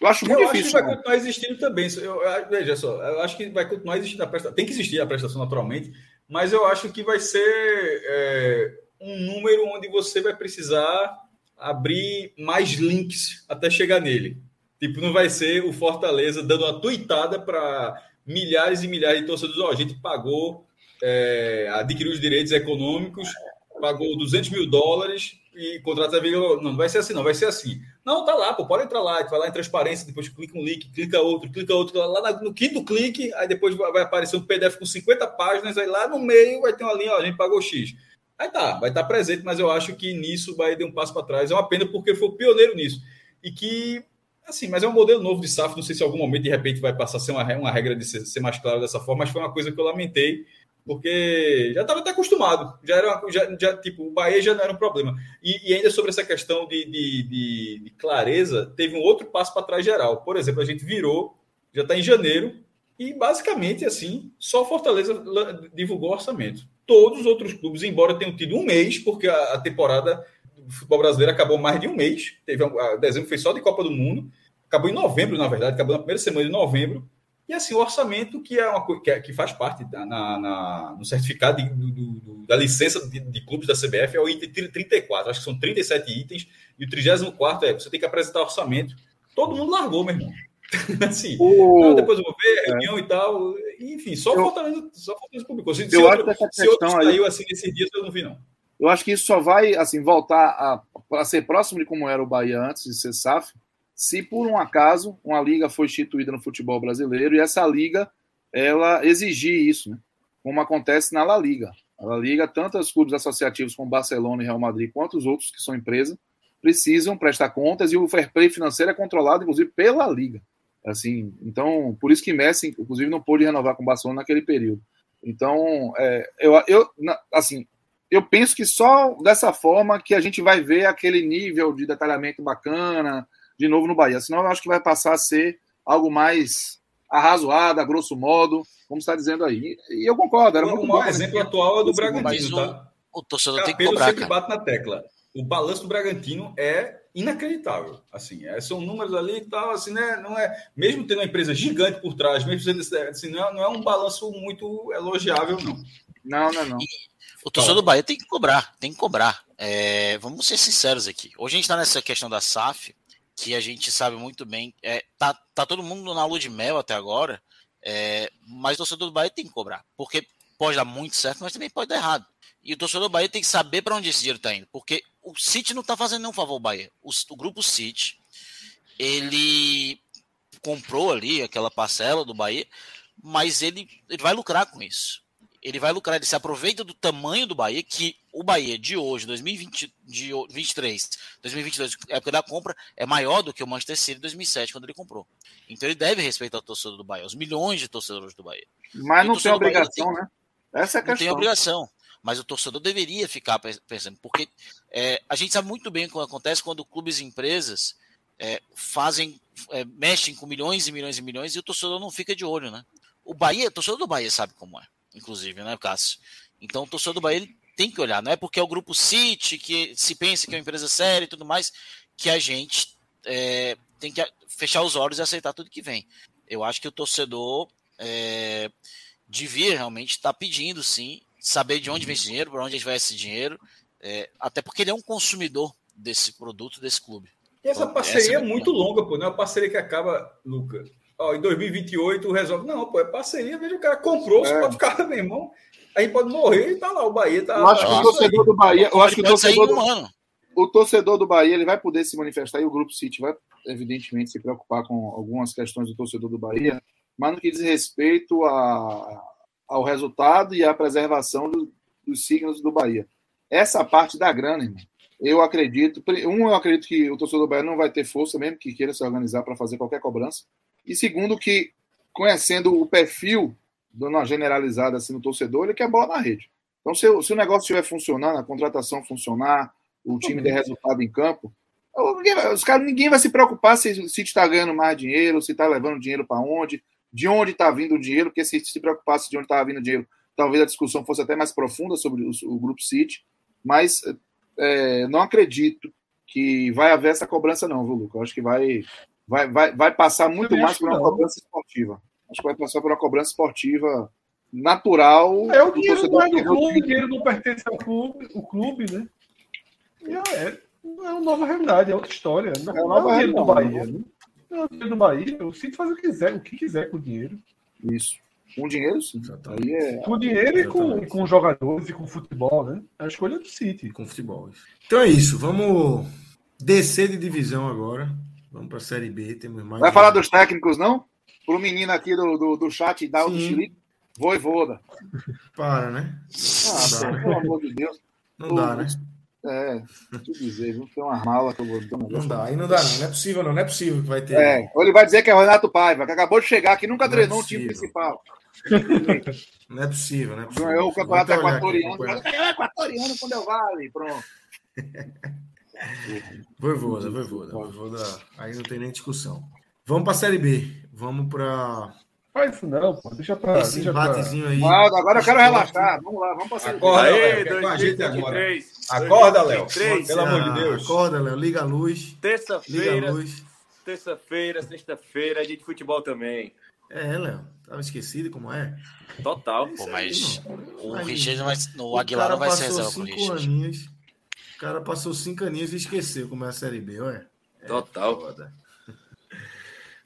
eu acho muito eu difícil. Acho que vai né? continuar existindo também. Eu, eu, veja só, eu acho que vai continuar existindo a prestação. Tem que existir a prestação naturalmente, mas eu acho que vai ser é, um número onde você vai precisar abrir mais links até chegar nele. Tipo, não vai ser o Fortaleza dando uma tuitada para milhares e milhares de torcedores. Oh, a gente pagou, é, adquiriu os direitos econômicos, pagou 200 mil dólares e contrata a Não, não vai ser assim, não, vai ser assim. Não, tá lá, pô, pode entrar lá, vai lá em transparência, depois clica um link, clica outro, clica outro, lá no quinto clique, aí depois vai aparecer um PDF com 50 páginas, aí lá no meio vai ter uma linha, ó, a gente pagou X. Aí tá, vai estar presente, mas eu acho que nisso vai dar um passo para trás. É uma pena porque foi pioneiro nisso. E que, assim, mas é um modelo novo de SAF. Não sei se em algum momento, de repente, vai passar a ser uma, uma regra de ser, ser mais claro dessa forma, mas foi uma coisa que eu lamentei, porque já estava até acostumado. Já era uma, já, já, tipo, o Bahia já não era um problema. E, e ainda sobre essa questão de, de, de, de clareza, teve um outro passo para trás geral. Por exemplo, a gente virou, já está em janeiro, e basicamente, assim, só Fortaleza divulgou orçamento todos os outros clubes, embora tenham tido um mês, porque a, a temporada do futebol brasileiro acabou mais de um mês. Teve a, dezembro foi só de Copa do Mundo, acabou em novembro, na verdade, acabou na primeira semana de novembro. E assim, o orçamento que é uma que, é, que faz parte da, na, na, no certificado de, do, do, da licença de, de, clubes da CBF é o item 34, acho que são 37 itens, e o 34 é você tem que apresentar orçamento. Todo mundo largou, meu irmão. assim, o... não, depois eu vou ver, é. reunião é. e tal. Enfim, só eu... Fortaleza, só Fortaleza publicou. Se, eu se acho outro, que essa se questão aí... saiu assim nesses dias, eu não vi, não. Eu acho que isso só vai assim voltar a, a ser próximo de como era o Bahia antes de ser SAF, se por um acaso uma liga foi instituída no futebol brasileiro e essa liga ela exigir isso, né? como acontece na La Liga. A La Liga, tanto os clubes associativos como Barcelona e Real Madrid, quanto os outros que são empresas, precisam prestar contas e o fair play financeiro é controlado, inclusive, pela Liga. Assim, então, por isso que Messi, inclusive, não pôde renovar com o Barcelona naquele período. Então, é, eu, eu, assim, eu penso que só dessa forma que a gente vai ver aquele nível de detalhamento bacana de novo no Bahia. Senão, eu acho que vai passar a ser algo mais arrazoado, a grosso modo, como está dizendo aí. E eu concordo. Era o muito maior exemplo atual é do Bragantino, tá? O torcedor tem que cobrar, sempre bate na tecla. O balanço do Bragantino é inacreditável. Assim, é, são números ali e tal, assim, né? Não é, mesmo tendo uma empresa gigante por trás, mesmo sendo assim, não, é, não é um balanço muito elogiável, não. Não, não, não. E o torcedor do Bahia tem que cobrar, tem que cobrar. É, vamos ser sinceros aqui. Hoje a gente está nessa questão da SAF, que a gente sabe muito bem. É, tá, tá todo mundo na lua de mel até agora, é, mas o torcedor do Bahia tem que cobrar. Porque pode dar muito certo, mas também pode dar errado. E o torcedor do Bahia tem que saber para onde esse dinheiro está indo. Porque o City não está fazendo nenhum favor ao Bahia. O, o, grupo City, ele comprou ali aquela parcela do Bahia, mas ele, ele vai lucrar com isso. Ele vai lucrar, ele se aproveita do tamanho do Bahia, que o Bahia de hoje, 2020, de 23, 2022, época da compra, é maior do que o Manchester City de 2007, quando ele comprou. Então ele deve respeitar o torcedor do Bahia, os milhões de torcedores do Bahia. Mas não tem obrigação, né? Essa é a questão. Não tem obrigação mas o torcedor deveria ficar pensando, porque é, a gente sabe muito bem o que acontece quando clubes e empresas é, fazem, é, mexem com milhões e milhões e milhões e o torcedor não fica de olho, né? O Bahia, o torcedor do Bahia sabe como é, inclusive, né, Cássio? Então o torcedor do Bahia ele tem que olhar, não é porque é o grupo City que se pensa que é uma empresa séria e tudo mais, que a gente é, tem que fechar os olhos e aceitar tudo que vem. Eu acho que o torcedor é, devia realmente estar tá pedindo, sim, saber de onde vem esse dinheiro, para onde vai esse dinheiro, é, até porque ele é um consumidor desse produto, desse clube. E essa então, parceria essa é, é muito longa, pô, não é uma parceria que acaba, Lucas. Ó, em 2028 resolve. Não, pô, é parceria, veja o cara comprou, é. você pode ficar, meu irmão. Aí pode morrer e tá lá, o Bahia tá. Eu acho que o torcedor do Bahia. Eu acho que o torcedor do, o torcedor do Bahia ele vai poder se manifestar e o Grupo City vai, evidentemente, se preocupar com algumas questões do torcedor do Bahia, mas no que diz respeito a, ao resultado e à preservação do, dos signos do Bahia. Essa parte da grana, irmão, eu acredito. Um, eu acredito que o torcedor do Bahia não vai ter força mesmo que queira se organizar para fazer qualquer cobrança. E segundo, que conhecendo o perfil, dando uma generalizada assim no torcedor, ele quer bola na rede. Então, se, se o negócio estiver funcionando, a contratação funcionar, o time der resultado em campo, os caras, ninguém vai se preocupar se o City está ganhando mais dinheiro, se está levando dinheiro para onde, de onde está vindo o dinheiro, porque se se preocupasse de onde estava vindo o dinheiro, talvez a discussão fosse até mais profunda sobre o, o grupo City, mas é, não acredito que vai haver essa cobrança, não, viu, Lucas? Eu acho que vai, vai, vai, vai passar muito mais por uma não. cobrança esportiva. Acho que vai passar por uma cobrança esportiva natural. É o dinheiro não é do clube, o dinheiro não pertence ao clube, o clube, né? Já é. Não é uma nova realidade, é outra história. Não é, é nova dinheiro do Bahia. Né? Não é o dinheiro do Bahia. O City faz o que quiser, o que quiser com o dinheiro. Isso. Com dinheiro, sim. Aí é... Com dinheiro e com, e com jogadores e com futebol, né? É a escolha do City. Com futebol. Então é isso. Vamos descer de divisão agora. Vamos para a Série B. Temos mais Vai falar dos técnicos, não? Para o menino aqui do, do, do chat da do Chile. Voivoda. Para, né? Ah, dá, pelo amor de Deus. Não dá, né? É, deixa eu dizer, viu? Tem uma mala que eu vou dar. Não dá, aí não dá, não. Não é possível, não. Não é possível que vai ter. É, ou ele vai dizer que é o Renato Paiva, que acabou de chegar aqui, nunca não é treinou é um time principal. Não é possível, né? Ganhou o campeonato equatoriano. Ganhou equatoriano quando eu vale, pronto. Voivoda, voivoda, voivoda. Aí não tem nem discussão. Vamos para a Série B. Vamos para Faz isso não, pô. Deixa pra. Esse deixa empatezinho pra... aí. Agora eu quero relaxar. Vamos lá, vamos passar. Acorda, Aê, Léo, com a gente agora. Acorda, Léo. Pelo amor de Deus. Acorda, Léo. Liga a luz. Terça-feira. Terça-feira, sexta-feira, é dia de futebol também. É, Léo. Tava esquecido como é. Total. Pô, mas o Richard vai, no Aguilar não vai ser reserva pro Richard. Aninhos, o cara passou cinco aninhos e esqueceu como é a Série B, ué. É Total. Foda.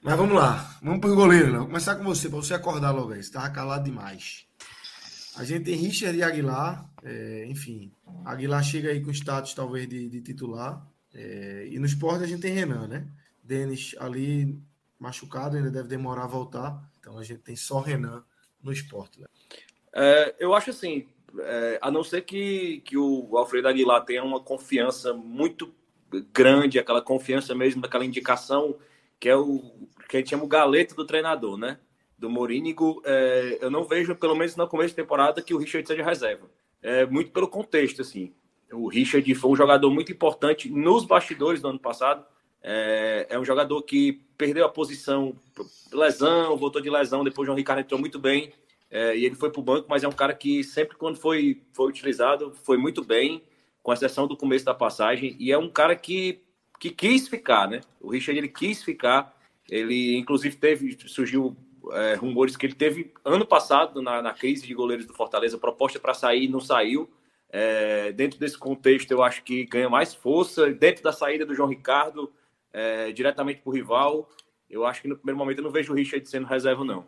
Mas vamos lá, vamos para o goleiro, Léo. Começar com você, para você acordar logo aí. Você estava calado demais. A gente tem Richard e Aguilar, é, enfim. Aguilar chega aí com status talvez de, de titular. É, e no esporte a gente tem Renan, né? Denis ali machucado, ainda deve demorar a voltar. Então a gente tem só Renan no esporte. É, eu acho assim, é, a não ser que, que o Alfredo Aguilar tenha uma confiança muito grande, aquela confiança mesmo daquela indicação que é o que a gente chama o galeto do treinador, né? Do Morínigo, é, eu não vejo, pelo menos no começo da temporada, que o Richard seja reserva. É muito pelo contexto, assim. O Richard foi um jogador muito importante nos bastidores do ano passado. É, é um jogador que perdeu a posição, lesão, voltou de lesão, depois o João Ricardo entrou muito bem. É, e ele foi para o banco, mas é um cara que sempre quando foi, foi utilizado, foi muito bem, com exceção do começo da passagem. E é um cara que que quis ficar, né? O Richard ele quis ficar. Ele, inclusive, teve surgiu é, rumores que ele teve ano passado na, na crise de goleiros do Fortaleza proposta para sair, não saiu. É, dentro desse contexto, eu acho que ganha mais força. Dentro da saída do João Ricardo, é, diretamente para o rival, eu acho que no primeiro momento eu não vejo o Richard sendo reserva, não.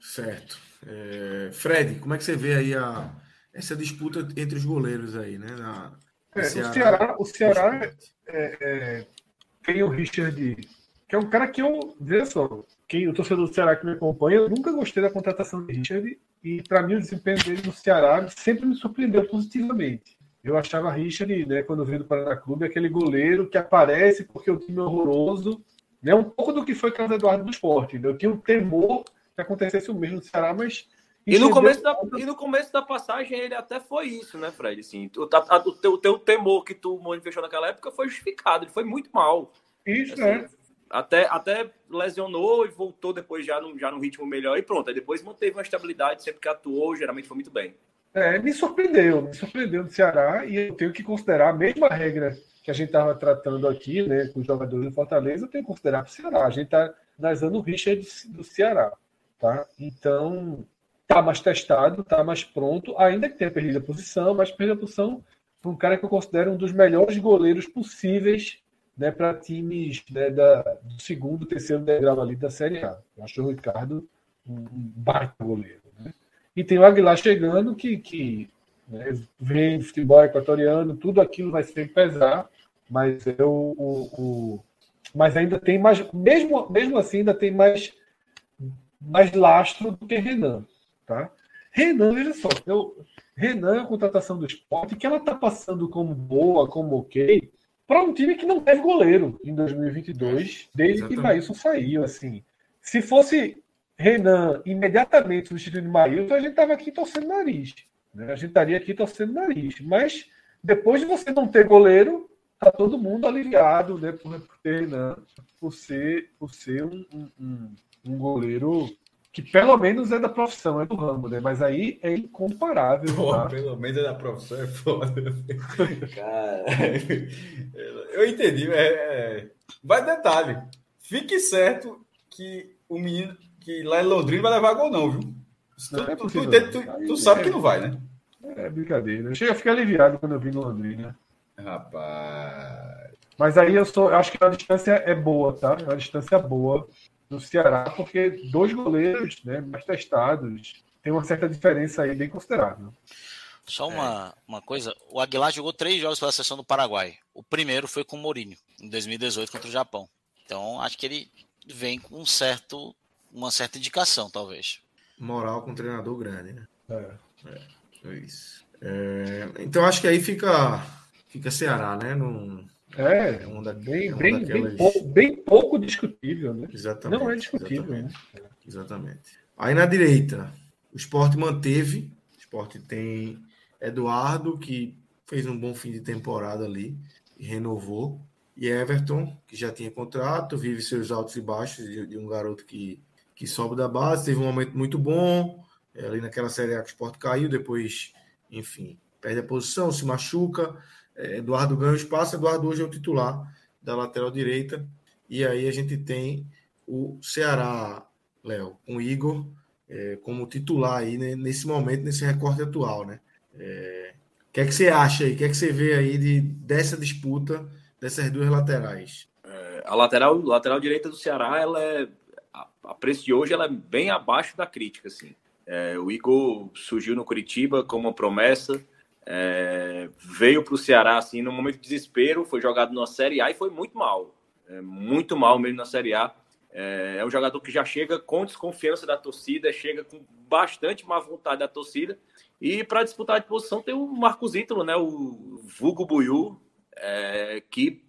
Certo. É, Fred, como é que você vê aí a, essa disputa entre os goleiros aí, né? Na, é, Ceará, o Ceará, o Ceará é, é, tem o Richard, que é um cara que eu, veja só, quem, o torcedor do Ceará que me acompanha, eu nunca gostei da contratação de Richard e para mim o desempenho dele no Ceará sempre me surpreendeu positivamente. Eu achava Richard, né, quando veio do Paraná Clube, aquele goleiro que aparece porque o time é horroroso, né, um pouco do que foi Carlos Eduardo do esporte. Né? Eu tinha um temor que acontecesse o mesmo no Ceará, mas e no, começo da, e no começo da passagem ele até foi isso, né, Fred? Assim, o, a, o, teu, o teu temor que tu manifestou naquela época foi justificado, ele foi muito mal. Isso, assim, é. Até, até lesionou e voltou depois já no, já no ritmo melhor e pronto. Aí depois manteve uma estabilidade, sempre que atuou, geralmente foi muito bem. É, me surpreendeu, me surpreendeu no Ceará e eu tenho que considerar a mesma regra que a gente estava tratando aqui, né, com os jogadores do Fortaleza, eu tenho que considerar para o Ceará. A gente está analisando o Richard do Ceará, tá? Então, tá mais testado, tá mais pronto, ainda que tenha perdido a posição, mas perdeu a posição para um cara que eu considero um dos melhores goleiros possíveis né, para times né, da, do segundo, terceiro degrau ali da Série A. Eu acho o Ricardo um, um baita goleiro. Né? E tem o Aguilar chegando que, que né, vem futebol equatoriano, tudo aquilo vai sempre pesar, mas eu, o, o, mas ainda tem mais, mesmo, mesmo assim, ainda tem mais, mais lastro do que Renan. Tá? Renan, veja só, eu, Renan é a contratação do esporte que ela está passando como boa, como ok, para um time que não teve goleiro em 2022, desde Exatamente. que Maílson saiu. Assim. Se fosse Renan imediatamente substituindo Maílson, a gente estava aqui torcendo nariz. Né? A gente estaria aqui torcendo nariz. Mas depois de você não ter goleiro, tá todo mundo aliviado, né? Por, por ter, né, por ser, por ser um, um, um goleiro que pelo menos é da profissão, é do ramo, né? Mas aí é incomparável. Pô, tá? Pelo menos é da profissão, é foda. Cara, eu entendi. É, é... Vai detalhe. Fique certo que o menino que lá em Londrina vai levar gol, não, viu? Não, tu, é tu, tu, tu, sabe que não vai, né? É brincadeira. Chega a ficar aliviado quando eu vi no Londrina. Rapaz. Mas aí eu sou, eu acho que a distância é boa, tá? É uma distância boa no Ceará, porque dois goleiros né, mais testados tem uma certa diferença aí bem considerável. Só uma, uma coisa, o Aguilar jogou três jogos pela seleção do Paraguai. O primeiro foi com o Mourinho, em 2018 contra o Japão. Então acho que ele vem com um certo, uma certa indicação, talvez. Moral com um treinador grande, né? É. é, é isso. É, então acho que aí fica, fica Ceará, né? Num, é, é uma bem, uma bem, daquelas... bem, pouco, bem, pouco, discutível, né? Exatamente. Não é discutível, exatamente, né? Exatamente. Aí na direita, o esporte manteve. O esporte tem Eduardo, que fez um bom fim de temporada ali e renovou. E Everton, que já tinha contrato, vive seus altos e baixos de, de um garoto que, que sobe da base, teve um momento muito bom. É, ali naquela série A que o esporte caiu, depois, enfim, perde a posição, se machuca. Eduardo ganha o espaço, Eduardo hoje é o titular da lateral direita. E aí a gente tem o Ceará, Léo, com Igor é, como titular aí né, nesse momento, nesse recorte atual, né? É, o que é que você acha aí? O que é que você vê aí de, dessa disputa dessas duas laterais? É, a lateral, lateral direita do Ceará, ela é a, a preço de hoje, ela é bem abaixo da crítica, assim. É, o Igor surgiu no Curitiba como uma promessa, é, veio para o Ceará assim no momento de desespero, foi jogado na Série A e foi muito mal, é, muito mal mesmo na Série A. É, é, um jogador que já chega com desconfiança da torcida, chega com bastante má vontade da torcida. E para disputar de posição tem o Marcos Ítalo, né, o Vugo Buiu, é, que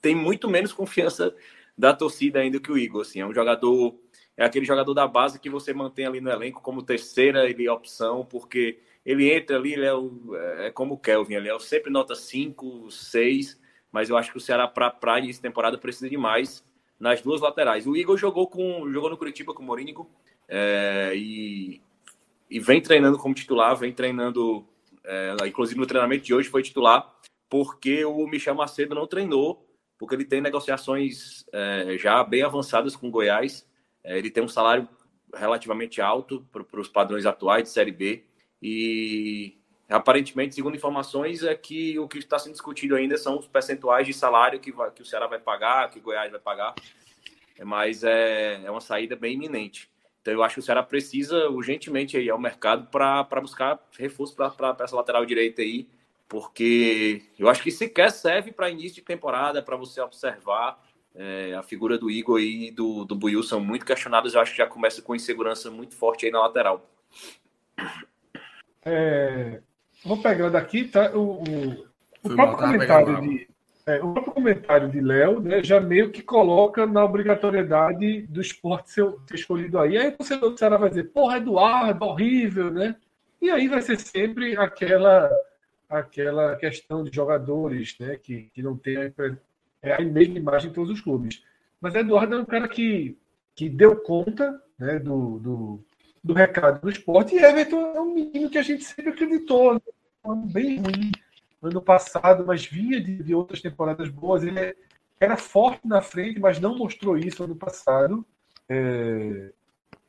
tem muito menos confiança da torcida ainda que o Igor. Assim, é um jogador, é aquele jogador da base que você mantém ali no elenco como terceira ele, opção, porque ele entra ali, ele é, o, é como o Kelvin, ele é sempre nota 5, 6, mas eu acho que o Ceará, para início de temporada, precisa de mais nas duas laterais. O Igor jogou com jogou no Curitiba com o Morínico é, e, e vem treinando como titular, vem treinando, é, inclusive no treinamento de hoje foi titular, porque o Michel Macedo não treinou, porque ele tem negociações é, já bem avançadas com o Goiás, é, ele tem um salário relativamente alto para os padrões atuais de Série B, e aparentemente, segundo informações, é que o que está sendo discutido ainda são os percentuais de salário que, vai, que o Ceará vai pagar, que o Goiás vai pagar. Mas é, é uma saída bem iminente. Então eu acho que o Ceará precisa urgentemente ir ao mercado para buscar reforço para essa lateral direita aí, porque eu acho que sequer serve para início de temporada, para você observar. É, a figura do Igor e do, do Buiu são muito questionadas. Eu acho que já começa com insegurança muito forte aí na lateral. É, vou pegando aqui, tá? O, o, o próprio comentário de. É, o próprio comentário de Léo né, já meio que coloca na obrigatoriedade do esporte ser, ser escolhido aí. Aí você o Ceará vai dizer, porra, Eduardo, horrível, né? E aí vai ser sempre aquela aquela questão de jogadores né, que, que não tem a, é a mesma imagem em todos os clubes. Mas Eduardo é um cara que, que deu conta né, do, do, do recado do esporte. E Everton é um menino que a gente sempre acreditou. Né? Um ano bem ruim ano passado, mas vinha de, de outras temporadas boas. Ele é, era forte na frente, mas não mostrou isso ano passado. É...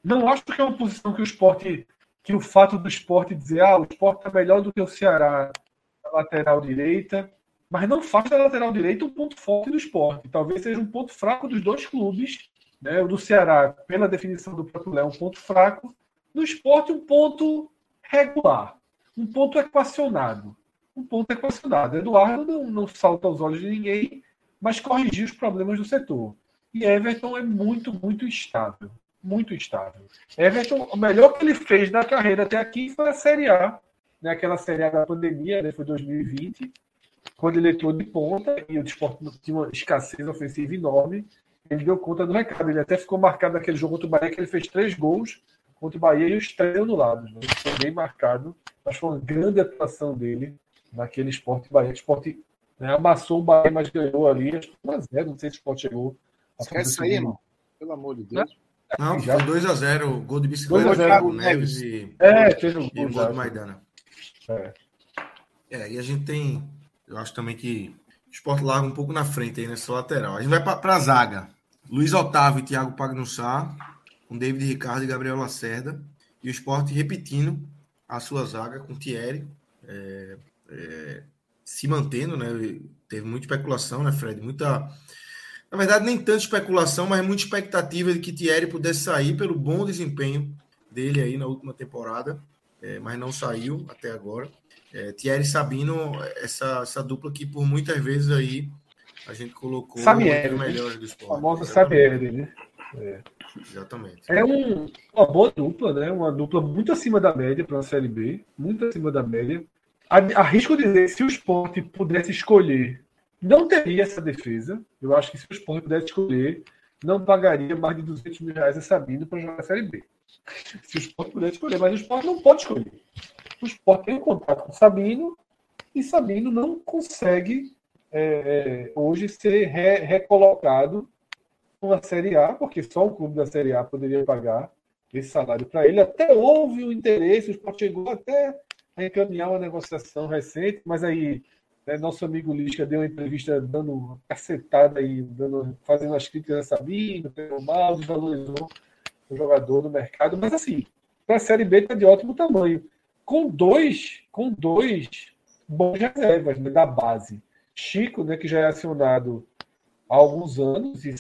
Não acho que é uma posição que o esporte, que o fato do esporte dizer ah, o esporte é melhor do que o Ceará na lateral direita, mas não faz da lateral direita um ponto forte do esporte. Talvez seja um ponto fraco dos dois clubes. Né? O do Ceará, pela definição do próprio Léo, um ponto fraco, no esporte, um ponto regular, um ponto equacionado. Um ponto equacionado. Eduardo não, não salta aos olhos de ninguém, mas corrigiu os problemas do setor. E Everton é muito, muito estável. Muito estável. Everton, o melhor que ele fez na carreira até aqui foi a Série A. Né? Aquela Série A da pandemia, né? foi 2020, quando ele entrou de ponta e o esporte tinha uma escassez ofensiva enorme. Ele deu conta do recado. Ele até ficou marcado naquele jogo contra o Bahia, que ele fez três gols contra o Bahia e os três anulados. Né? Foi bem marcado, mas foi uma grande atuação dele naquele esporte Bahia. O esporte né, amassou o Bahia, mas ganhou ali. Acho que 1x0, não sei se o esporte chegou. Esquece isso aí, irmão. Pelo amor de Deus. Não, não foi 2x0, gol de bicicleta, Thiago Neves e, é, fez o e o gol do Maidana. É. é, e a gente tem, eu acho também que o esporte larga um pouco na frente aí nessa lateral. A gente vai para a zaga. Luiz Otávio e Thiago Pagnussá, com David Ricardo e Gabriel Lacerda. E o esporte repetindo a sua zaga com Thierry. É, é, se mantendo, né? Teve muita especulação, né, Fred? Muita. Na verdade, nem tanta especulação, mas muita expectativa de que Thierry pudesse sair pelo bom desempenho dele aí na última temporada, é, mas não saiu até agora. É, Thierry Sabino, essa, essa dupla que por muitas vezes aí a gente colocou Samieri, né? melhores do esporte. O famoso Samieri, né? É. Exatamente. É um, uma boa dupla, né? Uma dupla muito acima da média para a Série B, muito acima da média. Arrisco dizer, se o esporte pudesse escolher, não teria essa defesa. Eu acho que se o esporte pudesse escolher, não pagaria mais de 200 mil reais a Sabino para jogar a Série B. Se o esporte pudesse escolher, mas o esporte não pode escolher. O esporte tem um contato com Sabino e Sabino não consegue é, é, hoje ser re, recolocado na Série A, porque só o clube da Série A poderia pagar esse salário para ele. Até houve o interesse, o esporte chegou até a encaminhar uma negociação recente, mas aí né, nosso amigo Lisca deu uma entrevista dando uma cacetada aí, dando, fazendo as críticas a Sabino, mal, desvalorizou o jogador no mercado, mas assim, para a Série B está de ótimo tamanho. Com dois, com dois bons reservas né, da base. Chico, né, que já é acionado há alguns anos, e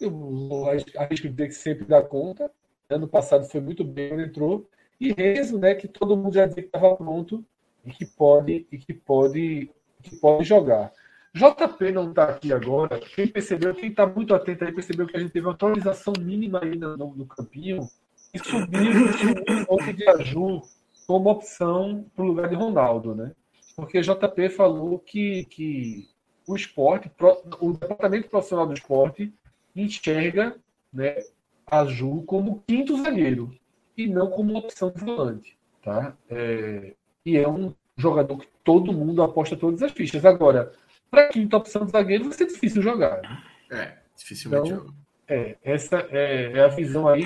eu arrisco dizer que sempre dá conta. Ano passado foi muito bem quando entrou. E Rezo, né, que todo mundo já dizia que estava pronto e que pode e que pode que pode jogar. JP não está aqui agora. Quem percebeu, quem está muito atento aí, percebeu que a gente teve uma atualização mínima aí no, no campinho e subiu o de Aju como opção para o lugar de Ronaldo, né? Porque JP falou que, que o esporte, o departamento profissional do esporte enxerga né, a Ju como quinto zagueiro e não como opção de volante. Tá? É, e é um jogador que todo mundo aposta todas as fichas. Agora, para quinta opção de zagueiro vai ser difícil jogar. É, dificilmente então, É, essa é, é, a visão aí.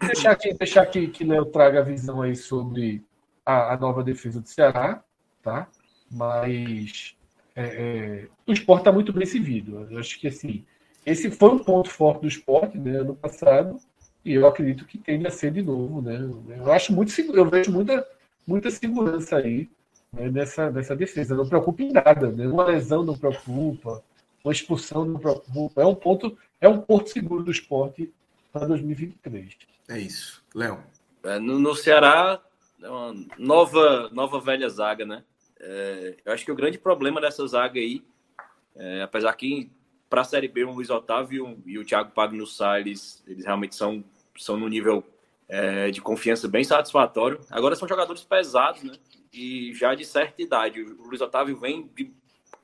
Deixar que, deixar que, que Léo traga a visão aí sobre a, a nova defesa do Ceará, tá? Mas é, é, o esporte está muito bem servido. Eu acho que assim, esse foi um ponto forte do esporte né, ano passado, e eu acredito que tende a ser de novo. Né? Eu acho muito eu vejo muita, muita segurança aí né, nessa, nessa defesa. Não preocupa em nada, né? uma lesão não preocupa, uma expulsão não preocupa. É um ponto, é um porto seguro do esporte para 2023. É isso. Léo. É, no, no Ceará, é uma nova, nova velha zaga, né? É, eu acho que o grande problema dessa zaga aí, é, apesar que para a Série B o Luiz Otávio e o Thiago Pagno Salles, eles realmente são, são no nível é, de confiança bem satisfatório. Agora são jogadores pesados, né? E já de certa idade. O Luiz Otávio vem de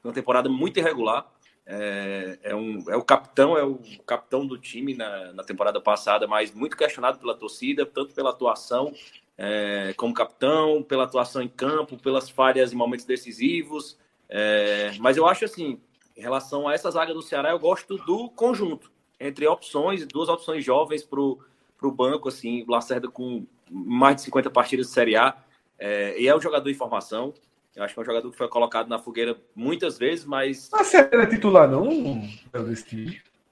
uma temporada muito irregular. É, é, um, é o capitão, é o capitão do time na, na temporada passada, mas muito questionado pela torcida, tanto pela atuação é, como capitão, pela atuação em campo, pelas falhas em momentos decisivos. É, mas eu acho assim, em relação a essa zaga do Ceará, eu gosto do conjunto, entre opções, duas opções jovens para o banco, assim, Lacerda com mais de 50 partidas de Série A, é, e é um jogador em formação. Eu acho que é um jogador que foi colocado na fogueira muitas vezes, mas. Mas é titular, não,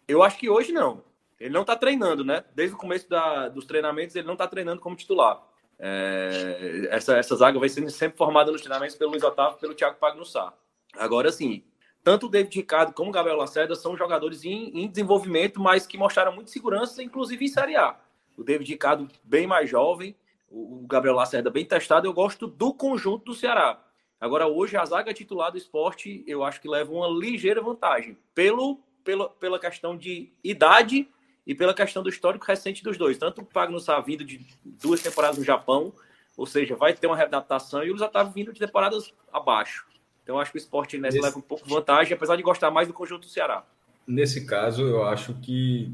Eu acho que hoje não. Ele não está treinando, né? Desde o começo da, dos treinamentos, ele não está treinando como titular. É, essa, essa zaga vai sendo sempre formada nos treinamentos pelo Luiz Otávio e pelo Thiago Pagnussá. Agora, sim, tanto o David Ricardo como o Gabriel Lacerda são jogadores em, em, desenvolvimento, mas que mostraram muita segurança, inclusive em Série A. O David Ricardo bem mais jovem, o, Gabriel Lacerda bem testado. Eu gosto do conjunto do Ceará. Agora, hoje, a zaga titular do esporte, eu acho que leva uma ligeira vantagem, pelo, pela, pela questão de idade e pela questão do histórico recente dos dois. Tanto o Pagno Sá vindo de duas temporadas no Japão, ou seja, vai ter uma readaptação, e o Luiz Otávio vindo de temporadas abaixo. Então acho que o esporte nessa leva um pouco de vantagem, apesar de gostar mais do conjunto do Ceará. Nesse caso, eu acho que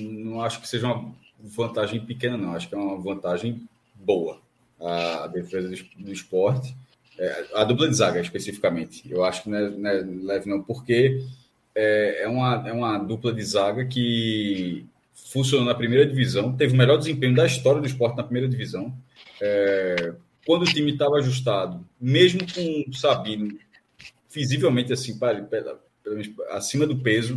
não acho que seja uma vantagem pequena, não. Acho que é uma vantagem boa a defesa do esporte. É, a dupla de zaga, especificamente. Eu acho que não é, não é leve, não, porque é, é, uma, é uma dupla de zaga que funcionou na primeira divisão, teve o melhor desempenho da história do esporte na primeira divisão. É, quando o time estava ajustado, mesmo com o Sabino visivelmente assim, para, acima do peso,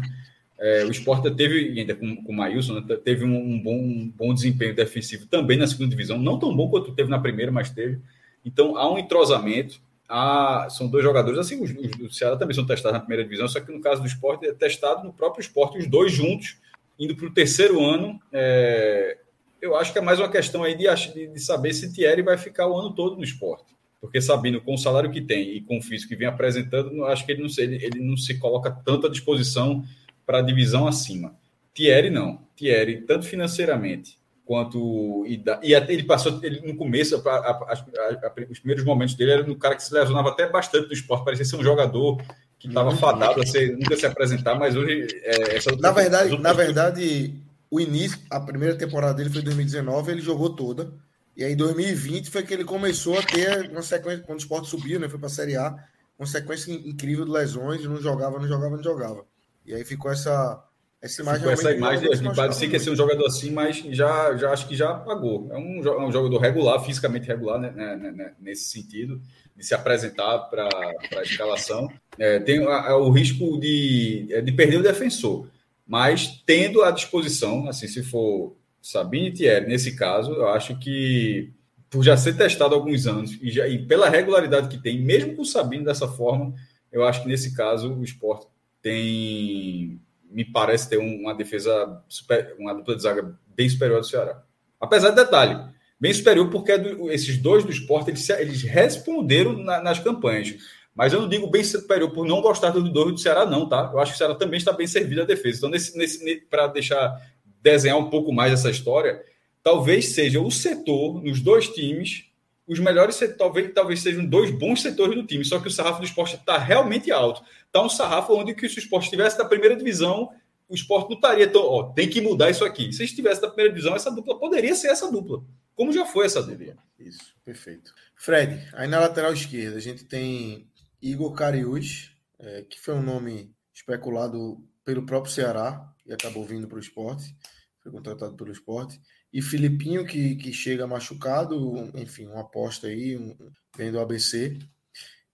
é, o Sport teve, ainda com, com o Maílson, né, teve um, um, bom, um bom desempenho defensivo também na segunda divisão, não tão bom quanto teve na primeira, mas teve. Então há um entrosamento. Há, são dois jogadores, assim, os, os do Ceará também são testados na primeira divisão, só que no caso do esporte é testado no próprio esporte, os dois juntos, indo para o terceiro ano. É, eu acho que é mais uma questão aí de, de saber se Thierry vai ficar o ano todo no esporte porque sabendo com o salário que tem e com o físico que vem apresentando, acho que ele não, se, ele, ele não se coloca tanto à disposição para a divisão acima. Thierry não. Thierry, tanto financeiramente quanto. E, e até ele passou ele, no começo, a, a, a, os primeiros momentos dele era um cara que se lesionava até bastante no esporte, parecia ser um jogador que estava fadado a ser, nunca se apresentar, mas hoje. É, na verdade, na verdade, o início, a primeira temporada dele foi em 2019, ele jogou toda. E aí, em 2020 foi que ele começou a ter uma sequência, quando o esporte subiu, né? Foi para a Série A, uma sequência incrível de lesões, não jogava, não jogava, não jogava. E aí ficou essa, essa imagem. Ficou essa imagem de parecia que ia ser um jogador assim, mas já, já acho que já apagou. É um, é um jogador regular, fisicamente regular, né, né, né, né nesse sentido, de se apresentar para a escalação. É, tem a, a, o risco de, é, de perder o defensor, mas tendo à disposição, assim, se for Sabine e Thierry, nesse caso, eu acho que por já ser testado há alguns anos e, já, e pela regularidade que tem, mesmo com o Sabino dessa forma, eu acho que nesse caso o esporte tem, me parece ter uma defesa, super, uma dupla de zaga bem superior ao do Ceará. Apesar de detalhe, bem superior porque é esses dois do esporte eles, eles responderam na, nas campanhas. Mas eu não digo bem superior por não gostar do dois do Ceará, não, tá? Eu acho que o Ceará também está bem servido a defesa. Então, nesse, nesse, para deixar desenhar um pouco mais essa história, talvez seja o setor nos dois times os melhores talvez talvez sejam dois bons setores do time, só que o sarrafo do esporte está realmente alto. Está um sarrafo onde que se o esporte estivesse na primeira divisão, o esporte não estaria tão. Ó, tem que mudar isso aqui. Se estivesse na primeira divisão, essa dupla poderia ser essa dupla, como já foi essa dupla. Isso, perfeito. Fred, aí na lateral esquerda a gente tem Igor Cariús, é, que foi um nome especulado pelo próprio Ceará e acabou vindo para o esporte, foi contratado pelo esporte. E Filipinho, que, que chega machucado, enfim, uma aposta aí, um, vem do ABC.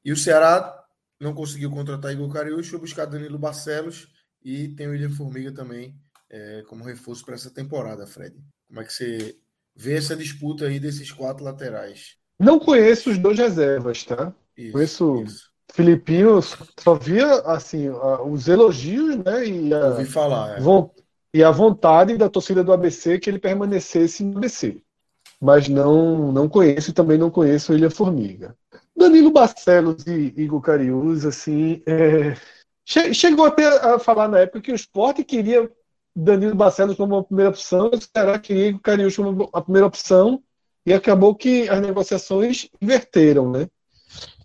E o Ceará não conseguiu contratar Igor Cariúcho, foi buscar Danilo Barcelos e tem o William Formiga também é, como reforço para essa temporada, Fred. Como é que você vê essa disputa aí desses quatro laterais? Não conheço os dois reservas, tá? Isso, conheço isso. Filipinho, só via assim os elogios, né? E a, Ouvi falar. É e a vontade da torcida do ABC que ele permanecesse no ABC. Mas não não conheço e também não conheço Ilha Formiga. Danilo Barcelos e Igor Cariús, assim, é... chegou até a falar na época que o esporte queria Danilo Barcelos como a primeira opção, o Ceará queria Igor Cariús como a primeira opção, e acabou que as negociações inverteram, né?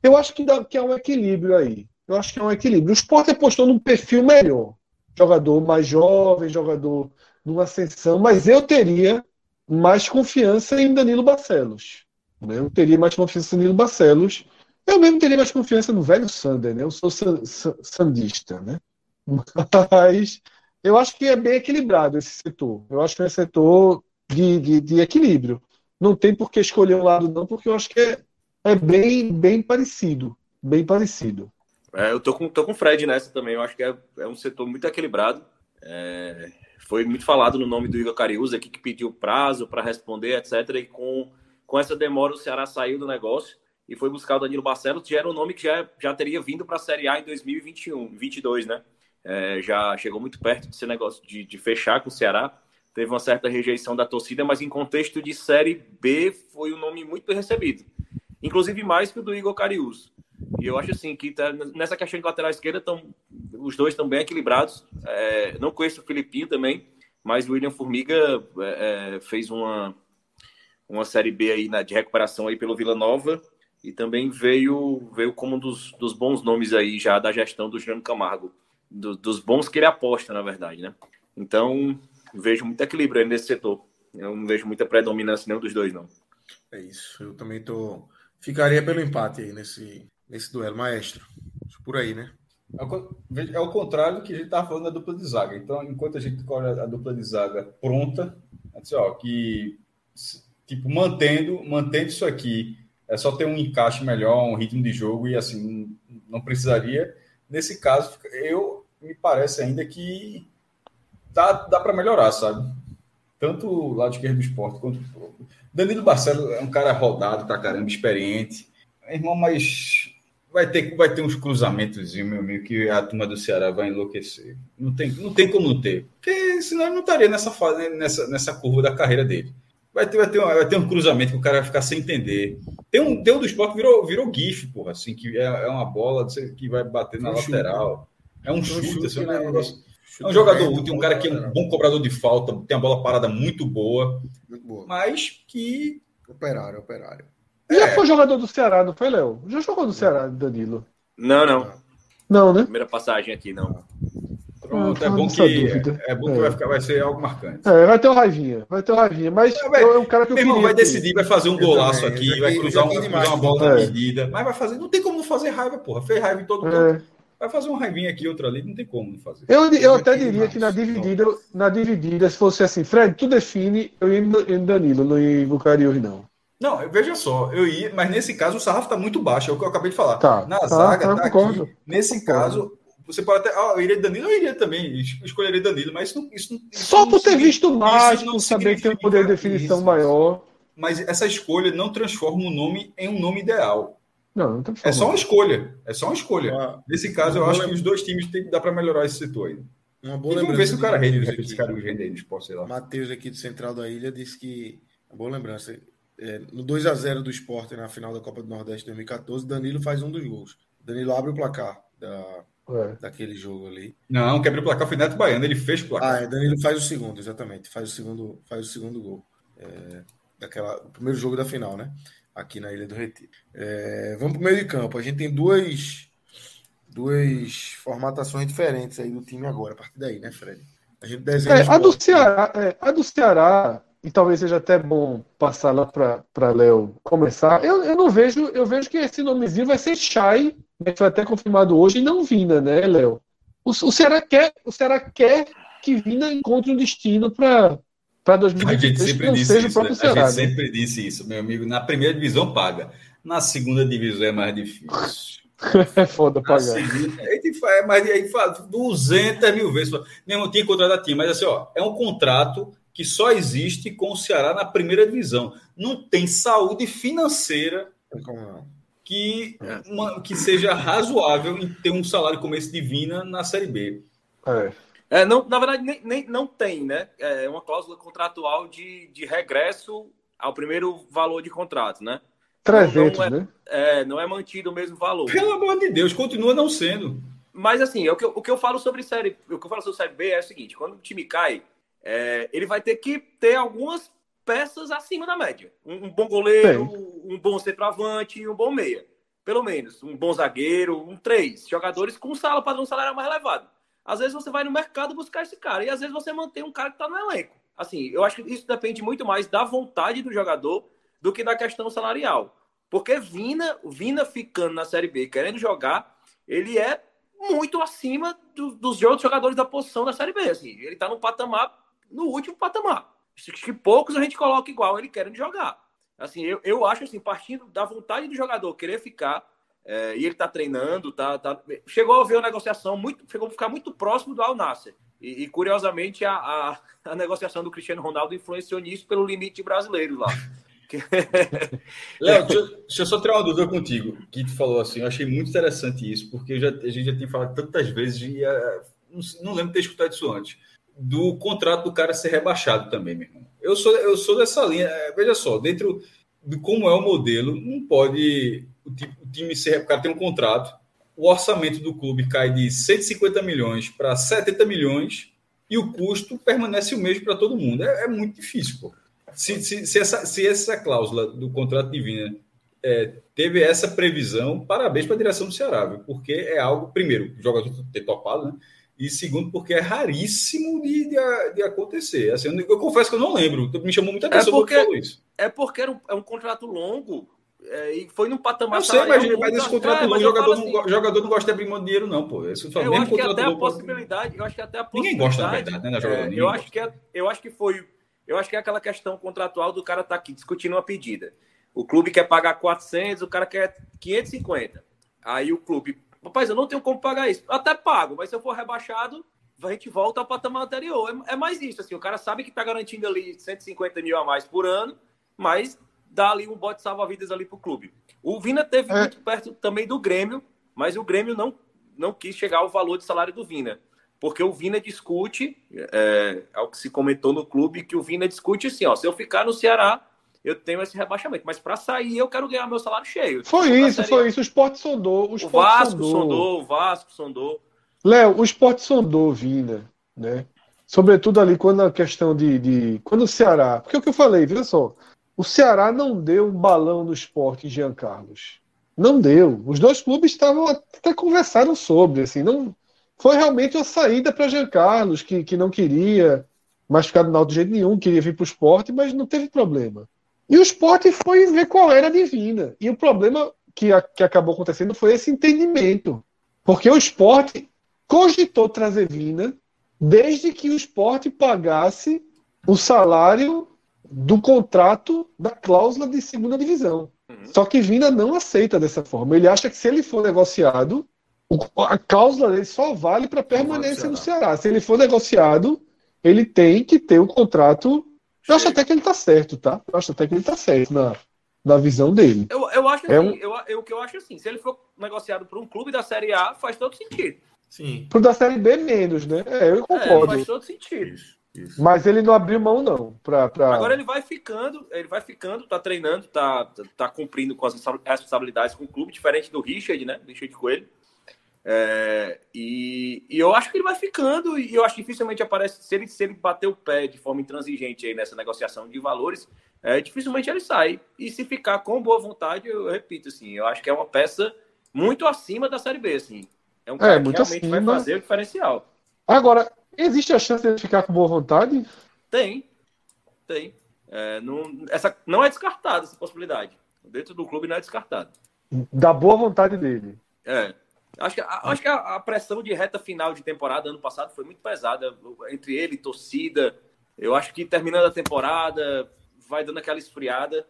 Eu acho que, dá, que há um equilíbrio aí. Eu acho que é um equilíbrio. O esporte apostou num perfil melhor jogador mais jovem, jogador numa ascensão, mas eu teria mais confiança em Danilo Barcelos. Né? Eu teria mais confiança em Danilo Barcelos. Eu mesmo teria mais confiança no velho Sander, né? Eu sou sandista, né? Mas eu acho que é bem equilibrado esse setor. Eu acho que é um setor de, de, de equilíbrio. Não tem por que escolher um lado, não, porque eu acho que é, é bem, bem parecido. Bem parecido. É, eu tô com, tô com o Fred nessa também. Eu acho que é, é um setor muito equilibrado. É, foi muito falado no nome do Igor Cariúza aqui, que pediu prazo para responder, etc. E com, com essa demora, o Ceará saiu do negócio e foi buscar o Danilo Barcelos, que era um nome que já, já teria vindo para a Série A em 2021, 22, né? É, já chegou muito perto desse negócio de, de fechar com o Ceará. Teve uma certa rejeição da torcida, mas em contexto de Série B foi um nome muito bem recebido. Inclusive mais que o do Igor Cariúza. E eu acho assim que tá, nessa questão de lateral esquerda tão, os dois estão bem equilibrados. É, não conheço o Filipinho também, mas o William Formiga é, é, fez uma, uma série B aí na, de recuperação aí pelo Vila Nova e também veio veio como um dos, dos bons nomes aí já da gestão do Juliano Camargo, do, dos bons que ele aposta na verdade, né? Então vejo muito equilíbrio aí nesse setor. Eu não vejo muita predominância nenhum dos dois não. É isso. Eu também tô ficaria pelo empate aí nesse, nesse duelo, maestro. Por aí, né? É o contrário do que a gente estava falando da dupla de zaga. Então, enquanto a gente olha a dupla de zaga pronta, assim, ó, que tipo mantendo, mantendo isso aqui, é só ter um encaixe melhor, um ritmo de jogo e assim não precisaria. Nesse caso, eu me parece ainda que dá, dá para melhorar, sabe? Tanto o lado esquerdo do esporte quanto Danilo Barcelo é um cara rodado pra caramba, experiente. Irmão, mas vai ter, vai ter uns cruzamentos, meu amigo, que a turma do Ceará vai enlouquecer. Não tem, não tem como não ter. Porque senão ele não estaria nessa fase, nessa, nessa curva da carreira dele. Vai ter, vai, ter um, vai ter um cruzamento que o cara vai ficar sem entender. Tem um, tem um do esporte que virou, virou GIF, porra, assim, que é, é uma bola que vai bater na um lateral. Chute. É um chute, chute assim, é um negócio. É um jogador útil, um cara que é um bom cobrador de falta, tem a bola parada muito boa, boa. mas que. Operário, operário. Já é. foi jogador do Ceará, não foi, Léo? Já jogou no Ceará, Danilo? Não, não. Não, né? Primeira passagem aqui, não. Pronto, ah, é, bom que, é, bom que, vai, ficar, vai ser algo marcante. É, vai ter o Raivinha, vai ter o Raivinha, mas é, vai, é um cara que eu irmão, vai decidir, vai fazer um golaço aqui, vai cruzar, um, cruzar uma bola na medida, mas vai fazer, não tem como fazer raiva, porra, fez raiva em todo mundo. Vai fazer um raivinha aqui, outro ali, não tem como não fazer. Eu, eu até diria que na dividida, na dividida, se fosse assim, Fred, tu define, eu ia em Danilo, não ia em Bucariori, não. Não, veja só, eu ia, mas nesse caso o sarrafo está muito baixo, é o que eu acabei de falar. Tá, Na tá, zaga, tá, tá aqui. Nesse caso, você pode até. Ah, eu iria Danilo, eu iria também. Escolheria Danilo, mas isso, isso, isso Só por ter visto mais, não saber que tem um poder de definição isso, maior. Mas essa escolha não transforma o nome em um nome ideal. Não, não É só uma escolha. É só uma escolha. Ah, Nesse caso, eu acho lembra... que os dois times tem que dar para melhorar esse setor aí. Uma boa vamos ver se o cara rende, esse cara rende no esporte, sei lá. Matheus aqui do Central da Ilha disse que. Uma boa lembrança é, no 2 a 0 do esporte na final da Copa do Nordeste 2014, Danilo faz um dos gols. Danilo abre o placar da, é. daquele jogo ali. Não, quebra o placar foi Neto Baiano, ele fez o placar. Ah, é, Danilo faz o segundo, exatamente. Faz o segundo, faz o segundo gol. É, daquela, o primeiro jogo da final, né? Aqui na Ilha do Retiro. É, vamos para o meio de campo. A gente tem duas, duas formatações diferentes aí do time agora, a partir daí, né, Fred? A gente desenha. É, a, do Ceará, é, a do Ceará e talvez seja até bom passar lá para Léo começar. Eu, eu não vejo, eu vejo que esse nomezinho vai ser Chay, né, que foi até confirmado hoje, e não Vina, né, Léo? O, o, Ceará quer, o Ceará quer que Vina encontre um destino para para 2023. A gente sempre disse isso. Né? Ceará, a gente né? sempre disse isso, meu amigo. Na primeira divisão paga, na segunda divisão é mais difícil. é foda pagar. Segunda, a gente faz, mas aí faz 200 mil vezes. Mesmo tinha contrato a time, mas assim, ó, é um contrato que só existe com o Ceará na primeira divisão. Não tem saúde financeira que, uma, que seja razoável em ter um salário como esse divina na Série B. É. É, não, na verdade, nem, nem, não tem, né? É uma cláusula contratual de, de regresso ao primeiro valor de contrato, né? 300, não, não é, né? É, não é mantido o mesmo valor. Pelo amor de Deus, continua não sendo. Mas assim, o que eu, o que eu falo sobre série, o que eu falo sobre série B é o seguinte: quando o time cai, é, ele vai ter que ter algumas peças acima da média. Um, um bom goleiro, um bom centroavante e um bom meia. Pelo menos. Um bom zagueiro, um três. Jogadores com sala, padrão salário mais elevado. Às vezes você vai no mercado buscar esse cara. E às vezes você mantém um cara que está no elenco. Assim, eu acho que isso depende muito mais da vontade do jogador do que da questão salarial. Porque Vina, Vina ficando na Série B, querendo jogar, ele é muito acima do, dos outros jogadores da posição da Série B. Assim, ele está num patamar no último patamar. Que poucos a gente coloca igual ele querem jogar. Assim, eu, eu acho assim, partindo da vontade do jogador querer ficar, é, e ele tá treinando, tá, tá, chegou a ver a negociação muito, chegou a ficar muito próximo do Al Nasser. E, e curiosamente a, a, a, negociação do Cristiano Ronaldo influenciou nisso pelo limite brasileiro lá. Léo, deixa, deixa, eu só tirar uma dúvida contigo, que tu falou assim, eu achei muito interessante isso, porque já, a gente já tinha falado tantas vezes e uh, não, não lembro ter escutado isso antes do contrato do cara ser rebaixado também, meu irmão. Eu sou, eu sou dessa linha. É, veja só, dentro de como é o modelo, não pode o, tipo, o time ser. O cara tem um contrato, o orçamento do clube cai de 150 milhões para 70 milhões e o custo permanece o mesmo para todo mundo. É, é, muito difícil, pô. Se, se, se, essa, se essa cláusula do contrato divina é, teve essa previsão, parabéns para a direção do Ceará, viu? porque é algo, primeiro, o jogador ter topado, né? E segundo, porque é raríssimo de, de, de acontecer. Assim, eu, eu, confesso que eu não lembro. Me chamou muita atenção é porque, isso. É porque é um, é um contrato longo é, e foi num patamar. Eu sei, mas, mas esse contrato do jogador, assim, não, jogador não gosta de abrir mão de dinheiro, não, pô. Esse eu acho que até a possibilidade, eu acho que até a possibilidade. Ninguém gosta, na verdade, né, é, eu, acho que é, eu acho que foi. Eu acho que é aquela questão contratual do cara estar tá aqui discutindo uma pedida. O clube quer pagar 400, o cara quer 550. Aí o clube, rapaz, eu não tenho como pagar isso. Até pago, mas se eu for rebaixado, a gente volta ao patamar anterior. É, é mais isso, assim, o cara sabe que está garantindo ali 150 mil a mais por ano, mas dá ali um bote salva-vidas ali pro clube. O Vina teve é. muito perto também do Grêmio, mas o Grêmio não, não quis chegar ao valor de salário do Vina. Porque o Vina discute, é, é o que se comentou no clube, que o Vina discute assim, ó, se eu ficar no Ceará, eu tenho esse rebaixamento. Mas para sair, eu quero ganhar meu salário cheio. Foi isso, foi isso. O esporte sondou. O, o Vasco sondou. sondou. o Vasco sondou. Léo, o esporte sondou Vina, né? Sobretudo ali quando a questão de, de. Quando o Ceará. Porque é o que eu falei, veja só. O Ceará não deu um balão no esporte Jean Carlos. Não deu. Os dois clubes estavam até conversaram sobre, assim, não foi realmente uma saída para Jean Carlos, que, que não queria mais ficar no de jeito nenhum, queria vir para o esporte, mas não teve problema. E o esporte foi ver qual era a divina. E o problema que, a, que acabou acontecendo foi esse entendimento. Porque o esporte cogitou trazer Vina desde que o esporte pagasse o salário do contrato da cláusula de segunda divisão. Uhum. Só que Vina não aceita dessa forma. Ele acha que se ele for negociado, a cláusula dele só vale para permanência no Ceará. Se ele for negociado, ele tem que ter o um contrato. Eu acho até que ele está certo, tá? Eu acho até que ele está certo na, na visão dele. Eu, eu acho é assim, um... eu, eu, que eu acho assim, se ele for negociado por um clube da Série A, faz todo sentido. Sim. Pro da Série B menos, né? É, eu concordo. É, faz todo sentido. Isso. Mas ele não abriu mão, não. Pra, pra... Agora ele vai ficando, ele vai ficando, tá treinando, tá, tá cumprindo com as responsabilidades com o clube, diferente do Richard, né? Richard Coelho. É, e, e, eu acho que ele vai ficando, e eu acho que dificilmente aparece. Se ele, se ele bater o pé de forma intransigente aí nessa negociação de valores, é, dificilmente ele sai. E se ficar com boa vontade, eu, eu repito, assim, eu acho que é uma peça muito acima da Série B, assim. É um cara é, que realmente acima. vai fazer o diferencial. Agora, Existe a chance de ele ficar com boa vontade? Tem. Tem. É, não, essa, não é descartada essa possibilidade. Dentro do clube não é descartada. Da boa vontade dele. É. Acho que, a, acho que a, a, pressão de reta final de temporada ano passado foi muito pesada entre ele e torcida. Eu acho que terminando a temporada vai dando aquela esfriada.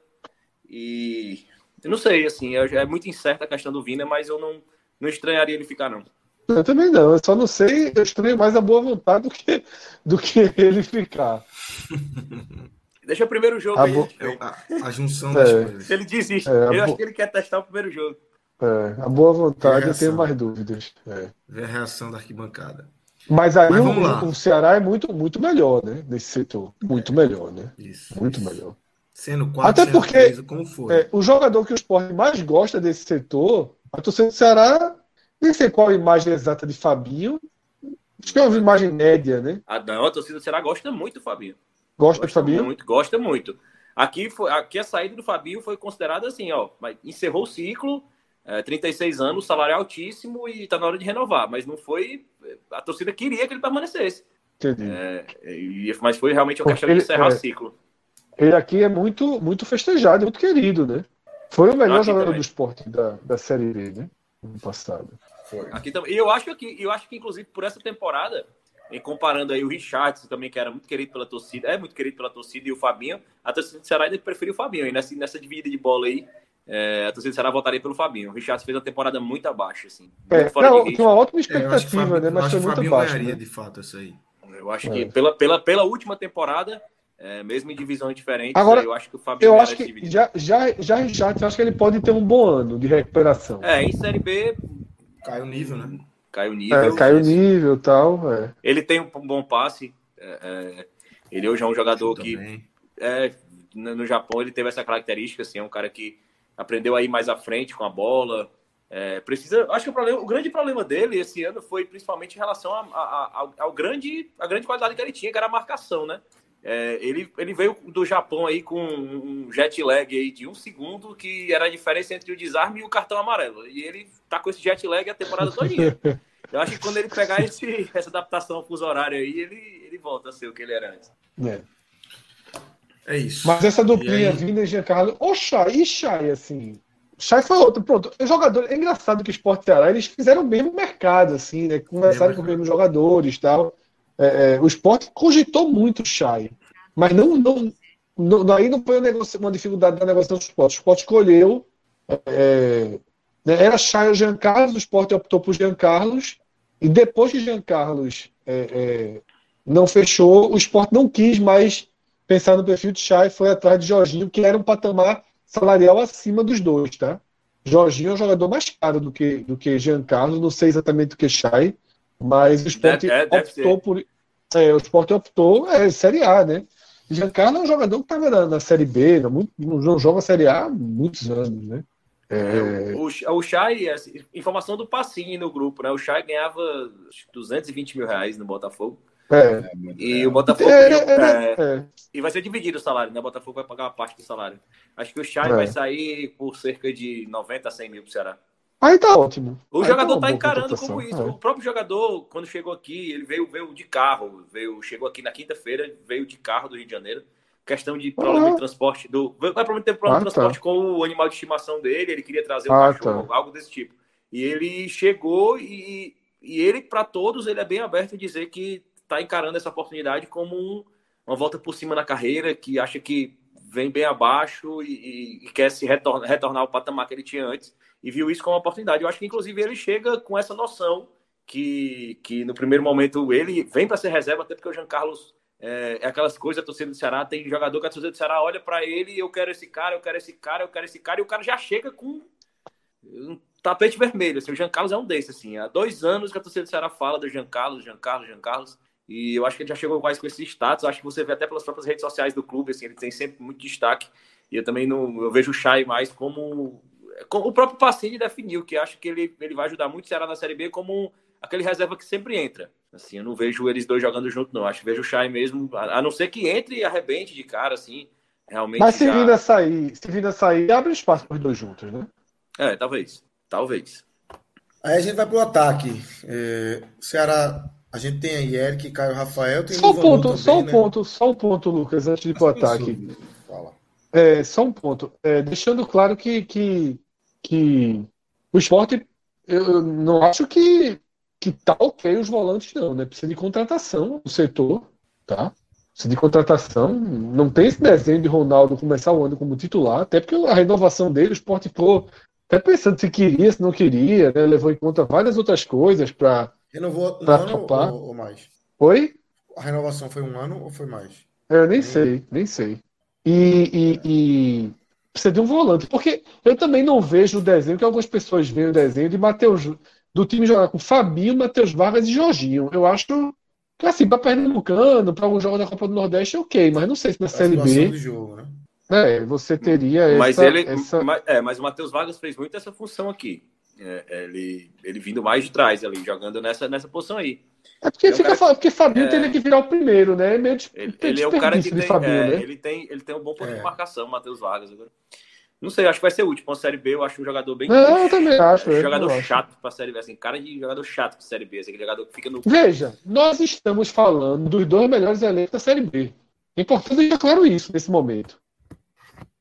E eu não sei, assim, é, é muito incerta a questão do Vina, mas eu não, não estranharia ele ficar, não. Eu também não, eu só não sei, eu estranho mais a boa vontade do que, do que ele ficar. Deixa o primeiro jogo a aí. Bo... A, a, junção é. das coisas. Se ele desiste, é, eu bo... acho que ele quer testar o primeiro jogo. É, a boa vontade eu tenho mais dúvidas. É. Ver a reação da arquibancada. Mas aí Mas o, o, Ceará é muito, muito melhor, né? Nesse setor. Muito melhor, né? Isso. Muito isso. melhor. Sendo quatro, Até porque três, como foi? É, o jogador que o esporte mais gosta desse setor, a torcida do Ceará nem sei qual a imagem exata de Fabinho. Acho que é uma imagem média, né? A, não, a torcida do Ceará gosta muito do Fabinho. Gosta, gosta do Fabinho? Muito, gosta muito. Aqui, foi, aqui a saída do Fabinho foi considerada assim, ó. Encerrou o ciclo, é, 36 anos, salário altíssimo e tá na hora de renovar. Mas não foi. A torcida queria que ele permanecesse. Entendi. É, e, mas foi realmente uma questão ele, de encerrar é, o ciclo. Ele aqui é muito, muito festejado, muito querido, né? Foi o melhor aqui jogador também. do esporte da, da Série B, né? No passado. Foi. Aqui também. E eu acho que eu acho que inclusive por essa temporada, em comparando aí o Richardson também que era muito querido pela torcida, é muito querido pela torcida e o Fabinho, a torcida do Ceará ainda preferiu o Fabinho. E nessa nessa dividida de bola aí, é, a torcida do Ceará votaria pelo Fabinho. O Richardson fez uma temporada muito abaixo, assim. É, não, tinha uma ótima expectativa, é, né? Mas foi muito baixo. Né? de fato isso aí. Eu acho que é. pela, pela, pela última temporada, é, mesmo em divisões diferentes, Agora, eu acho que o Fabinho eu acho que já, já, já Richardson, eu acho que ele pode ter um bom ano de recuperação. É, em Série B... Caiu o nível, né? Caiu o nível. É, caiu o nível e tal. É. Ele tem um bom passe. É, é ele hoje é um jogador que é, no Japão ele teve essa característica, assim, é um cara que aprendeu a ir mais à frente com a bola. É, precisa, acho que o, problema, o grande problema dele esse ano foi principalmente em relação a, a, a, ao, ao, grande, a grande qualidade que ele tinha, que era a marcação, né? É, ele, ele veio do Japão aí com um jet lag aí de um segundo, que era a diferença entre o desarme e o cartão amarelo. E ele tá com esse jet lag a temporada toda. Eu acho que quando ele pegar esse, essa adaptação ao fuso horário aí, ele, ele volta a ser o que ele era antes. É. É isso. Mas essa duplinha aí... Vina e Giancarlo, o Chay, e Chay, assim, Chay foi outro. Pronto, o jogador. É engraçado que o Sport Ceará eles fizeram o mesmo mercado, assim, né? Começaram com os mesmos jogadores tal. É, é, o Sport cogitou muito o Chay. Mas não, não, não, aí não foi uma dificuldade da negociação do Sport. O Sport escolheu. É, né, era Chay ou Jean Carlos, o Sport optou por Jean Carlos. E depois que Jean Carlos é, é, não fechou, o Sport não quis mais pensar no perfil de Chay, foi atrás de Jorginho, que era um patamar salarial acima dos dois, tá? Jorginho é um jogador mais caro do que, do que Giancarlo, não sei exatamente do que Chay, mas o Sport é, é, optou por. É, o Sport optou, é Série A, né? Giancarlo é um jogador que estava na, na, Série B, não, não joga Série A há muitos anos, né? É... O, o Chay, assim, informação do Passinho no grupo, né? O Chay ganhava 220 mil reais no Botafogo. É. E o Botafogo. É, é, é, e vai ser dividido o salário, né? O Botafogo vai pagar uma parte do salário. Acho que o Chay vai sair por cerca de 90 a 100 mil pro Ceará. Aí tá ótimo. O Aí jogador tá, tá encarando como isso. O próprio jogador, quando chegou aqui, ele veio, veio de carro. Veio, chegou aqui na quinta-feira, veio de carro do Rio de Janeiro. Questão de problema de transporte. Do, vai provavelmente ter problema ah, de transporte tá. com o animal de estimação dele. Ele queria trazer um ah, cachorro, tá. algo desse tipo. E ele chegou e, e ele, para todos, ele é bem aberto em dizer que está encarando essa oportunidade como um, uma volta por cima na carreira, que acha que vem bem abaixo e, e, quer se retornar, retornar ao patamar que ele tinha antes, e viu isso como uma oportunidade. Eu acho que, inclusive, ele chega com essa noção que, que no primeiro momento, ele vem para ser reserva, até porque o Jean Carlos é, é, aquelas coisas, a torcida do Ceará, tem jogador que a torcida do Ceará olha para ele, eu quero esse cara, eu quero esse cara, eu quero esse cara, e o cara já chega com um tapete vermelho. Assim, o Jean Carlos é um desses, assim. Há dois anos que a torcida do Ceará fala do Jean Carlos, Jean Carlos, Jean Carlos. E eu acho que ele já chegou quase com esse status. Acho que você vê até pelas próprias redes sociais do clube, assim, ele tem sempre muito destaque. E eu também não, eu vejo o Chay mais como, como o próprio Pacini definiu, que acho que ele, ele vai ajudar muito o Ceará na Série B como aquele reserva que sempre entra. Assim, eu não vejo eles dois jogando junto, não. Acho que vejo o Chay mesmo, a, a não ser que entre e arrebente de cara, assim, realmente. Mas se já... vir a sair, se vir a sair, abre espaço para os dois juntos, né? É, talvez. Talvez. Aí a gente vai para o ataque. É, Ceará a gente tem aí Eric, Caio Rafael. Tem só um ponto, também, só um né? ponto, só um ponto, Lucas, antes de ir para o ataque. É, só um ponto. É, deixando claro que, que, que o esporte, eu não acho que, que tá ok os volantes, não, né? Precisa de contratação no setor, tá? Precisa de contratação. Não tem esse desenho de Ronaldo começar o ano como titular, até porque a renovação dele, o esporte ficou até pensando se queria, se não queria, né? Levou em conta várias outras coisas para Renovou um ano ou, ou, mais? Oi? A renovação foi um ano ou foi mais? Eu nem sei, nem sei. E, e, e, precisa de um volante. Porque eu também não vejo o desenho, que algumas pessoas veem o desenho de Matheus, do time jogar com Fabinho, Matheus Vargas e Jorginho. Eu acho que assim, para Pernambucano, para algum jogo da Copa do Nordeste, ok, mas não sei se na Série B. Jogo, né? É, você teria mas essa, ele, essa... Mas, é, mas o Matheus Vargas fez muito essa função aqui. É, ele, ele vindo mais de trás ali, jogando nessa, nessa posição aí. É porque, é fica, cara, porque Fabinho é, teria que virar o primeiro, né? É meio de, ele, ele é o cara que tem, Fabinho, é, né? ele tem, ele tem um bom ponto de é. marcação, Matheus Vargas. Agora. Não sei, acho que vai ser útil. Para a Série B, eu acho um jogador bem. Não, eu também acho. Um jogador chato para a Série B, assim, cara de jogador chato para a Série B, assim, aquele jogador que fica no. Veja, nós estamos falando dos dois melhores elencos da Série B. É importante deixar claro isso nesse momento.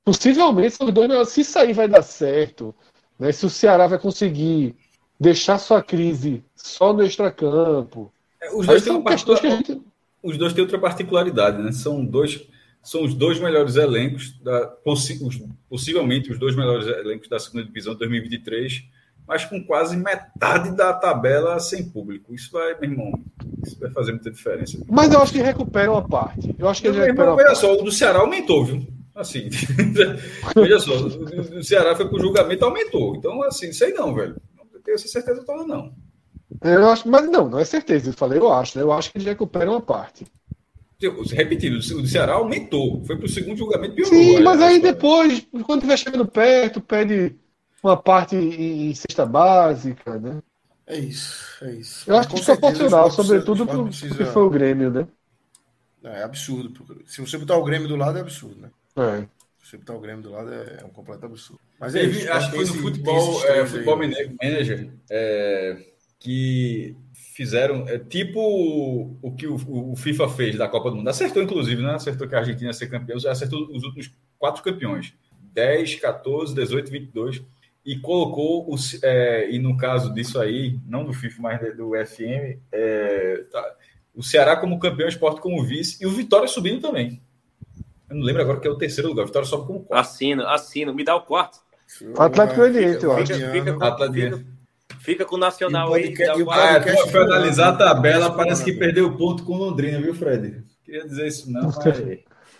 Possivelmente são os dois melhores. Se sair, vai dar certo. Né? Se o Ceará vai conseguir deixar sua crise só no extracampo. É, os, dois são questões que a gente... os dois têm outra particularidade, né? São dois são os dois melhores elencos da possi os, possivelmente os dois melhores elencos da segunda divisão de 2023, mas com quase metade da tabela sem público. Isso vai, meu irmão, isso vai fazer muita diferença. Mas eu acho que recupera uma parte. Eu acho que ele recupera irmão, só, o do Ceará aumentou, viu? Assim, veja só, o Ceará foi pro julgamento aumentou. Então, assim, sei não, velho. Tenho essa certeza toda, não. Eu acho, mas não, não é certeza. Eu falei, eu acho, né? Eu acho que ele recupera uma parte. Repetido, o Ceará aumentou. Foi pro segundo julgamento piorou. Sim, mas aí depois, quando estiver chegando perto, pede uma parte em cesta básica, né? É isso, é isso. Eu acho que isso é proporcional, sobretudo pro que foi o Grêmio, né? É absurdo. Se você botar o Grêmio do lado, é absurdo, né? É. Você botar o Grêmio do lado é, é um completo absurdo. Mas é isso, acho que foi no futebol, é, futebol manager é, que fizeram é, tipo o, que o, o, FIFA fez da Copa do Mundo. Acertou, inclusive, né? Acertou que a Argentina ia ser campeão, acertou os últimos quatro campeões: 10, 14, 18, 22. e colocou, o, é, e no caso disso aí, não do FIFA, mas do FM, é, tá, o Ceará como campeão, o esporte como vice, e o Vitória subindo também. Eu não lembro agora que é o terceiro lugar, o Vitória sobe como quarto. Assino, assino, me dá o quarto. O Atlético Goianiense, eu acho. Fica, fica, com, fica, fica com o Nacional aí. Ah, é, foi analisar a tabela, parece que perdeu o ponto com Londrina, viu, Fred? Queria dizer isso não, mas...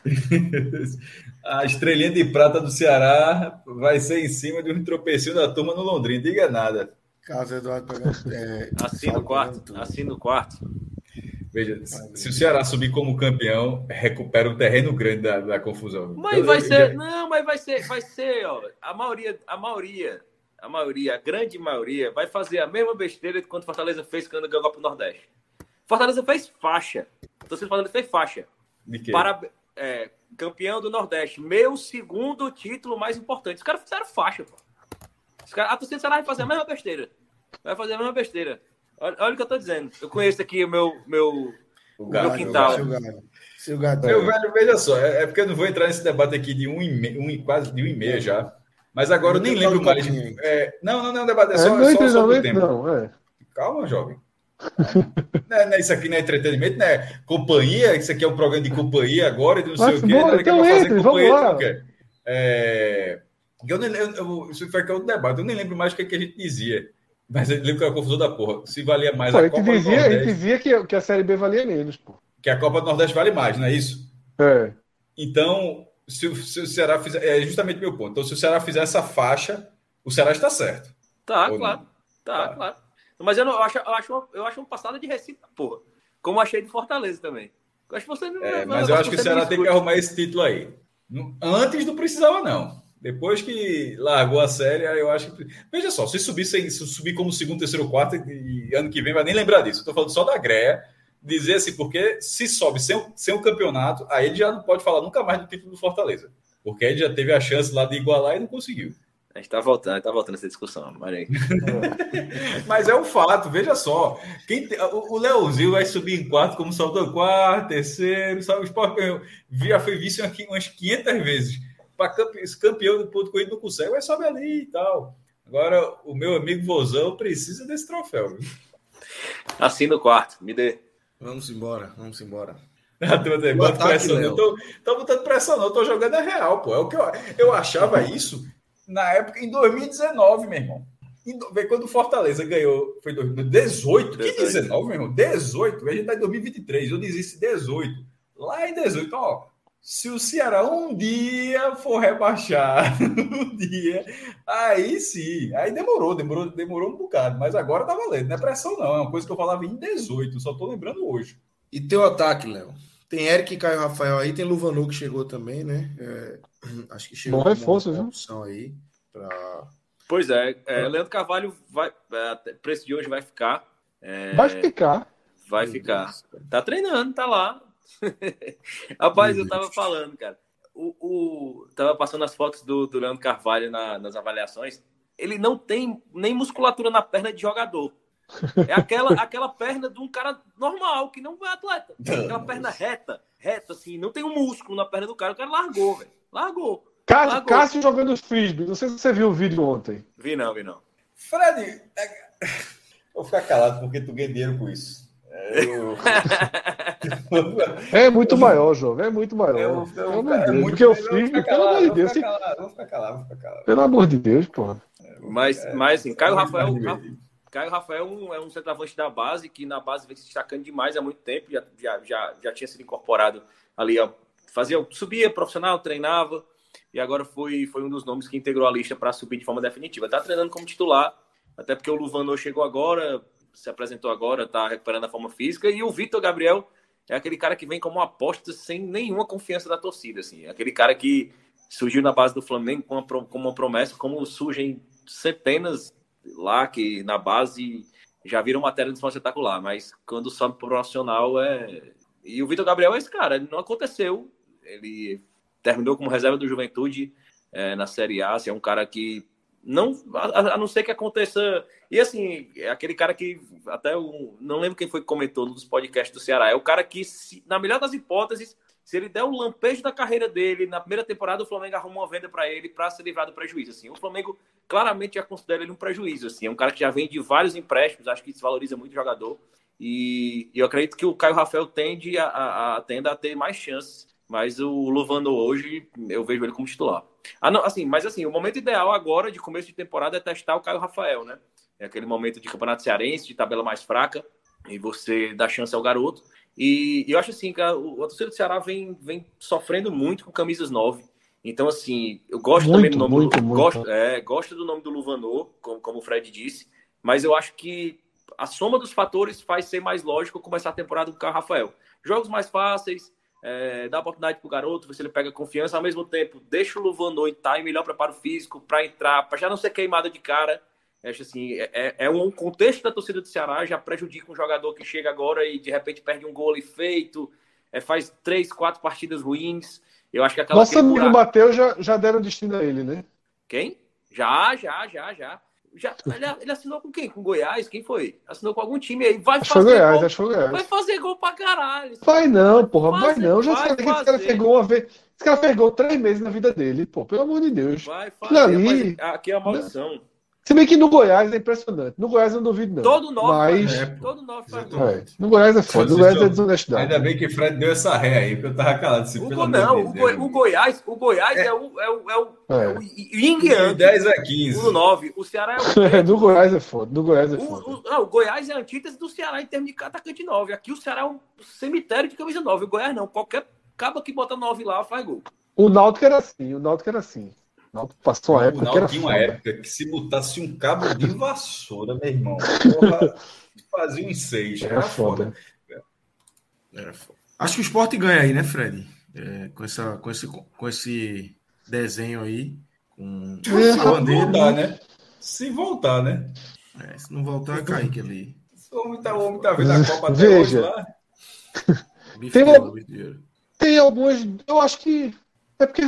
a estrelinha de prata do Ceará vai ser em cima de um tropecinho da turma no Londrina. Diga nada. Caso Eduardo é, assina o quarto. Assina o quarto. Veja, se o Ceará subir como campeão, recupera um terreno grande da, da confusão. Mas então, vai ser, não, mas vai ser, vai ser, ó, a maioria, a maioria, a maioria, a grande maioria vai fazer a mesma besteira que quando Fortaleza fez quando ganhou para o Nordeste. Fortaleza fez faixa. Então, Fortaleza fez faixa. De quê? Para, é, campeão do Nordeste, meu segundo título mais importante. Os caras fizeram faixa, pô. Os caras, a torcida do Ceará vai fazer a mesma besteira. Vai fazer a mesma besteira. Olha, olha o que eu tô dizendo. Eu conheço aqui o meu, meu, o gato, meu quintal. Seu gato. Meu velho, veja só, é, é, porque eu não vou entrar nesse debate aqui de um e meio, um, quase de um e meio já. Mas agora eu nem lembro mais. É, não, não, não, é um debate é só, é, só sobre o tempo. Não, é. Calma, jovem. não, é, não é isso aqui não é entretenimento, não é companhia. Isso aqui é um programa de companhia agora, de não sei o quê. Bom, então fazer entre, companhia. É, eu nem, eu, eu, isso foi que é outro debate. Eu nem lembro mais o que, é que a gente dizia. Mas eu lembro que era confusão da porra. Se valia mais pô, a Copa dizia, do Nordeste. Ele dizia que, que a Série B valia menos, pô. Que a Copa do Nordeste vale mais, não é isso? É. Então, se, se o Ceará fizer. É justamente meu ponto. Então, se o Ceará fizer essa faixa, o Ceará está certo. Tá, claro. Tá, tá, claro. Mas eu, não, eu, acho, eu, acho uma, eu acho uma passada de Recife, porra. Como achei de Fortaleza também. Eu acho que você não, é, mas eu acho que o Ceará tem que arrumar esse título aí. Antes não precisava, não. Depois que largou a série, eu acho que. Veja só, se subir, se subir como segundo, terceiro, quarto, e ano que vem vai nem lembrar disso. Estou falando só da Greia. Dizer assim, porque se sobe sem, sem um campeonato, aí ele já não pode falar nunca mais do título do Fortaleza. Porque ele já teve a chance lá de igualar e não conseguiu. A gente está voltando, está voltando essa discussão, mas... mas é um fato, veja só. Quem te... O Leozinho vai subir em quarto, como saltou quarto, terceiro, sabe? O Sport já foi visto aqui umas 500 vezes para campeão do ponto corrido não consegue, vai sobe ali e tal. Agora, o meu amigo Vozão precisa desse troféu. Viu? Assina o quarto, me dê. Vamos embora, vamos embora. bota pressão, não tô, tô botando pressão, não, tô jogando a real, pô. É o que eu, eu achava isso na época, em 2019, meu irmão. Em, quando o Fortaleza ganhou, foi 2018, 18. que 19, meu irmão? 18, a gente tá em 2023, eu disse 18. Lá em 18, ó, se o Ceará um dia for rebaixado, um dia, aí sim, aí demorou, demorou, demorou um bocado, mas agora tá valendo, não é pressão não, é uma coisa que eu falava em 18, só tô lembrando hoje. E teu ataque, Léo? Tem Eric e Caio Rafael aí, tem Luvanu que chegou também, né? É, acho que chegou Bom reforço, viu? opção aí pra... Pois é, é, Leandro Carvalho vai, é, preço de hoje vai ficar. É, vai ficar. Vai ficar. Tá treinando, tá lá, Rapaz, eu tava falando, cara. O, o, tava passando as fotos do, do Leandro Carvalho na, nas avaliações. Ele não tem nem musculatura na perna de jogador. É aquela, aquela perna de um cara normal, que não é atleta. Aquela perna reta, reta, assim, não tem um músculo na perna do cara. O cara largou, velho. Largou. Cássio, largou. Cássio jogando frisbee. Não sei se você viu o vídeo ontem. Vi não, vi não. Fred, é... vou ficar calado porque tu ganha dinheiro com isso. É muito maior, jogo. É muito maior. Eu, eu, eu, é muito porque eu fiz, pelo amor de Deus. Vou ficar calado, vou ficar calado. Pelo amor de Deus, porra. Mas, mas assim, Caio Rafael. Caio Rafael é um centroavante da base, que na base vem se destacando demais há muito tempo, já, já, já, já tinha sido incorporado ali, ó, fazia, subia profissional, treinava, e agora foi, foi um dos nomes que integrou a lista para subir de forma definitiva. Está treinando como titular, até porque o Luvano chegou agora, se apresentou agora, está recuperando a forma física, e o Vitor Gabriel é aquele cara que vem como aposta sem nenhuma confiança da torcida, assim, é aquele cara que surgiu na base do Flamengo com uma, com uma promessa, como surgem centenas lá que na base já viram matéria de forma espetacular, mas quando sobe pro profissional é. E o Vitor Gabriel é esse cara, não aconteceu. Ele terminou como reserva do Juventude é, na Série A, assim, é um cara que não, a, a, não ser que aconteça. E assim, é aquele cara que até o, não lembro quem foi que comentou nos podcasts do Ceará. É o cara que, se, na melhor das hipóteses, se ele der o lampejo da carreira dele, na primeira temporada o Flamengo arruma uma venda para ele para se livrar do prejuízo. Assim, o Flamengo claramente já considera ele um prejuízo. Assim, é um cara que já vem de vários empréstimos, acho que isso valoriza muito o jogador. E, e eu acredito que o Caio Rafael tende a, a, a, tende a ter mais chances. Mas o Luvando hoje, eu vejo ele como titular. Ah, não, assim, mas assim, o momento ideal agora, de começo de temporada, é testar o Caio Rafael, né? É aquele momento de campeonato cearense, de tabela mais fraca, e você dá chance ao garoto. E, e eu acho assim que a, a torcida do Ceará vem, vem sofrendo muito com camisas 9. Então, assim, eu gosto muito, também do nome muito, do, muito. Gosto, é, gosto do nome do Luvanor, como, como o Fred disse, mas eu acho que a soma dos fatores faz ser mais lógico começar a temporada com o Rafael. Jogos mais fáceis, é, dá oportunidade para o garoto, ver se ele pega confiança, ao mesmo tempo, deixa o Luvanor em time, melhor preparo físico para entrar, para já não ser queimada de cara. Acho assim, é, é, é, um contexto da torcida do Ceará, já prejudica um jogador que chega agora e de repente perde um gol ali feito, é, faz três, quatro partidas ruins. Eu acho que aquela. Nosso amigo buraco... Mateus já, já deram destino a ele, né? Quem? Já, já, já, já. Já, ele, ele, assinou com quem? Com Goiás? Quem foi? Assinou com algum time aí. Vai acho fazer Goiás, gol. Acho Goiás. Vai fazer gol pra caralho. Vai não, porra. Vai, vai não. Já vai que esse cara pegou uma vez. Esse cara pegou três meses na vida dele. Pô, pelo amor de Deus. Vai fazer. Ali, aqui é a maldição. Se bem que no Goiás é impressionante. No Goiás eu não duvido, não. Todo nove mas... é, todo nove faz é. No Goiás é foda. No Goiás é desonestidade. Ainda bem que Fred deu essa ré aí, porque eu tava calado. Assim, o, não, o, Go... o, Goiás, o Goiás é, é o, é o, é o, é. o Ying Yang. 10 a 15. O 9. O Ceará é o. É, no Goiás é foda. No Goiás é foda. O, o, não, o Goiás é a antítese do Ceará em termos de atacante 9. Aqui o Ceará é um cemitério de camisa 9. O Goiás não. Qualquer caba que bota 9 lá faz gol. O Náutico era assim. O Náutico era assim. Náutico passou a época. O Náutico tinha uma época que se botasse um cabo de vassoura, meu irmão, porra, fazia um seis. Era, era foda. foda. Era foda. Acho que o esporte ganha aí, né, Fred? É, com, essa, com, esse, com esse desenho aí. Com é, se voltar, né? Se voltar, né? É, se não voltar, é Kaique ali. O homem tá, o homem tá vendo a Copa até Veja. hoje lá. Tem, tem algumas. Eu acho que. É porque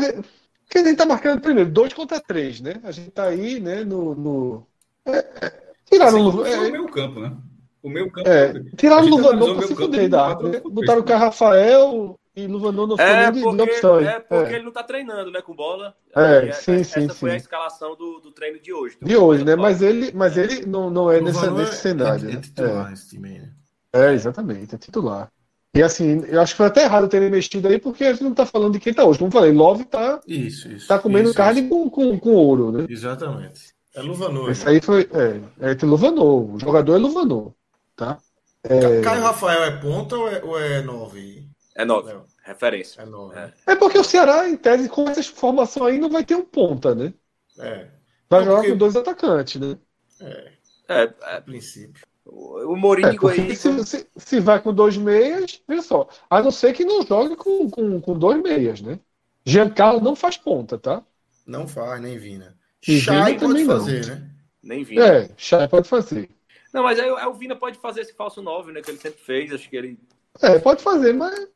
porque a gente tá marcando primeiro, dois contra três, né? A gente tá aí, né, no. no... É, é, tiraram Sim, é, o meu campo, né? O meu campo. É, tiraram o Luvanor pra se fuder da né? Botaram o Carlos Rafael e Luvanor no é, porque, de opção. É porque é. ele não tá treinando, né, com bola. É, sim, essa sim. Essa foi sim. a escalação do, do treino de hoje. De hoje, né? Mas ele, mas ele não, não é nessa, nesse cenário. É, né? titular esse time aí, né? É, exatamente, é titular. E assim, eu acho que foi até errado terem mexido aí, porque a gente não tá falando de quem tá hoje. Como falei, Love tá, isso, isso, tá comendo isso, carne isso. Com, com, com ouro, né? Exatamente. É Luvanor. Esse aí foi. É, é Luvanor. O jogador é Luvanor. Tá? É... Caio Rafael é ponta ou é, ou é nove? É nove. Não. Referência. É nove. É. é. porque o Ceará, em tese, com essa formação aí, não vai ter um ponta, né? É. Vai jogar porque... com dois atacantes, né? É. É, é. A princípio. O Mourinho é, aí. Se, se, se, vai com dois meias, veja só. A não ser que não jogue com, com, com dois meias, né? Giancarlo não faz ponta, tá? Não faz, nem Vina. Chay pode fazer, não. né? Nem Vina. É, Chay pode fazer. Não, mas aí, aí, o Vina pode fazer esse falso 9, né? Que ele sempre fez. Acho que ele. É, pode fazer, mas.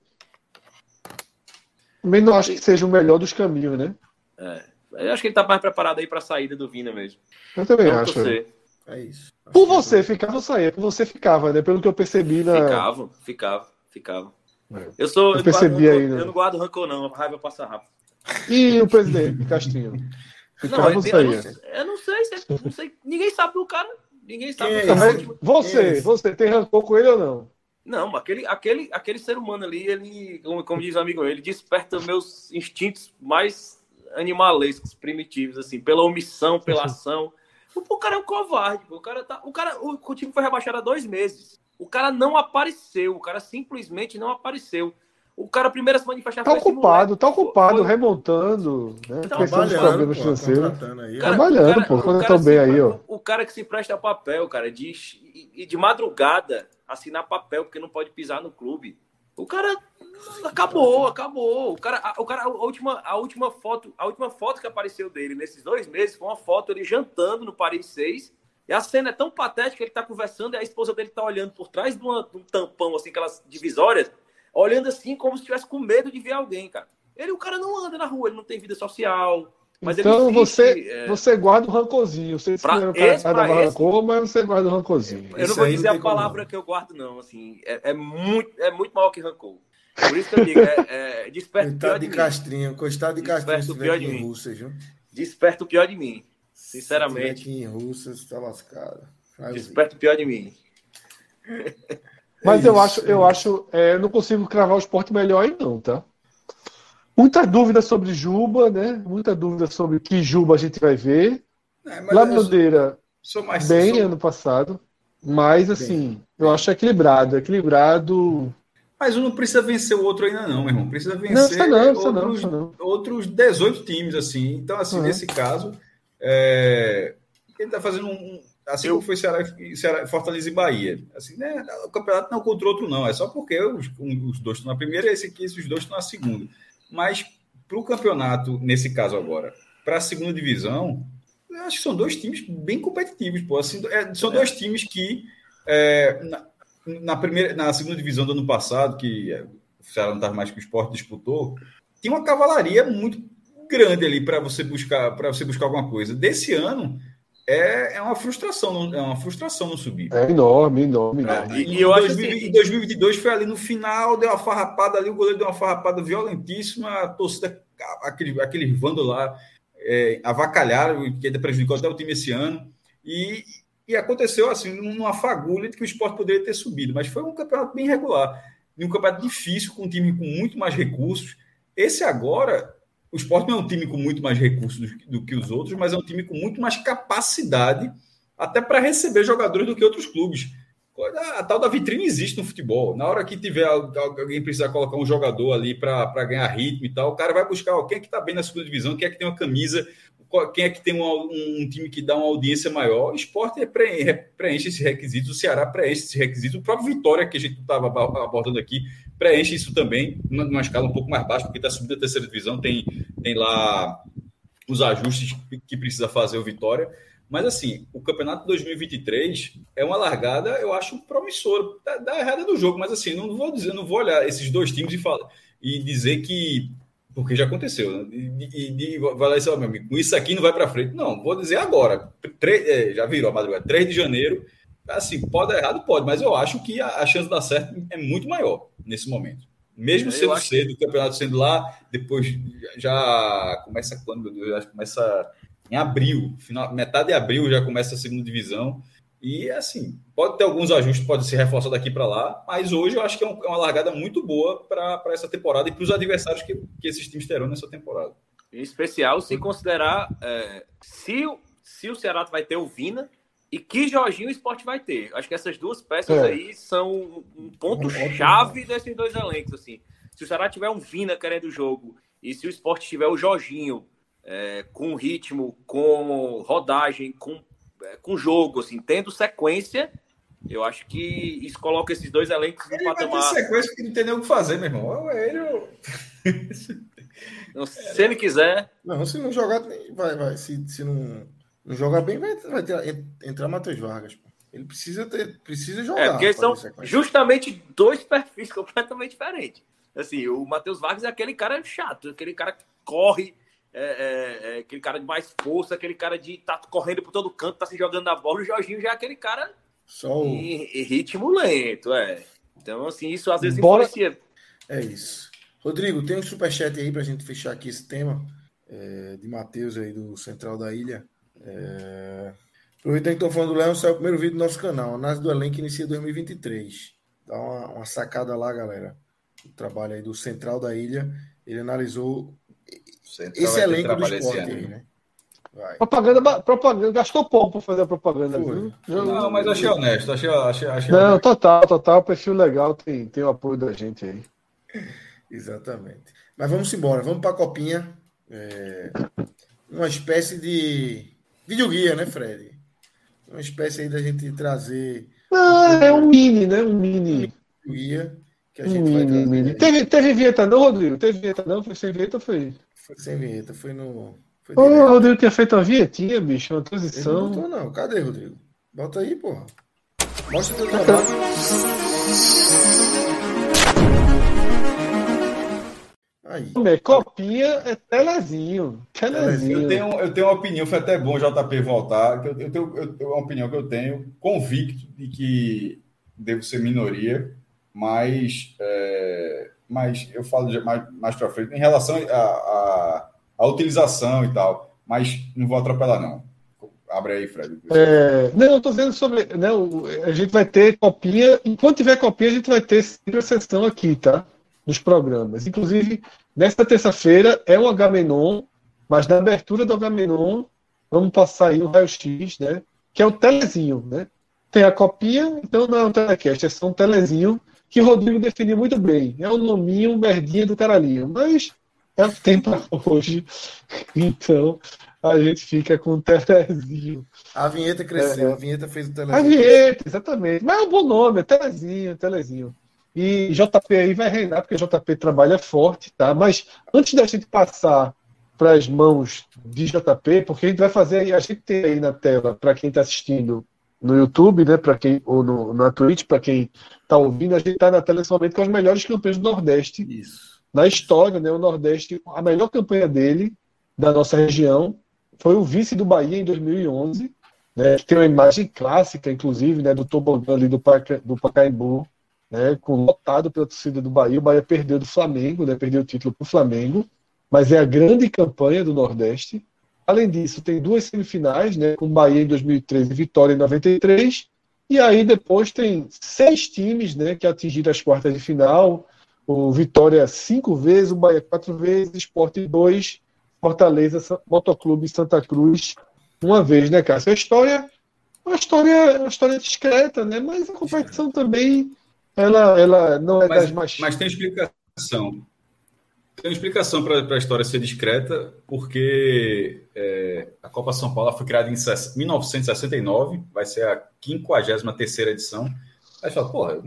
Também não acho que seja o melhor dos caminhos, né? É. Eu acho que ele tá mais preparado aí pra saída do Vina mesmo. Eu também Vamos acho. Torcer. É isso. Por você ficava ou saía? Por você ficava, né? Pelo que eu percebi na. Ficava, ficava, ficava. É. Eu sou. Eu, eu percebi guardo, aí. Né? Eu não guardo rancor, não. A raiva passa rápido. E o presidente, Castrinho? Ficava não, ou saía? Eu não, eu não sei, não sei. Ninguém sabe do cara. Ninguém sabe. É você, você tem rancor com ele ou não? Não, aquele, aquele, aquele ser humano ali, ele, como, como diz o amigo, ele desperta meus instintos mais animalescos, primitivos, assim, pela omissão, pela ação. O cara é um covarde. O cara tá. O cara. O, o time foi rebaixado há dois meses. O cara não apareceu. O cara simplesmente não apareceu. O cara primeiro se manifestar Tá ocupado, tá ocupado, foi... remontando, né? Tá problemas financeiros. Trabalhando, pô, quando estão bem aí, ó. O cara que se presta papel, cara, de, e de madrugada assinar papel porque não pode pisar no clube. O cara acabou, acabou. O cara, a, o cara, a última, a última foto, a última foto que apareceu dele nesses dois meses foi uma foto ele jantando no Paris 6. E a cena é tão patética, ele tá conversando e a esposa dele tá olhando por trás de, uma, de um tampão, assim, aquelas divisórias, olhando assim como se tivesse com medo de ver alguém, cara. Ele, o cara não anda na rua, ele não tem vida social. Mas então você, é... você guarda o rancorzinho. Você pra, não esse, cara rancor, mas você guarda o rancorzinho. Eu não vou dizer a palavra como. que eu guardo, não. Assim, é, é, muito, é muito maior que rancor. Por isso que eu digo, é, é desperta o pior de, de Castrinho, coitado de Castrinho, desperta o pior de mim. Russas, viu? Desperta o pior de mim. Sinceramente. Se aqui em Russas, tá lascado. Faz desperta o pior de mim. Mas é eu isso, acho, eu acho, é, não consigo cravar o esporte melhor aí não, tá? Muita dúvida sobre Juba, né? Muita dúvida sobre que Juba a gente vai ver. É, Lamandeira, sou, sou mais, bem sou... ano passado. Mas, assim, bem. eu acho equilibrado. Equilibrado. Mas um não precisa vencer o outro ainda, não, meu irmão. Precisa vencer não, não, outros, não, outros 18 times, assim. Então, assim, uhum. nesse caso, é... ele está fazendo um. Assim eu... como foi Ceará, Ceará, Fortaleza e Bahia. Assim, né? O campeonato não é contra o outro, não. É só porque os, um, os dois estão na primeira e esse aqui, esses dois estão na segunda. Mas para o campeonato, nesse caso agora, para a segunda divisão, acho que são dois times bem competitivos. Pô. Assim, é, são dois times que, é, na, na, primeira, na segunda divisão do ano passado, que é, o Ceará não estava mais que o esporte disputou, tinha uma cavalaria muito grande ali para você buscar para você buscar alguma coisa. Desse ano, é, é uma frustração, é uma frustração no subir. É enorme, enorme. enorme. É, e, e eu acho que em 2022 foi ali no final, deu uma farrapada ali, o goleiro deu uma farrapada violentíssima, a torcida, aquele, aquele vando lá, é, avacalharam, que ainda prejudicou até o time esse ano. E, e aconteceu assim, numa fagulha de que o esporte poderia ter subido, mas foi um campeonato bem regular. E um campeonato difícil, com um time com muito mais recursos. Esse agora, o esporte não é um time com muito mais recursos do, que os outros, mas é um time com muito mais capacidade até para receber jogadores do que outros clubes. A, a tal da vitrine existe no futebol. Na hora que tiver alguém precisar colocar um jogador ali para ganhar ritmo e tal, o cara vai buscar ó, quem é que está bem na segunda divisão, quem é que tem uma camisa, quem é que tem um, time que dá uma audiência maior. O esporte preenche, preenche esse requisito, o Ceará preenche esse requisito, o próprio Vitória, que a gente estava abordando aqui, preenche isso também, numa escala um pouco mais baixa, porque está subindo a terceira divisão, tem, tem lá os ajustes que precisa fazer o Vitória. Mas assim, o campeonato 2023 é uma largada, eu acho promissora. Dá, dá errada do jogo, mas assim, não vou dizer, não vou olhar esses dois times e, falar, e dizer que. Porque já aconteceu. Né? E, e, vai lá e meu amigo, com isso aqui não vai para frente. Não, vou dizer agora. 3, é, já virou a madrugada, 3 de janeiro. Assim, pode dar errado, pode, mas eu acho que a, a chance de dar certo é muito maior nesse momento. Mesmo sendo cedo, o campeonato sendo lá, depois já começa quando, meu Deus, acho que começa em abril, final, metade de abril já começa a segunda divisão. E assim, pode ter alguns ajustes, pode se reforçar daqui para lá, mas hoje eu acho que é, um, é uma largada muito boa para essa temporada e para os adversários que, que esses times terão nessa temporada. Em especial, se considerar é, se, se o Ceará vai ter o Vina e que Jorginho o esporte vai ter. Acho que essas duas peças é. aí são um ponto-chave desses dois elencos. Assim. Se o Ceará tiver um Vina querendo o jogo e se o esporte tiver o Jorginho é, com ritmo, com rodagem, com, é, com jogo, assim, tendo sequência, eu acho que isso coloca esses dois elencos no patamar. Vai ter sequência que não tem nem o que fazer, meu irmão. Ele, eu... se ele quiser. Não, se não jogar, vai, vai. Se, se não jogar bem, vai, vai ter, entrar Matheus Vargas. Ele precisa ter, precisa jogar. É, porque são justamente dois perfis completamente diferentes. Assim, o Matheus Vargas é aquele cara chato, aquele cara que corre, é, é, é, aquele cara de mais força, aquele cara de tá correndo por todo canto, tá se jogando a bola. O Jorginho já é aquele cara Só em, em ritmo lento, é. Então, assim, isso às vezes Bora... influencia. É isso. Rodrigo, tem um superchat aí pra gente fechar aqui esse tema é, de Matheus aí do Central da Ilha. É... Aproveitando que estão falando do Leão, saiu o primeiro vídeo do nosso canal. A análise do elenco inicia 2023. Dá uma, uma sacada lá, galera. O trabalho aí do Central da Ilha. Ele analisou Central esse elenco do esporte aí, né? Vai. Propaganda, propaganda, gastou pouco para fazer a propaganda. Viu? Não, mas achei honesto. Achei, achei, achei Não, honesto. total, total. Perfil legal, tem, tem o apoio da gente aí. Exatamente. Mas vamos embora, vamos para a copinha. É... Uma espécie de videoguia, né, Fred? Uma espécie aí da gente trazer. Ah, é um mini, né? Um mini. Guia que a gente um vai mini, mini. Teve, teve vinheta não, Rodrigo? Teve vinheta não? Foi sem vinheta ou foi? Foi sem vinheta, foi no. Foi Ô, o Rodrigo tinha feito uma vinhetinha, bicho, uma transição. Ele não botou, não. Cadê, Rodrigo? Bota aí, porra. Mostra o teu trabalho. Aí. É, copinha é telezinho. telezinho. Eu, tenho, eu tenho uma opinião, foi até bom o JP voltar. Eu, eu, tenho, eu tenho uma opinião que eu tenho, convicto de que devo ser minoria, mas é, mas eu falo mais, mais para frente em relação à utilização e tal. Mas não vou atropelar, não. Abre aí, Fred. É, não, eu estou dizendo sobre. Né, a gente vai ter copinha. Enquanto tiver copinha, a gente vai ter sempre a sessão aqui, tá? Nos programas. Inclusive, nesta terça-feira é o Agamenon, mas na abertura do Agamenon, vamos passar aí o raio-x, né? Que é o telezinho, né? Tem a copinha, então não é um telecast, é só um telezinho que o Rodrigo definiu muito bem. É o nominho merdinha do caralhinho. Mas é o que tem para hoje. Então, a gente fica com o Telezinho. A vinheta cresceu, é, a vinheta fez o Telezinho. A vinheta, exatamente. Mas é um bom nome, é Telezinho, Telezinho. E JP aí vai reinar, porque JP trabalha forte, tá? Mas antes da gente passar para as mãos de JP, porque a gente vai fazer, a gente tem aí na tela, para quem está assistindo no YouTube, né, para quem ou no, na Twitch, para quem está ouvindo, a gente está na tela nesse momento com as melhores campanhas do Nordeste. Isso. Na história, né, o Nordeste, a melhor campanha dele da nossa região foi o vice do Bahia em 2011, né, que tem uma imagem clássica, inclusive, né, do tobogã ali do, Paca, do Pacaembu, né, lotado pela torcida do Bahia. O Bahia perdeu do Flamengo, né, perdeu o título para o Flamengo, mas é a grande campanha do Nordeste. Além disso, tem duas semifinais, né, com Bahia em 2013 e Vitória em 93. E aí depois tem seis times né, que atingiram as quartas de final. O Vitória cinco vezes, o Bahia quatro vezes, Esporte dois, Fortaleza, Motoclube Santa Cruz uma vez, né, Cássio? A história, uma história, uma história discreta, né? Mas a competição também, ela, ela não é mas, das mais. Mas tem explicação. Tem uma explicação para a história ser discreta, porque é, a Copa São Paulo foi criada em 1969, vai ser a 53 edição. Aí fala, porra,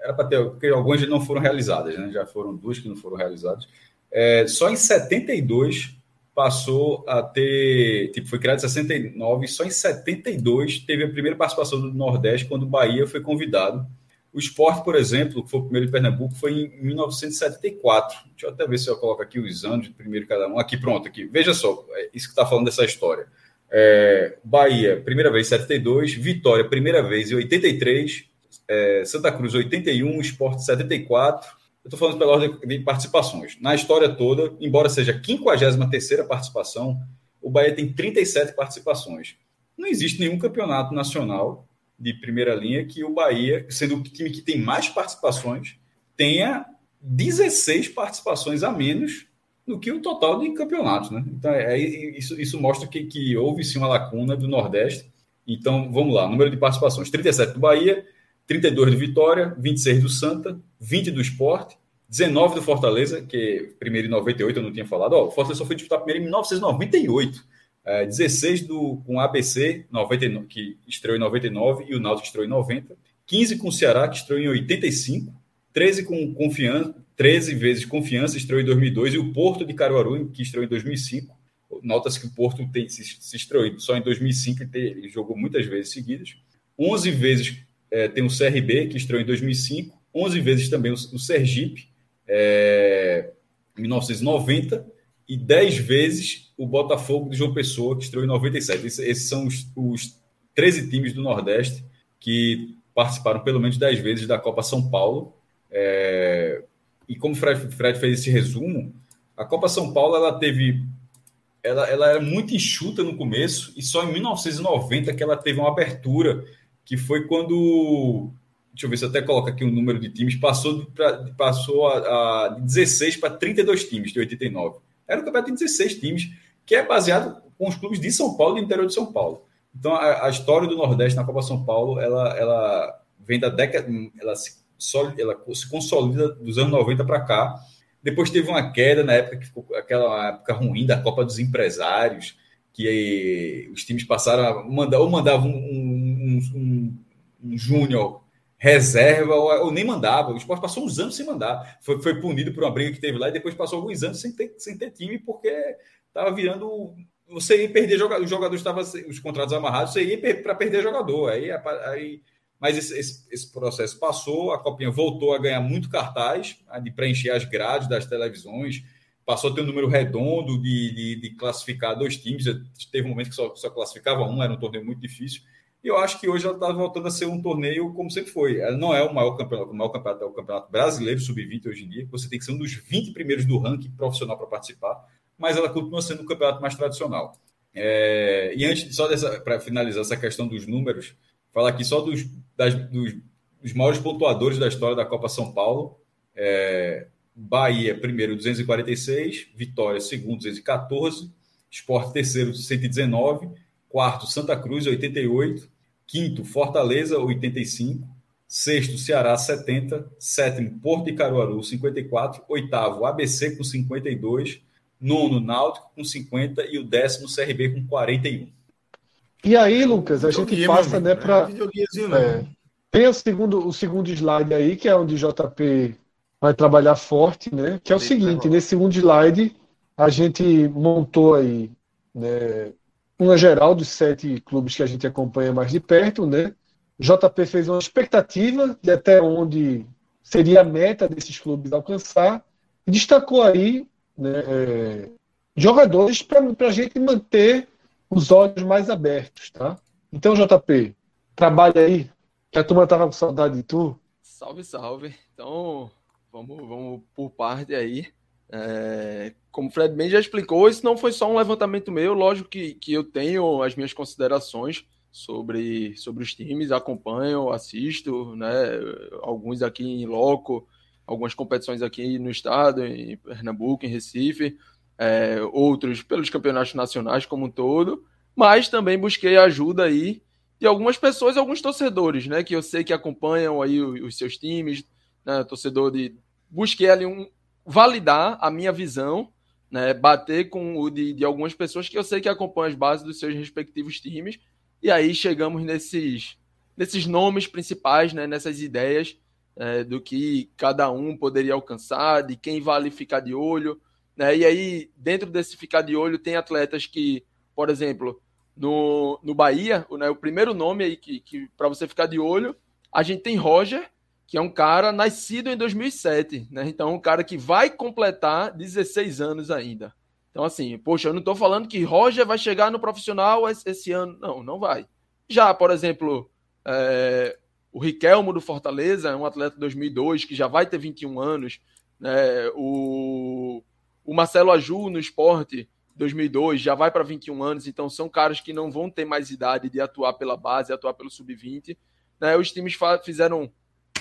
era para ter, porque algumas não foram realizadas, né? já foram duas que não foram realizadas. É, só em 72 passou a ter, tipo, foi criado em 69, só em 72 teve a primeira participação do Nordeste, quando o Bahia foi convidado o esporte, por exemplo, que foi o primeiro de Pernambuco, foi em 1974. Deixa eu até ver se eu coloco aqui os anos de primeiro cada um. Aqui, pronto, aqui. Veja só, é isso que está falando dessa história. É, Bahia, primeira vez em 72, Vitória, primeira vez em 83, é, Santa Cruz, 81, Esporte, 74. Eu estou falando pela ordem de participações. Na história toda, embora seja a 53 participação, o Bahia tem 37 participações. Não existe nenhum campeonato nacional de primeira linha que o Bahia, sendo o time que tem mais participações, tenha 16 participações a menos do que o total de campeonatos. Né? Então, é, isso, isso mostra que, que houve sim uma lacuna do Nordeste. Então, vamos lá: número de participações: 37 do Bahia, 32 do Vitória, 26 do Santa, 20 do Esporte, 19 do Fortaleza, que primeiro em 98 eu não tinha falado. O Fortaleza só foi disputar primeiro em 1998. É, 16 do, com ABC, 99, que estreou em 99, e o Náutico estreou em 90. 15 com o Ceará, que estreou em 85. 13 com Confiança, 13 vezes Confiança, estreou em 2002. E o Porto de Caruaru, que estreou em 2005. Nota-se que o Porto tem, se, se estreou só em 2005 e jogou muitas vezes seguidas. 11 vezes é, tem o CRB, que estreou em 2005. 11 vezes também o, o Sergipe, é, em 1990 e 10 vezes o Botafogo de João Pessoa, que estreou em 97. Esses são os, os 13 times do Nordeste que participaram pelo menos 10 vezes da Copa São Paulo. É... E como o Fred, Fred, fez esse resumo, a Copa São Paulo ela teve. Ela, ela era muito enxuta no começo, e só em 1990 que ela teve uma abertura, que foi quando. Deixa eu ver se eu até coloco aqui o número de times, passou, pra, passou a, a 16 para 32 times de 89. Era um campeonato de 16 times, que é baseado com os clubes de São Paulo e do interior de São Paulo. Então, a, a, história do Nordeste na Copa São Paulo, ela, ela vem da década, ela se, ela se consolida dos anos 90 para cá. Depois teve uma queda na época que ficou aquela época ruim da Copa dos Empresários, que aí, os times passaram a mandar, ou mandavam um, um, um, um júnior reserva ou, ou, nem mandava. O esporte passou uns anos sem mandar. Foi, foi punido por uma briga que teve lá e depois passou alguns anos sem ter, sem ter time porque estava virando. Você ia perder jogador, os jogadores estavam os contratos amarrados, você ia para perder jogador. Aí, aí, mas esse, esse, esse, processo passou, a Copinha voltou a ganhar muito cartaz, de preencher as grades das televisões, passou a ter um número redondo de, de, de classificar dois times. Teve um momento que só, só classificava um, era um torneio muito difícil. E eu acho que hoje ela está voltando a ser um torneio como sempre foi. Ela não é o maior campeonato, o maior campeonato é o campeonato brasileiro sub-20 hoje em dia. Você tem que ser um dos 20 primeiros do ranking profissional para participar, mas ela continua sendo um campeonato mais tradicional. É, e antes, só para finalizar essa questão dos números, falar aqui só dos, das, dos, dos maiores pontuadores da história da Copa São Paulo. É, Bahia, primeiro, 246, Vitória, segundo, 214, Esporte, terceiro, 119, quarto, Santa Cruz, 88, quinto, Fortaleza, 85, sexto, Ceará, 70, sétimo, Porto e Caruaru, 54, oitavo, ABC com 52, nono, Náutico com 50 e o décimo, CRB com 41. E aí, Lucas, a gente passa, né, para... É, tem o segundo, o segundo slide aí, que é onde o JP vai trabalhar forte, né? Que é o seguinte, nesse segundo slide a gente montou aí, né, uma geral dos sete clubes que a gente acompanha mais de perto, né? JP fez uma expectativa de até onde seria a meta desses clubes alcançar e destacou aí né, é, jogadores para a gente manter os olhos mais abertos, tá? Então, JP, trabalha aí, que a turma tava com saudade de tu. Salve, salve. Então, vamos, vamos por parte aí. É, como o Fred bem já explicou, isso não foi só um levantamento meu, lógico que, que eu tenho as minhas considerações sobre, sobre os times, acompanho, assisto, né, alguns aqui em loco, algumas competições aqui no estado, em Pernambuco, em Recife, é, outros pelos campeonatos nacionais como um todo, mas também busquei ajuda aí de algumas pessoas, alguns torcedores, né, que eu sei que acompanham aí os, os seus times, né, torcedor de busquei ali um validar a minha visão, né, bater com o de, de algumas pessoas que eu sei que acompanham as bases dos seus respectivos times, e aí chegamos nesses, nesses nomes principais, né, nessas ideias é, do que cada um poderia alcançar, de quem vale ficar de olho. Né, e aí, dentro desse ficar de olho, tem atletas que, por exemplo, no, no Bahia, né, o primeiro nome aí que, que para você ficar de olho, a gente tem Roger, que é um cara nascido em 2007, né? Então, um cara que vai completar 16 anos ainda. Então, assim, poxa, eu não estou falando que Roger vai chegar no profissional esse ano. Não, não vai. Já, por exemplo, é, o Riquelmo do Fortaleza é um atleta de 2002 que já vai ter 21 anos. Né? O, o Marcelo Aju no esporte, 2002, já vai para 21 anos. Então, são caras que não vão ter mais idade de atuar pela base, atuar pelo sub-20. Né? Os times fizeram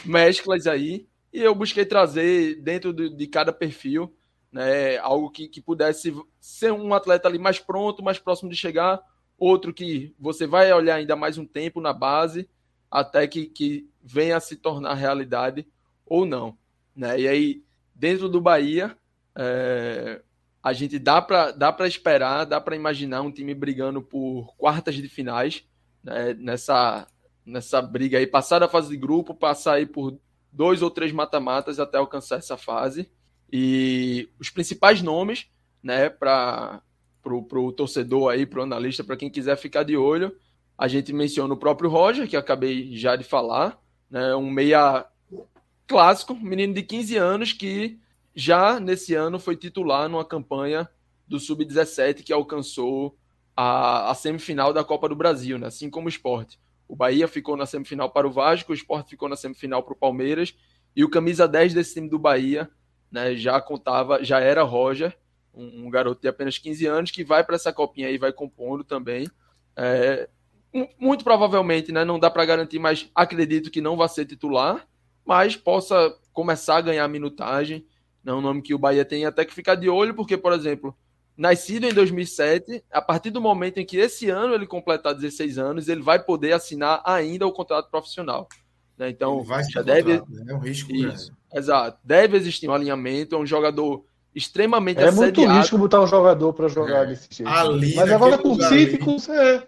mesclas aí, e eu busquei trazer dentro de, de cada perfil né, algo que, que pudesse ser um atleta ali mais pronto, mais próximo de chegar, outro que você vai olhar ainda mais um tempo na base, até que, que venha a se tornar realidade ou não. Né? E aí, dentro do Bahia, é, a gente dá para dá esperar, dá para imaginar um time brigando por quartas de finais né, nessa, nessa briga aí, passar da fase de grupo, passar aí por dois ou três mata-matas até alcançar essa fase. E os principais nomes, né, para o torcedor aí, para o analista, para quem quiser ficar de olho, a gente menciona o próprio Roger, que acabei já de falar, né, um meia clássico, menino de 15 anos que já nesse ano foi titular numa campanha do Sub-17 que alcançou a, a, semifinal da Copa do Brasil, né, assim como o esporte. O Bahia ficou na semifinal para o Vasco, o Sport ficou na semifinal para o Palmeiras e o camisa 10 desse time do Bahia né, já contava, já era Roger, um, um, garoto de apenas 15 anos que vai para essa copinha aí, vai compondo também. É, muito provavelmente, né, não dá para garantir, mas acredito que não vai ser titular, mas possa começar a ganhar minutagem. É um nome que o Bahia tem até que ficar de olho, porque, por exemplo, nascido em 2007, a partir do momento em que esse ano ele completar 16 anos, ele vai poder assinar ainda o contrato profissional. Né? Então, já deve. Né? É um risco Isso, Exato. Deve existir um alinhamento, é um jogador extremamente É assediado. muito risco botar um jogador para jogar é. desse jeito. Ali, Mas agora com o City, com, é,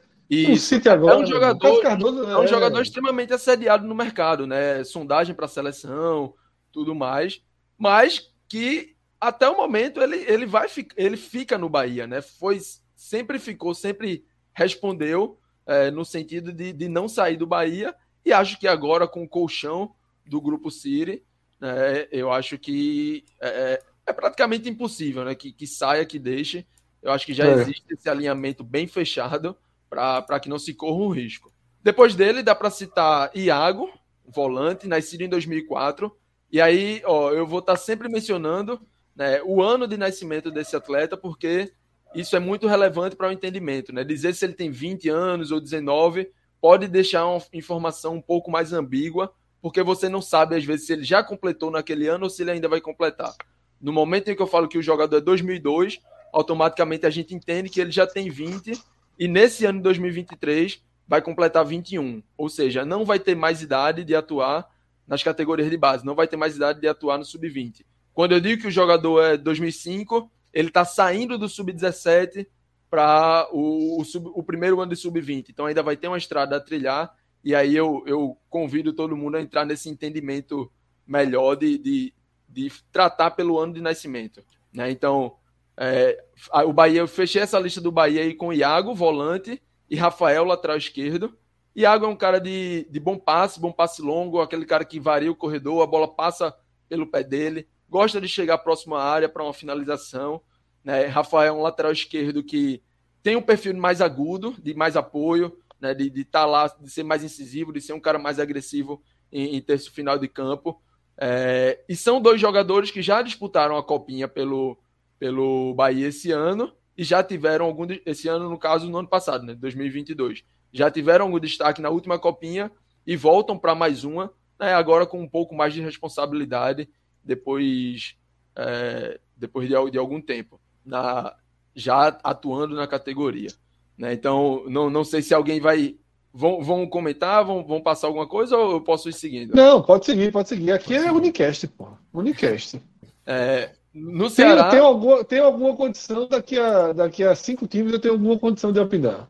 com o City agora. É um jogador, Cardoso, é um é. jogador extremamente assediado no mercado, né? Sondagem para seleção, tudo mais. Mas que até o momento ele, ele vai ele fica no Bahia, né? Foi sempre ficou, sempre respondeu é, no sentido de, de não sair do Bahia e acho que agora com o colchão do grupo City, né, eu acho que é, é, é praticamente impossível, né? Que, que saia, que deixe. Eu acho que já é. existe esse alinhamento bem fechado para que não se corra um risco. Depois dele, dá para citar Iago, volante, nascido em 2004. E aí, ó, eu vou estar tá sempre mencionando né, o ano de nascimento desse atleta, porque isso é muito relevante para o entendimento. Né? Dizer se ele tem 20 anos ou 19 pode deixar uma informação um pouco mais ambígua, porque você não sabe, às vezes, se ele já completou naquele ano ou se ele ainda vai completar. No momento em que eu falo que o jogador é 2002, automaticamente a gente entende que ele já tem 20 e nesse ano de 2023 vai completar 21. Ou seja, não vai ter mais idade de atuar nas categorias de base, não vai ter mais idade de atuar no sub-20. Quando eu digo que o jogador é 2005, ele está saindo do sub-17 para o, o, o, primeiro ano de sub-20. Então ainda vai ter uma estrada a trilhar. E aí eu, eu convido todo mundo a entrar nesse entendimento melhor de, de, de tratar pelo ano de nascimento. Né? Então, é, o Bahia, eu fechei essa lista do Bahia aí com Iago, volante, e Rafael, lateral esquerdo. Iago é um cara de, de bom passe, bom passe longo, aquele cara que varia o corredor, a bola passa pelo pé dele, gosta de chegar próximo à área para uma finalização. Né? Rafael é um lateral esquerdo que tem um perfil mais agudo, de mais apoio, né? de estar tá lá, de ser mais incisivo, de ser um cara mais agressivo em, em terço final de campo. É, e são dois jogadores que já disputaram a copinha pelo, pelo Bahia esse ano e já tiveram algum esse ano no caso no ano passado, né, 2022. Já tiveram algum destaque na última copinha e voltam para mais uma, né, agora com um pouco mais de responsabilidade depois é, depois de, de, algum tempo, na, já atuando na categoria. Né? Então, não, não sei se alguém vai. Vão, vão comentar, vão, vão passar alguma coisa ou eu posso ir seguindo? Não, pode seguir, pode seguir. Aqui é Unicast, pô. Unicast. É, no Ceará. Tem, tem, alguma, tem alguma condição daqui a, daqui a cinco times, eu tenho alguma condição de opinar.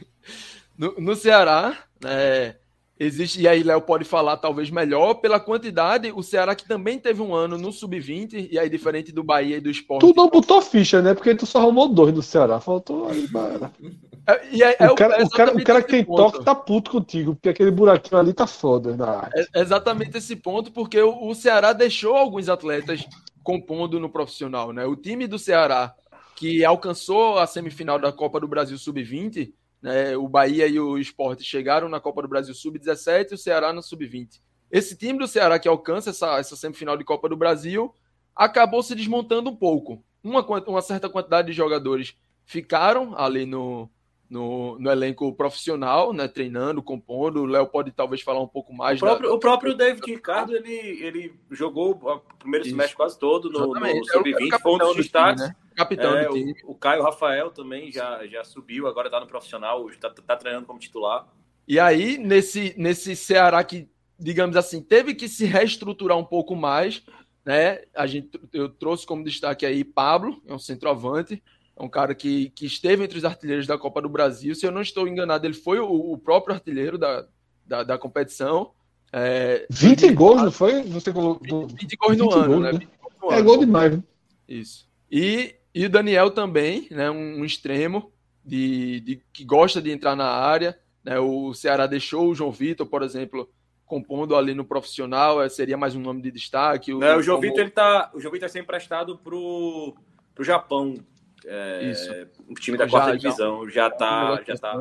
no, no Ceará, é, existe, e aí Léo pode falar talvez melhor, pela quantidade, o Ceará que também teve um ano no Sub-20, e aí diferente do Bahia e do Sport. Tu não botou ficha, né? Porque tu só arrumou dois do Ceará, faltou aí. É, e é, é, o, cara, o, cara, o cara que tem toque tá puto contigo, porque aquele buraquinho ali tá foda na arte. É exatamente esse ponto, porque o, o Ceará deixou alguns atletas compondo no profissional, né? O time do Ceará que alcançou a semifinal da Copa do Brasil Sub-20, né? O Bahia e o Sport chegaram na Copa do Brasil Sub-17 e o Ceará no Sub-20. Esse time do Ceará que alcança essa, essa semifinal de Copa do Brasil acabou se desmontando um pouco. Uma, uma certa quantidade de jogadores ficaram ali no, no, no elenco profissional, né, treinando, compondo. O Léo pode talvez falar um pouco mais. O próprio, da... o próprio David Ricardo, ele, ele jogou o primeiro Isso. semestre quase todo no, no é Sub-20, foi um dos destaques. Time, né? Capitão é, do time. O, o, Caio Rafael também já, já subiu, agora está no profissional, está tá treinando como titular. E aí, nesse, nesse Ceará que, digamos assim, teve que se reestruturar um pouco mais, né? A gente, eu trouxe como destaque aí Pablo, é um centroavante, é um cara que, que esteve entre os artilheiros da Copa do Brasil. Se eu não estou enganado, ele foi o, o próprio artilheiro da, da, da competição. É, 20 gols, não foi? Você colocou, 20, 20 gols no 20 ano, gols, né? né? No é ano. gol demais. Né? Isso. E, e o Daniel também, né? Um, um extremo de, de, que gosta de entrar na área. Né? O Ceará deixou o João Vitor, por exemplo, compondo ali no profissional, é, seria mais um nome de destaque. O, Não, o João como... Vitor ele tá, o João Vitor é sempre emprestado pro pro Japão. É, Isso. O time da quarta já, divisão já está já tá,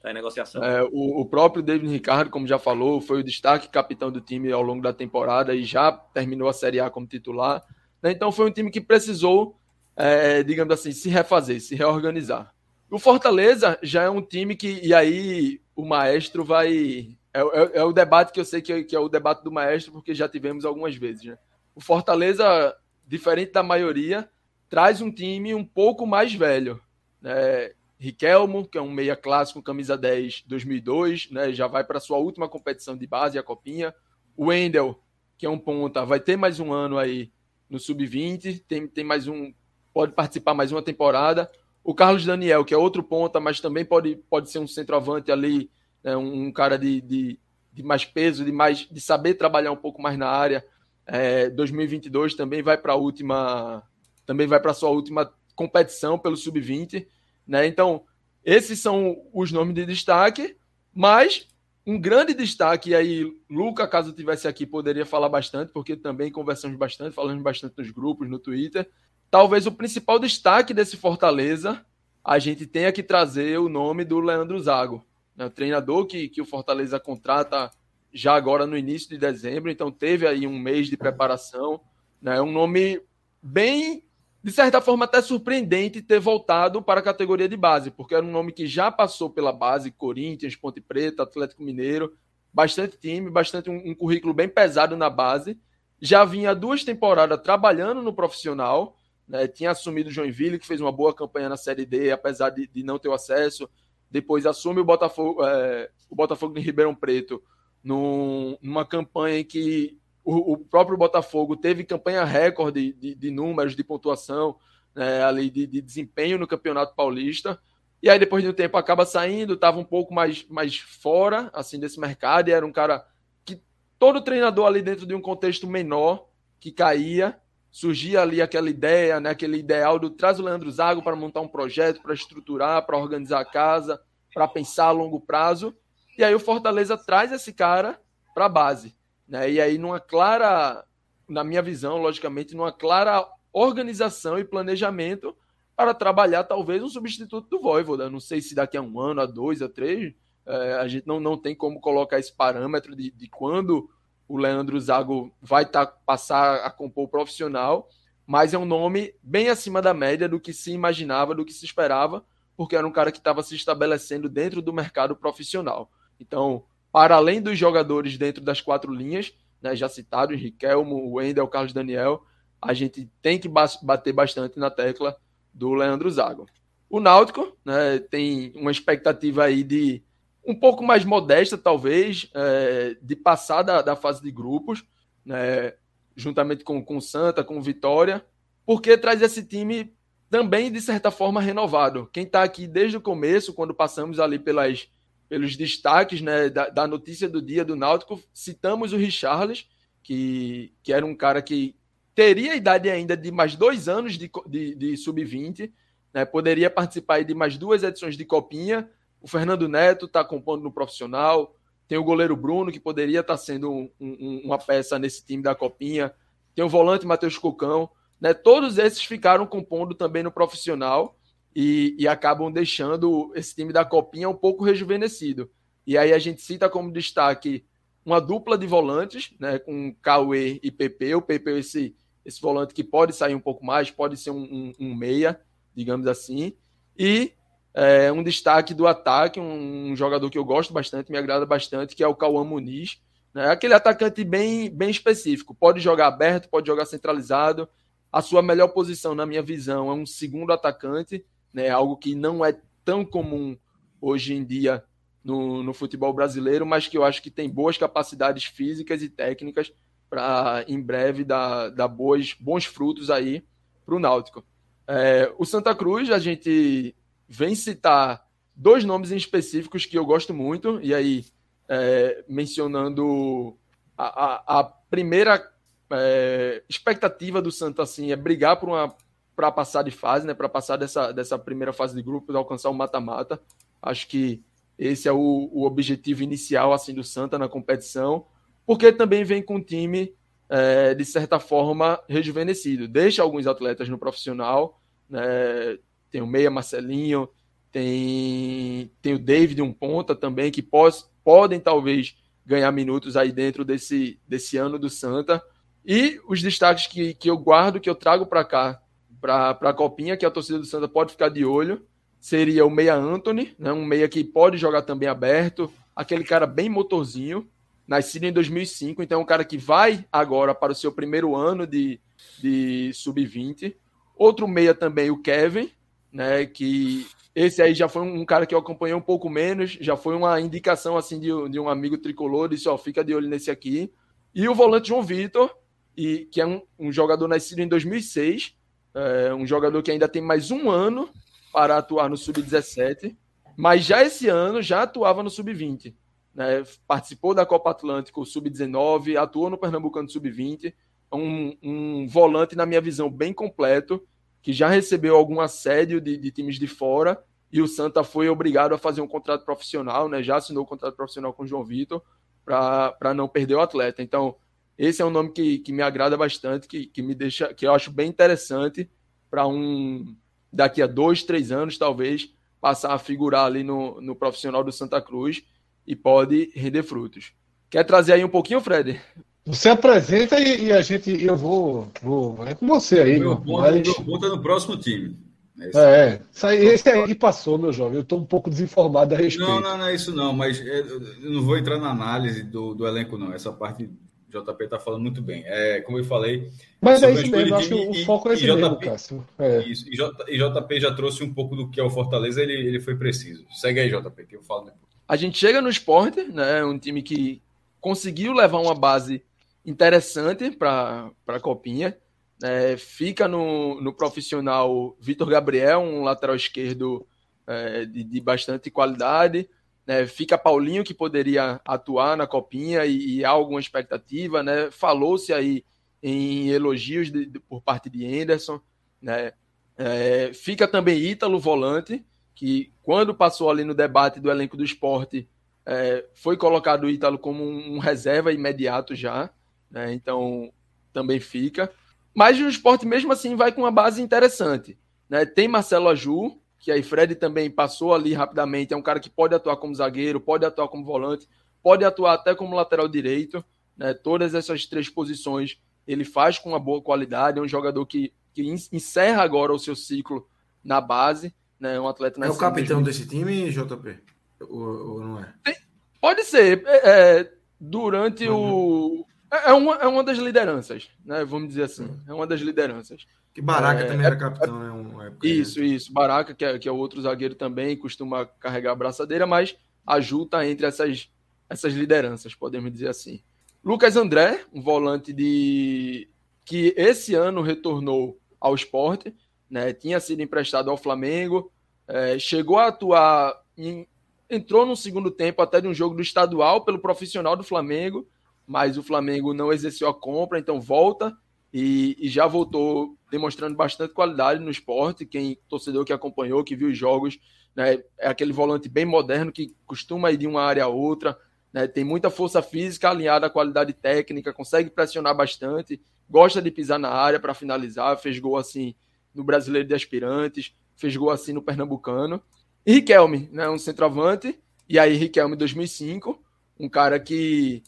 tá em negociação. É, o, o, próprio David Ricardo, como já falou, foi o destaque capitão do time ao longo da temporada e já terminou a Série A como titular. Né? Então foi um time que precisou, é, digamos assim, se refazer, se reorganizar. O Fortaleza já é um time que, e aí o maestro vai. É, é, é o debate que eu sei que é, que é o debate do maestro, porque já tivemos algumas vezes. Né? O Fortaleza, diferente da maioria, traz um time um pouco mais velho. Né? Riquelmo, que é um meia clássico, camisa 10 2002, né? já vai para sua última competição de base, a Copinha. O Wendel, que é um ponta, vai ter mais um ano aí no Sub-20, tem, tem mais um, pode participar mais uma temporada. O Carlos Daniel, que é outro ponta, mas também pode, pode ser um centroavante ali, né? um, cara de, de, de, mais peso, de, mais, de saber trabalhar um pouco mais na área. É, 2022 também vai para a última também vai para sua última competição pelo sub-20, né? Então, esses são os nomes de destaque, mas um grande destaque, e aí, Luca, caso tivesse aqui, poderia falar bastante, porque também conversamos bastante, falamos bastante nos grupos, no Twitter. Talvez o principal destaque desse Fortaleza, a gente tenha que trazer o nome do Leandro Zago. né, o treinador que, que o Fortaleza contrata já agora no início de dezembro, então teve aí um mês de preparação, né, um nome bem, de certa forma, até surpreendente ter voltado para a categoria de base, porque era um nome que já passou pela base, Corinthians, Ponte Preta, Atlético Mineiro, bastante time, bastante um, um currículo bem pesado na base, já vinha duas temporadas trabalhando no profissional, né, tinha assumido o Joinville, que fez uma boa campanha na Série D, apesar de, de não ter o acesso, depois assume o Botafogo, é, o Botafogo de Ribeirão Preto, num, numa campanha em que o, o, próprio Botafogo teve campanha recorde de, de números, de pontuação, né, ali de, de, desempenho no Campeonato Paulista. E aí, depois de um tempo, acaba saindo, estava um pouco mais, mais fora assim desse mercado, e era um cara que todo treinador ali dentro de um contexto menor que caía, surgia ali aquela ideia, né, aquele ideal do traz o Leandro Zago para montar um projeto, para estruturar, para organizar a casa, para pensar a longo prazo. E aí o Fortaleza traz esse cara para a base. Né? E aí, numa clara, na minha visão, logicamente, numa clara organização e planejamento para trabalhar talvez um substituto do Voivoda. Não sei se daqui a um ano, a dois, a três, é, a gente não, não tem como colocar esse parâmetro de, de quando o Leandro Zago vai tá, passar a compor o profissional, mas é um nome bem acima da média do que se imaginava, do que se esperava, porque era um cara que estava se estabelecendo dentro do mercado profissional. Então, para além dos jogadores dentro das quatro linhas, né, já citado, Riquelmo, Wendel, Carlos Daniel, a gente tem que bater bastante na tecla do Leandro Zago. O Náutico né, tem uma expectativa aí de um pouco mais modesta, talvez, é, de passar da, da, fase de grupos, né, juntamente com, com Santa, com Vitória, porque traz esse time também, de certa forma, renovado. Quem está aqui desde o começo, quando passamos ali pelas pelos destaques né, da, da, notícia do dia do Náutico, citamos o Richarles, que, que era um cara que teria a idade ainda de mais dois anos de, de, de sub-20, né, poderia participar de mais duas edições de Copinha. O Fernando Neto está compondo no profissional, tem o goleiro Bruno, que poderia estar tá sendo um, um, uma peça nesse time da Copinha, tem o volante Matheus Cocão. Né, todos esses ficaram compondo também no profissional e, e, acabam deixando esse time da Copinha um pouco rejuvenescido. E aí a gente cita como destaque uma dupla de volantes, né, com Cauê e PP. O PP esse, esse volante que pode sair um pouco mais, pode ser um, um, um meia, digamos assim. E é, um destaque do ataque, um, um, jogador que eu gosto bastante, me agrada bastante, que é o Cauã Muniz. Né, aquele atacante bem, bem específico. Pode jogar aberto, pode jogar centralizado. A sua melhor posição, na minha visão, é um segundo atacante né? Algo que não é tão comum hoje em dia no, no futebol brasileiro, mas que eu acho que tem boas capacidades físicas e técnicas para em breve dar, dar boas, bons frutos aí para o Náutico. É, o Santa Cruz, a gente vem citar dois nomes em específicos que eu gosto muito, e aí é, mencionando a, a, a primeira é, expectativa do Santa assim, é brigar por uma para passar de fase, né? Para passar dessa, dessa primeira fase de grupos, alcançar o mata-mata. Acho que esse é o, o, objetivo inicial assim do Santa na competição, porque também vem com um time é, de certa forma rejuvenescido. Deixa alguns atletas no profissional, né? Tem o Meia Marcelinho, tem, tem o David um ponta também que pós, podem talvez ganhar minutos aí dentro desse, desse ano do Santa. E os destaques que, que eu guardo, que eu trago para cá para a Copinha, que a torcida do Santa pode ficar de olho, seria o meia Anthony, né? um meia que pode jogar também aberto, aquele cara bem motorzinho, nascido em 2005, então é um cara que vai agora para o seu primeiro ano de, de sub-20. Outro meia também, o Kevin, né, que esse aí já foi um cara que eu acompanhei um pouco menos, já foi uma indicação assim de, de um amigo tricolor, disse, ó, fica de olho nesse aqui. E o volante João Vitor, e, que é um, um jogador nascido em 2006, é um jogador que ainda tem mais um ano para atuar no Sub-17, mas já esse ano já atuava no Sub-20. Né? Participou da Copa Atlântico Sub-19, atuou no Pernambucano Sub-20. Um, um, volante, na minha visão, bem completo, que já recebeu algum assédio de, de times de fora e o Santa foi obrigado a fazer um contrato profissional, né? já assinou o um contrato profissional com o João Vitor para não perder o atleta. Então, esse é um nome que, que me agrada bastante, que, que me deixa, que eu acho bem interessante para um daqui a dois, três anos, talvez, passar a figurar ali no, no profissional do Santa Cruz e pode render frutos. Quer trazer aí um pouquinho, Fred? Você apresenta e, e a gente, eu vou, vou é com você aí. Meu ponto, mas... meu ponto é no próximo time. É, é isso aí, esse aí passou, meu jovem. Eu estou um pouco desinformado a respeito. Não, não, não é isso não, mas é, eu não vou entrar na análise do, do elenco, não. Essa parte JP está falando muito bem. É, como eu falei. Mas é isso mesmo, acho que o foco é esse JP, mesmo, Cássio. É. Isso, e, J, e JP já trouxe um pouco do que é o Fortaleza, ele, ele foi preciso. Segue aí, JP, que eu falo depois. A gente chega no esporte, né? Um time que conseguiu levar uma base interessante para a Copinha. É, fica no, no profissional Vitor Gabriel, um lateral esquerdo é, de, de, bastante qualidade. Né? Fica Paulinho, que poderia atuar na Copinha e, e há alguma expectativa. Né? Falou-se aí em elogios de, de, por parte de Anderson. Né? É, fica também Ítalo, volante, que quando passou ali no debate do elenco do esporte, é, foi colocado o Ítalo como um, um reserva imediato já. Né? Então também fica. Mas o esporte, mesmo assim, vai com uma base interessante. Né? Tem Marcelo Aju, que aí Fred também passou ali rapidamente. É um cara que pode atuar como zagueiro, pode atuar como volante, pode atuar até como lateral direito. Né? Todas essas três posições ele faz com uma boa qualidade. É um jogador que, que encerra agora o seu ciclo na base. Né? Um atleta É o capitão desse time, JP? Ou, ou não é? Tem, pode ser. É, é durante uhum. o é, é uma, é uma das lideranças, né? Vamos dizer assim. É uma das lideranças. Que Baraca é, também era é, capitão, né? Uma isso, isso. Baraca, que é, que é outro zagueiro também, costuma carregar a braçadeira, mas a Ju tá entre essas, essas lideranças, podemos dizer assim. Lucas André, um volante de que esse ano retornou ao esporte, né? Tinha sido emprestado ao Flamengo, é, chegou a atuar em, entrou no segundo tempo até de um jogo do estadual pelo profissional do Flamengo mas o Flamengo não exerceu a compra, então volta e, e, já voltou demonstrando bastante qualidade no esporte. Quem torcedor que acompanhou, que viu os jogos, né, é aquele volante bem moderno que costuma ir de uma área a outra, né, tem muita força física alinhada à qualidade técnica, consegue pressionar bastante, gosta de pisar na área para finalizar, fez gol assim no Brasileiro de Aspirantes, fez gol assim no Pernambucano. E Riquelme, né, um centroavante, e aí Riquelme 2005, um cara que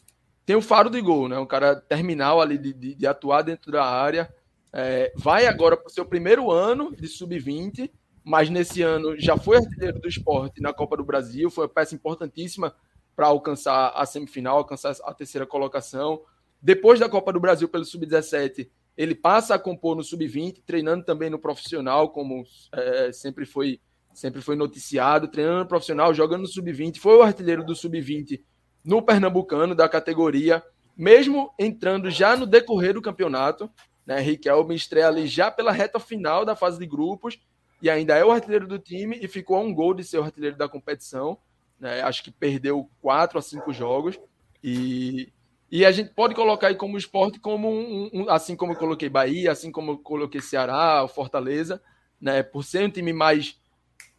tem o faro de gol, né? Um cara terminal ali de, de, de atuar dentro da área. É, vai agora para o seu primeiro ano de sub-20, mas nesse ano já foi artilheiro do esporte na Copa do Brasil, foi uma peça importantíssima para alcançar a semifinal, alcançar a terceira colocação. Depois da Copa do Brasil pelo sub-17, ele passa a compor no sub-20, treinando também no profissional, como é, sempre foi sempre foi noticiado, treinando no profissional, jogando no sub-20, foi o artilheiro do sub-20 no Pernambucano da categoria, mesmo entrando já no decorrer do campeonato. Né, Riquelme estreia ali já pela reta final da fase de grupos e ainda é o artilheiro do time e ficou a um gol de ser o artilheiro da competição. Né, acho que perdeu quatro a cinco jogos e, e a gente pode colocar aí como esporte como um, um, assim como eu coloquei Bahia, assim como eu coloquei Ceará, Fortaleza, né, por ser um time mais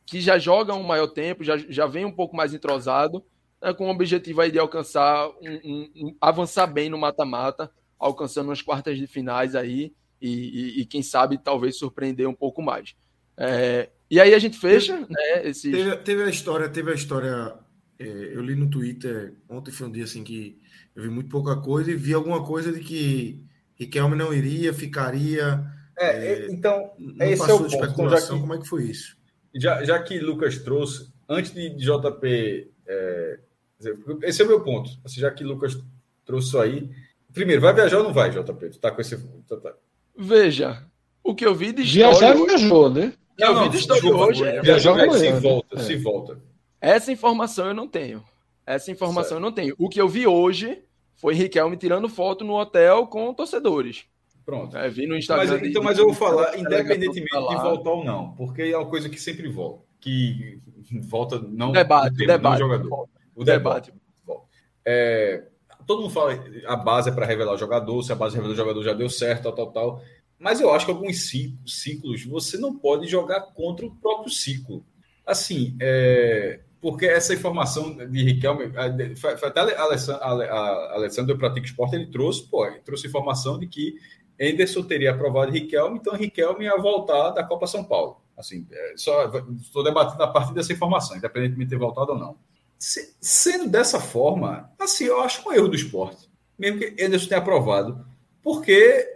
que já joga um maior tempo, já, já vem um pouco mais entrosado com o objetivo aí de alcançar, um, um, um avançar bem no mata-mata, alcançando as quartas de finais aí e, e, e, quem sabe talvez surpreender um pouco mais. É, e aí a gente fecha, teve, né? Esses... Teve, teve, a história, teve a história. É, eu li no Twitter ontem foi um dia assim que eu vi muito pouca coisa e vi alguma coisa de que Riquelme não iria, ficaria. É, é então esse é o ponto. Especulação, que, como é que foi isso? Já, já que Lucas trouxe, antes de JP é, esse é o meu ponto. Assim, já que Lucas trouxe isso aí. Primeiro, vai viajar ou não vai, JP? Tu tá com esse. Tá... Veja, o que eu vi de Viajar viajou, né? O que eu vi de história hoje é. Viajar se volta, é. se volta. Essa informação eu não tenho. Essa informação certo. eu não tenho. O que eu vi hoje foi Riquelme tirando foto no hotel com torcedores. Pronto. É, vi no Instagram. Mas, então, mas eu vou falar, independentemente de voltar ou não, porque é uma coisa que sempre volta. Que volta não. Debate, tempo, debate. Não jogador. O debate. É, todo mundo fala a base é para revelar o jogador, se a base revelou o jogador já deu certo, tal, tal, tal. Mas eu acho que alguns ciclos você não pode jogar contra o próprio ciclo. Assim, é, porque essa informação de Riquelme, até a Alessandro do Pratica Esporte, ele trouxe, pô, ele trouxe informação de que Anderson teria aprovado Riquelme, então Riquelme ia voltar da Copa São Paulo. Assim, é, só estou debatendo a partir dessa informação, independentemente de ter voltado ou não. Se, sendo dessa forma, assim, eu acho um erro do esporte, mesmo que Anderson tenha aprovado, porque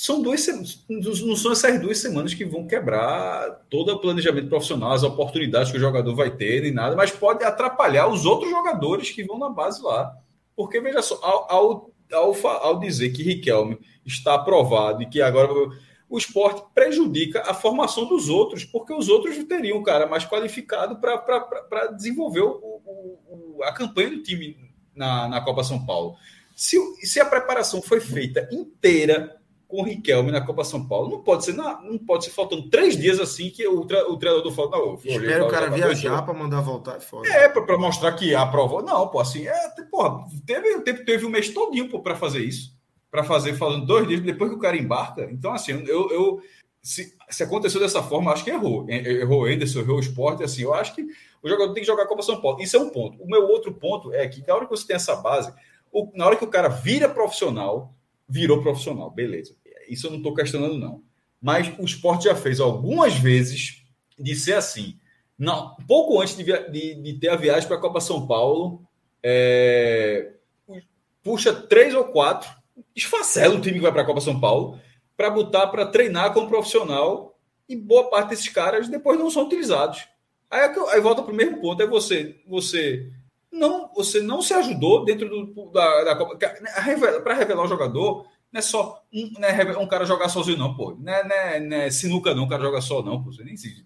são duas não são essas duas semanas que vão quebrar todo o planejamento profissional, as oportunidades que o jogador vai ter, nem nada, mas pode atrapalhar os outros jogadores que vão na base lá. Porque, veja só, ao, ao, ao, ao dizer que Riquelme está aprovado e que agora o esporte prejudica a formação dos outros, porque os outros teriam um cara mais qualificado para desenvolver o, o, a campanha do time na, na Copa São Paulo. Se, se a preparação foi feita inteira com o Riquelme na Copa São Paulo, não pode ser, não, não pode ser faltando três dias assim que o, o treinador fala. Não, Espera o cara viajar para mandar voltar. É, é para mostrar que aprovou. Não, pô, assim, é, porra, teve, teve, teve um mês todinho para fazer isso para fazer falando dois dias depois que o cara embarca. Então, assim, eu, eu se, se aconteceu dessa forma, acho que errou. Errou o Anderson, errou o esporte. Assim, eu acho que o jogador tem que jogar Copa São Paulo. Isso é um ponto. O meu outro ponto é que na hora que você tem essa base, o, na hora que o cara vira profissional, virou profissional, beleza. Isso eu não estou questionando, não. Mas o esporte já fez algumas vezes de ser assim. Não, pouco antes de, de, de ter a viagem para a Copa São Paulo, é, puxa três ou quatro esfacela o time que vai para a Copa São Paulo para botar para treinar como profissional e boa parte desses caras depois não são utilizados. Aí, é aí volta para o mesmo ponto, é você você não você não se ajudou dentro do, da, da Copa para revelar o jogador não é só um, é um cara jogar sozinho não, pô. Não é, não é, não é sinuca não, o cara joga só não, pô. Você nem se,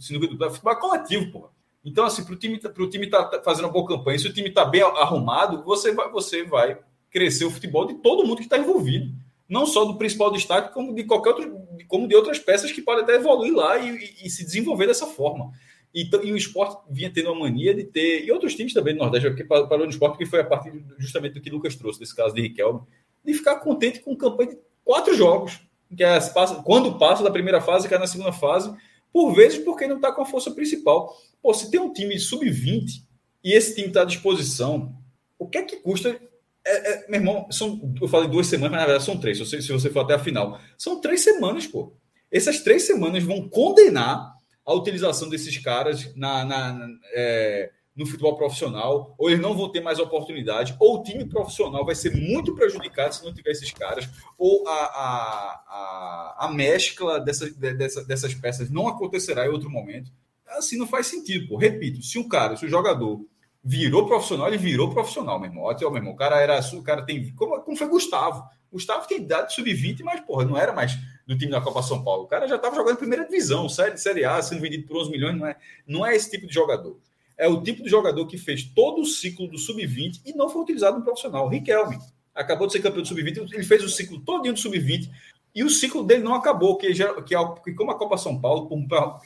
sinuca do é futebol coletivo, pô. Então assim, para o time pro time tá fazendo uma boa campanha, se o time tá bem arrumado, você vai você vai crescer o futebol de todo mundo que está envolvido. Não só do principal destaque, como de qualquer outro, como de outras peças que podem até evoluir lá e, e, e se desenvolver dessa forma. E, e, o esporte vinha tendo uma mania de ter, e outros times também do Nordeste, porque parou no esporte, que foi a partir justamente do que Lucas trouxe, desse caso de Riquelme, de ficar contente com campanha de quatro jogos, que é, quando passa da primeira fase, cai na segunda fase, por vezes porque não está com a força principal. Pô, se tem um time sub-20 e esse time está à disposição, o que é que custa é, é, meu irmão, são, eu falei duas semanas, mas na verdade são três, se você, se você for até a final. São três semanas, pô. Essas três semanas vão condenar a utilização desses caras na, na, na é, no futebol profissional, ou eles não vão ter mais oportunidade, ou o time profissional vai ser muito prejudicado se não tiver esses caras, ou a, a, a, a mescla dessas, dessa, dessas peças não acontecerá em outro momento. Assim não faz sentido, pô. Repito, se o cara, se o jogador virou profissional, ele virou profissional, meu irmão. Olha, meu irmão, o cara era, o cara tem, como, como foi Gustavo. Gustavo tem idade sub-20, mas porra, não era mais do time da Copa São Paulo. O cara já estava jogando primeira divisão, série, série A, sendo vendido por 11 milhões, não é, não é esse tipo de jogador. É o tipo de jogador que fez todo o ciclo do sub-20 e não foi utilizado no profissional. Riquelme acabou de ser campeão do sub-20, ele fez o ciclo todo do sub-20 e o ciclo dele não acabou, que, já, que, que como a Copa São Paulo,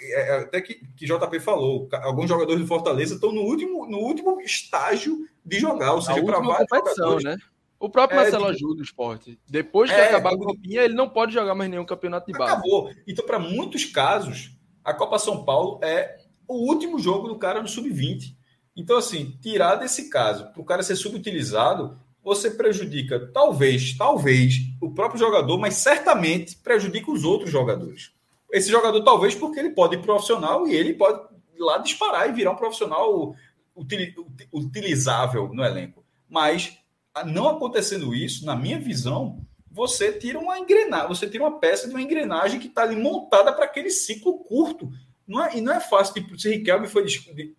é, é, até que, que JP falou, alguns jogadores do Fortaleza estão no último, no último estágio de jogar, ou seja, para vários jogadores. Né? O próprio é, Marcelo ajuda o esporte. Depois que é, acabar a Copinha, ele não pode jogar mais nenhum campeonato de base. Acabou. Então, para muitos casos, a Copa São Paulo é o último jogo do cara no sub-20. Então, assim, tirar desse caso, para o cara ser subutilizado, você prejudica, talvez, talvez, o próprio jogador, mas certamente prejudica os outros jogadores. Esse jogador, talvez, porque ele pode ir profissional e ele pode lá disparar e virar um profissional utilizável no elenco. Mas, não acontecendo isso, na minha visão, você tira uma engrenagem, você tira uma peça de uma engrenagem que está ali montada para aquele ciclo curto. Não é, e não é fácil, tipo, se Riquelme foi,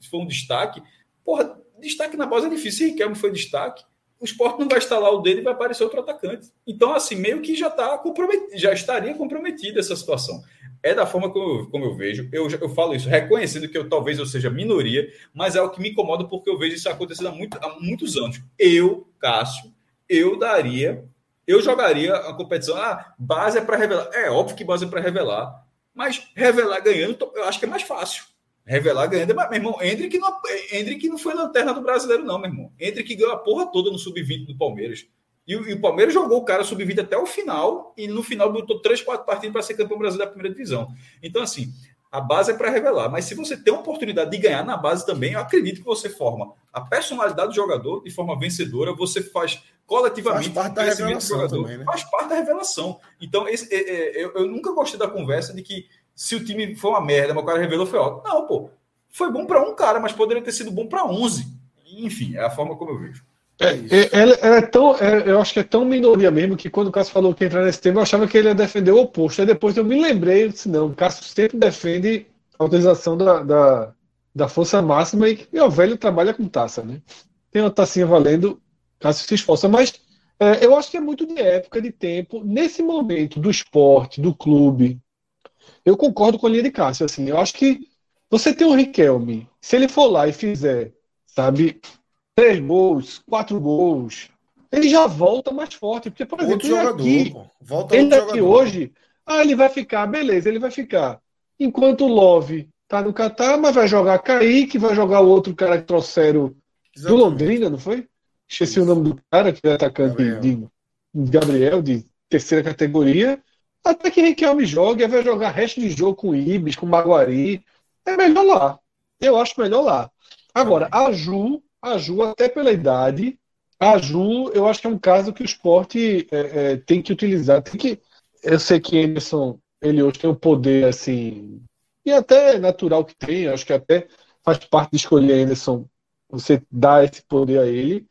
foi um destaque, porra, destaque na base é difícil. Se Riquelme foi destaque, o esporte não vai instalar o dele e vai aparecer outro atacante. Então, assim, meio que já está comprometido, já estaria comprometida essa situação. É da forma como eu, como eu vejo. Eu, eu falo isso reconhecendo que eu talvez eu seja minoria, mas é o que me incomoda porque eu vejo isso acontecendo há, muito, há muitos anos. Eu, Cássio, eu daria, eu jogaria a competição. Ah, base é para revelar. É óbvio que base é para revelar, mas revelar ganhando, eu acho que é mais fácil. Revelar ganhando. Mas, meu irmão, Hendrick não, Hendrick não foi lanterna do brasileiro, não, meu irmão. Hendrick ganhou a porra toda no sub-20 do Palmeiras. E, e, o Palmeiras jogou o cara sub-20 até o final, e no final botou três, quatro partidas para ser campeão brasileiro da primeira divisão. Então, assim, a base é para revelar. Mas se você tem a oportunidade de ganhar na base também, eu acredito que você forma a personalidade do jogador de forma vencedora, você faz coletivamente faz parte da revelação também, né? faz parte da revelação. Então, esse, é, é, eu, eu nunca gostei da conversa de que se o time foi uma merda, mas o cara revelou, foi ótimo. Não, pô. Foi bom para um cara, mas poderia ter sido bom para 11. Enfim, é a forma como eu vejo. É, é, ela, ela é tão, é, eu acho que é tão minoria mesmo que quando o Cássio falou que entrar nesse tema, eu achava que ele ia defender o oposto. Aí depois eu me lembrei, eu disse, não, o Cássio sempre defende a utilização da, da, da força máxima e, e o velho trabalha com taça, né? Tem uma tacinha valendo, Cássio se esforça, mas é, eu acho que é muito de época, de tempo. Nesse momento do esporte, do clube, eu concordo com a linha de Cássio. Assim, eu acho que você tem um Riquelme, se ele for lá e fizer, sabe, três gols, quatro gols, ele já volta mais forte. Porque, por exemplo, ele jogador, aqui, volta ele aqui jogador. hoje, ah, ele vai ficar, beleza, ele vai ficar. Enquanto o Love tá no Catar, mas vai jogar Kaique, vai jogar o outro cara que trouxeram Exatamente. do Londrina, não foi? Esqueci Isso. o nome do cara, que é atacante Gabriel. De Gabriel, de terceira categoria. Até que Riquelme joga, vai jogar resto de jogo com Ibis, com Maguari. É melhor lá. Eu acho melhor lá. Agora, a Ju, a Ju, até pela idade, a Ju, eu acho que é um caso que o esporte é, é, tem que utilizar. Tem que, eu sei que Anderson, ele hoje tem o um poder, assim, e até natural que tem, acho que até faz parte de escolher Anderson, você dá esse poder a ele.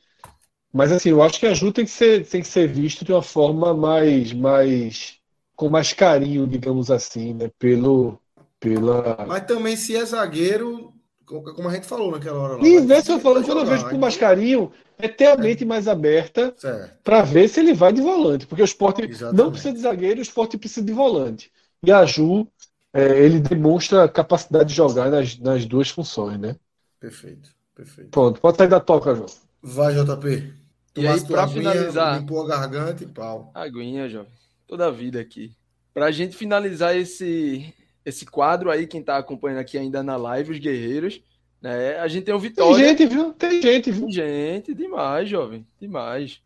Mas assim, eu acho que a Ju tem que ser, tem que ser visto de uma forma mais, mais com mais carinho, digamos assim, né? Pelo, pela. Mas também se é zagueiro, como a gente falou naquela hora lá. E inverso eu falando, quando eu vejo com mais carinho, é ter a mente mais aberta para ver se ele vai de volante. Porque o esporte Exatamente. não precisa de zagueiro, o esporte precisa de volante. E a Ju, é, ele demonstra capacidade de jogar nas, nas duas funções, né? Perfeito, perfeito. Pronto, pode sair da toca, João. Vai, JP. E aí, para finalizar. Limpou a garganta e pau. Aguinha, jovem. Toda a vida aqui. Para a gente finalizar esse, esse quadro aí, quem está acompanhando aqui ainda na live, os guerreiros, né? A gente tem o Vitória. Tem gente, viu? Tem gente, viu? Tem gente, demais, jovem. Demais.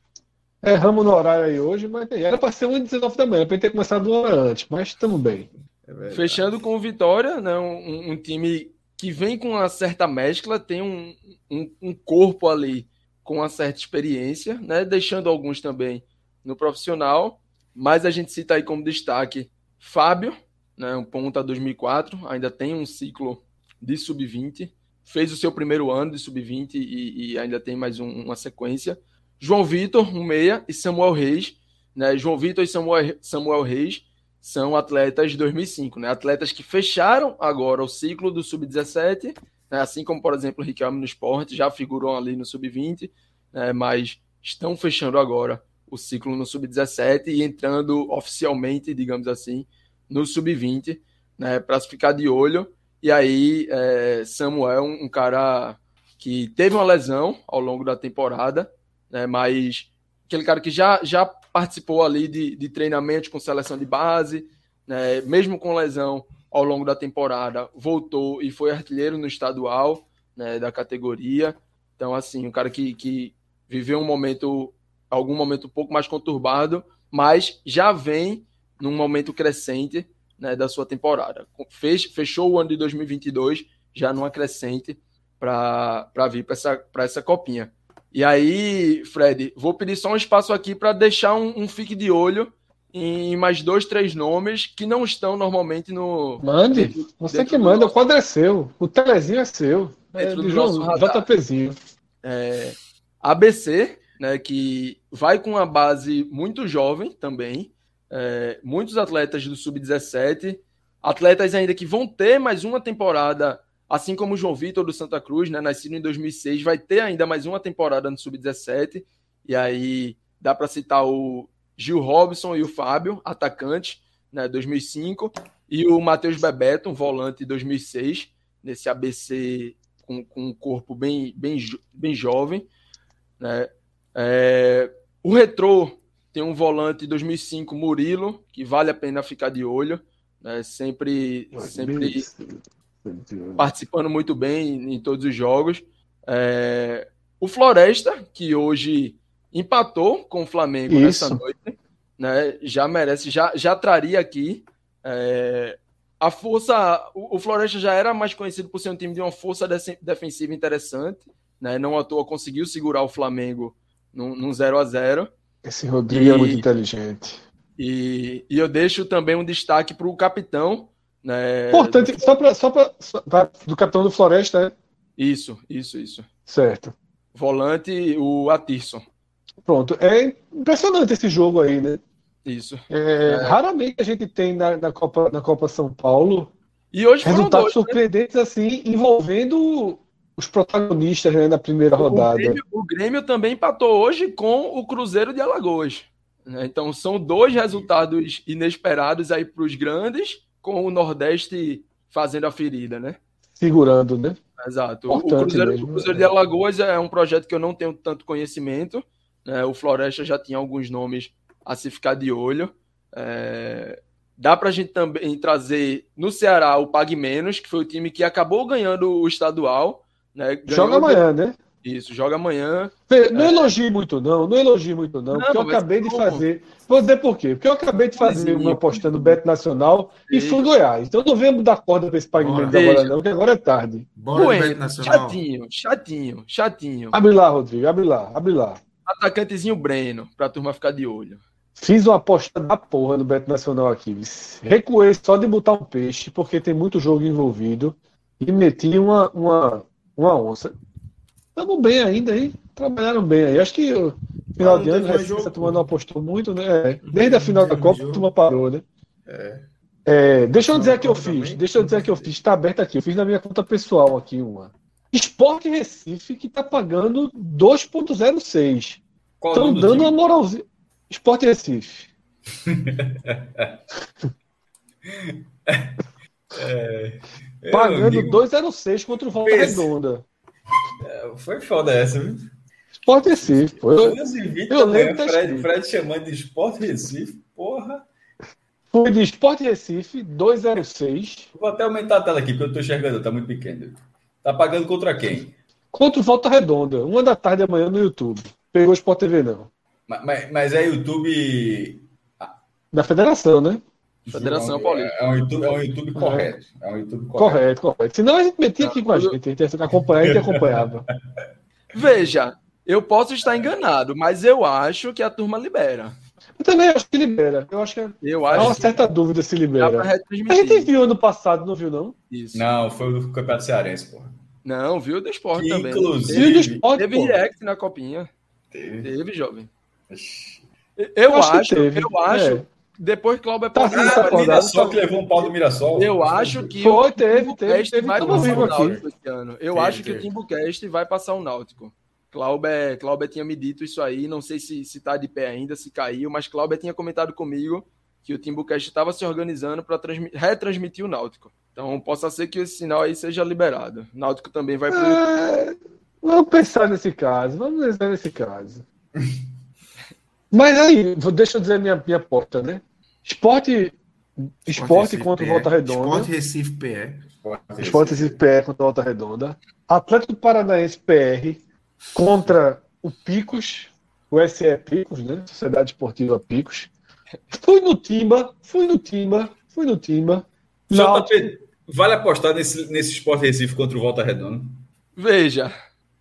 Erramos no horário aí hoje, mas era para ser 1h19 da manhã, para ter começado uma hora antes, mas estamos bem. É Fechando com o Vitória, né? Um, um, time que vem com uma certa mescla, tem um, um, um corpo ali com uma certa experiência, né? deixando alguns também no profissional, mas a gente cita aí como destaque Fábio, né? um ponta 2004, ainda tem um ciclo de sub-20, fez o seu primeiro ano de sub-20 e, e, ainda tem mais um, uma sequência. João Vitor, um meia, e Samuel Reis. Né? João Vitor e Samuel, Samuel Reis são atletas de 2005, né? atletas que fecharam agora o ciclo do sub-17 né? assim como, por exemplo, o Riquelme no esporte, já figuram ali no sub-20, né? mas estão fechando agora o ciclo no sub-17 e entrando oficialmente, digamos assim, no sub-20, né? para se ficar de olho. E aí, é, Samuel, um cara que teve uma lesão ao longo da temporada, né? mas aquele cara que já, já participou ali de, de treinamentos com seleção de base, né? mesmo com lesão, ao longo da temporada voltou e foi artilheiro no estadual né, da categoria. Então, assim, um cara que, que viveu um momento, algum momento um pouco mais conturbado, mas já vem num momento crescente né, da sua temporada. Fez, fechou o ano de 2022 já numa crescente para vir para essa, essa copinha. E aí, Fred, vou pedir só um espaço aqui para deixar um, um fique de olho em mais dois, três nomes que não estão normalmente no. Mande, você que manda, nosso... o quadro é seu, o telezinho é seu. É do João, JPzinho. É, ABC, né, que vai com uma base muito jovem também, é, muitos atletas do Sub-17, atletas ainda que vão ter mais uma temporada, assim como o João Vitor do Santa Cruz, né, nascido em 2006, vai ter ainda mais uma temporada no Sub-17, e aí dá para citar o Gil Robson e o Fábio, atacante, né, 2005, e o Matheus Bebeto, um volante 2006, nesse ABC com, com um corpo bem, bem, bem jovem. Né? É, o Retrô tem um volante 2005, Murilo, que vale a pena ficar de olho, né? sempre, sempre participando muito bem em todos os jogos. É, o Floresta, que hoje empatou com o Flamengo Isso. nessa noite, né? Já merece, já, já traria aqui é, a força. O, o, Floresta já era mais conhecido por ser um time de uma força defensiva interessante, né? Não à toa conseguiu segurar o Flamengo num, num 0 a 0 Esse Rodrigo e, é muito inteligente. E, e eu deixo também um destaque para o capitão Né, Importante, do... só para só só do capitão do Floresta, né? Isso, isso, isso. Certo. Volante, o Atirson. Pronto. É impressionante esse jogo aí, né? Isso. É, é. Raramente a gente tem na, na, Copa, na Copa São Paulo e hoje resultados dois, né? surpreendentes né? assim, envolvendo os protagonistas né, na primeira rodada. O Grêmio, o Grêmio, também empatou hoje com o Cruzeiro de Alagoas. Né? Então são dois resultados inesperados aí para os grandes, com o Nordeste fazendo a ferida, né? Segurando, né? Exato. o Cruzeiro, mesmo, o Cruzeiro de Alagoas é um projeto que eu não tenho tanto conhecimento. Né? O Floresta já tinha alguns nomes a se ficar de olho. É... Dá para a gente também trazer no Ceará o Pague Menos, que foi o time que acabou ganhando o estadual. Né? Joga amanhã, né? Isso, joga amanhã. Não é... elogie muito, não. Não elogie muito, não. não porque eu acabei de fazer. Vou dizer por quê. Porque eu acabei de fazer uma apostando no Beto Nacional e fui Goiás. Então não venho dar corda para esse pagamento agora, não, porque agora é tarde. Bora bueno, chatinho, chatinho, chatinho. Abre lá, Rodrigo, abre lá, abre lá. Atacantezinho Breno, pra turma ficar de olho. Fiz uma aposta da porra no Beto Nacional aqui. Recuei só de botar um peixe, porque tem muito jogo envolvido. E meti uma, uma, uma onça. Estamos bem ainda aí. Trabalharam bem aí. Acho que o final ah, de ano essa turma não apostou muito, né? É, desde a final da Copa, a turma parou, né? É. É, deixa eu dizer que eu fiz. Deixa eu dizer que eu fiz. Está aberto aqui. Eu fiz na minha conta pessoal aqui uma. Esporte Recife que está pagando 2,06. Estão dando uma moralzinha. Esporte Recife. é, Pagando 2,06 contra o Volta Redonda. É, foi foda essa, viu? Esporte Recife, pô. Eu, eu lembro né? Fred, Fred chamando de Esporte Recife, porra. Foi de Esporte Recife, 206. Vou até aumentar a tela aqui, porque eu tô enxergando, tá muito pequeno. Tá pagando contra quem? Contra o Volta Redonda, uma da tarde amanhã no YouTube. Pegou o Sport TV, não. Mas, mas é YouTube. Da federação, né? Federação é, Paulista. É um YouTube, é um YouTube correto. É um YouTube correto. Correto, correto. Senão a gente metia aqui com a gente, a gente acompanhava e acompanhava. Veja, eu posso estar enganado, mas eu acho que a turma libera. Eu também acho que libera. Eu acho que é eu acho há uma certa dúvida se libera. A gente viu ano passado, não viu, não? Isso. Não, foi o Campeonato Cearense, porra. Não, viu do esporte também. Inclusive, do esporte, teve react na copinha. Teve. Teve, jovem. Eu, eu acho, acho eu acho. É. Depois que o Cláudio tá, ah, o Mirassol que levou um pau do Mirassol. Eu acho que Foi, o teve, teve, teve, vai passar o Náutico esse ano. Eu teve, acho que teve. o Timbucast vai passar o Náutico. Cláudio, Cláudio tinha me dito isso aí, não sei se, se tá de pé ainda, se caiu, mas Cláudio tinha comentado comigo que o Timbucast estava se organizando para retransmitir o Náutico. Então possa ser que esse sinal aí seja liberado. O Náutico também vai pro. É... Vamos pensar nesse caso, vamos pensar nesse caso. Mas aí, deixa eu dizer minha, minha porta, né? Esporte, esporte, contra o Volta Redonda. Esporte Recife PR. Esporte Recife PR contra Volta Redonda. Atlético Paranaense PR contra o Picos, o SE Picos, né? Sociedade Esportiva Picos. Fui no Timba, fui no Timba, fui no Timba. Vale apostar nesse, nesse Esporte Recife contra o Volta Redonda? Veja,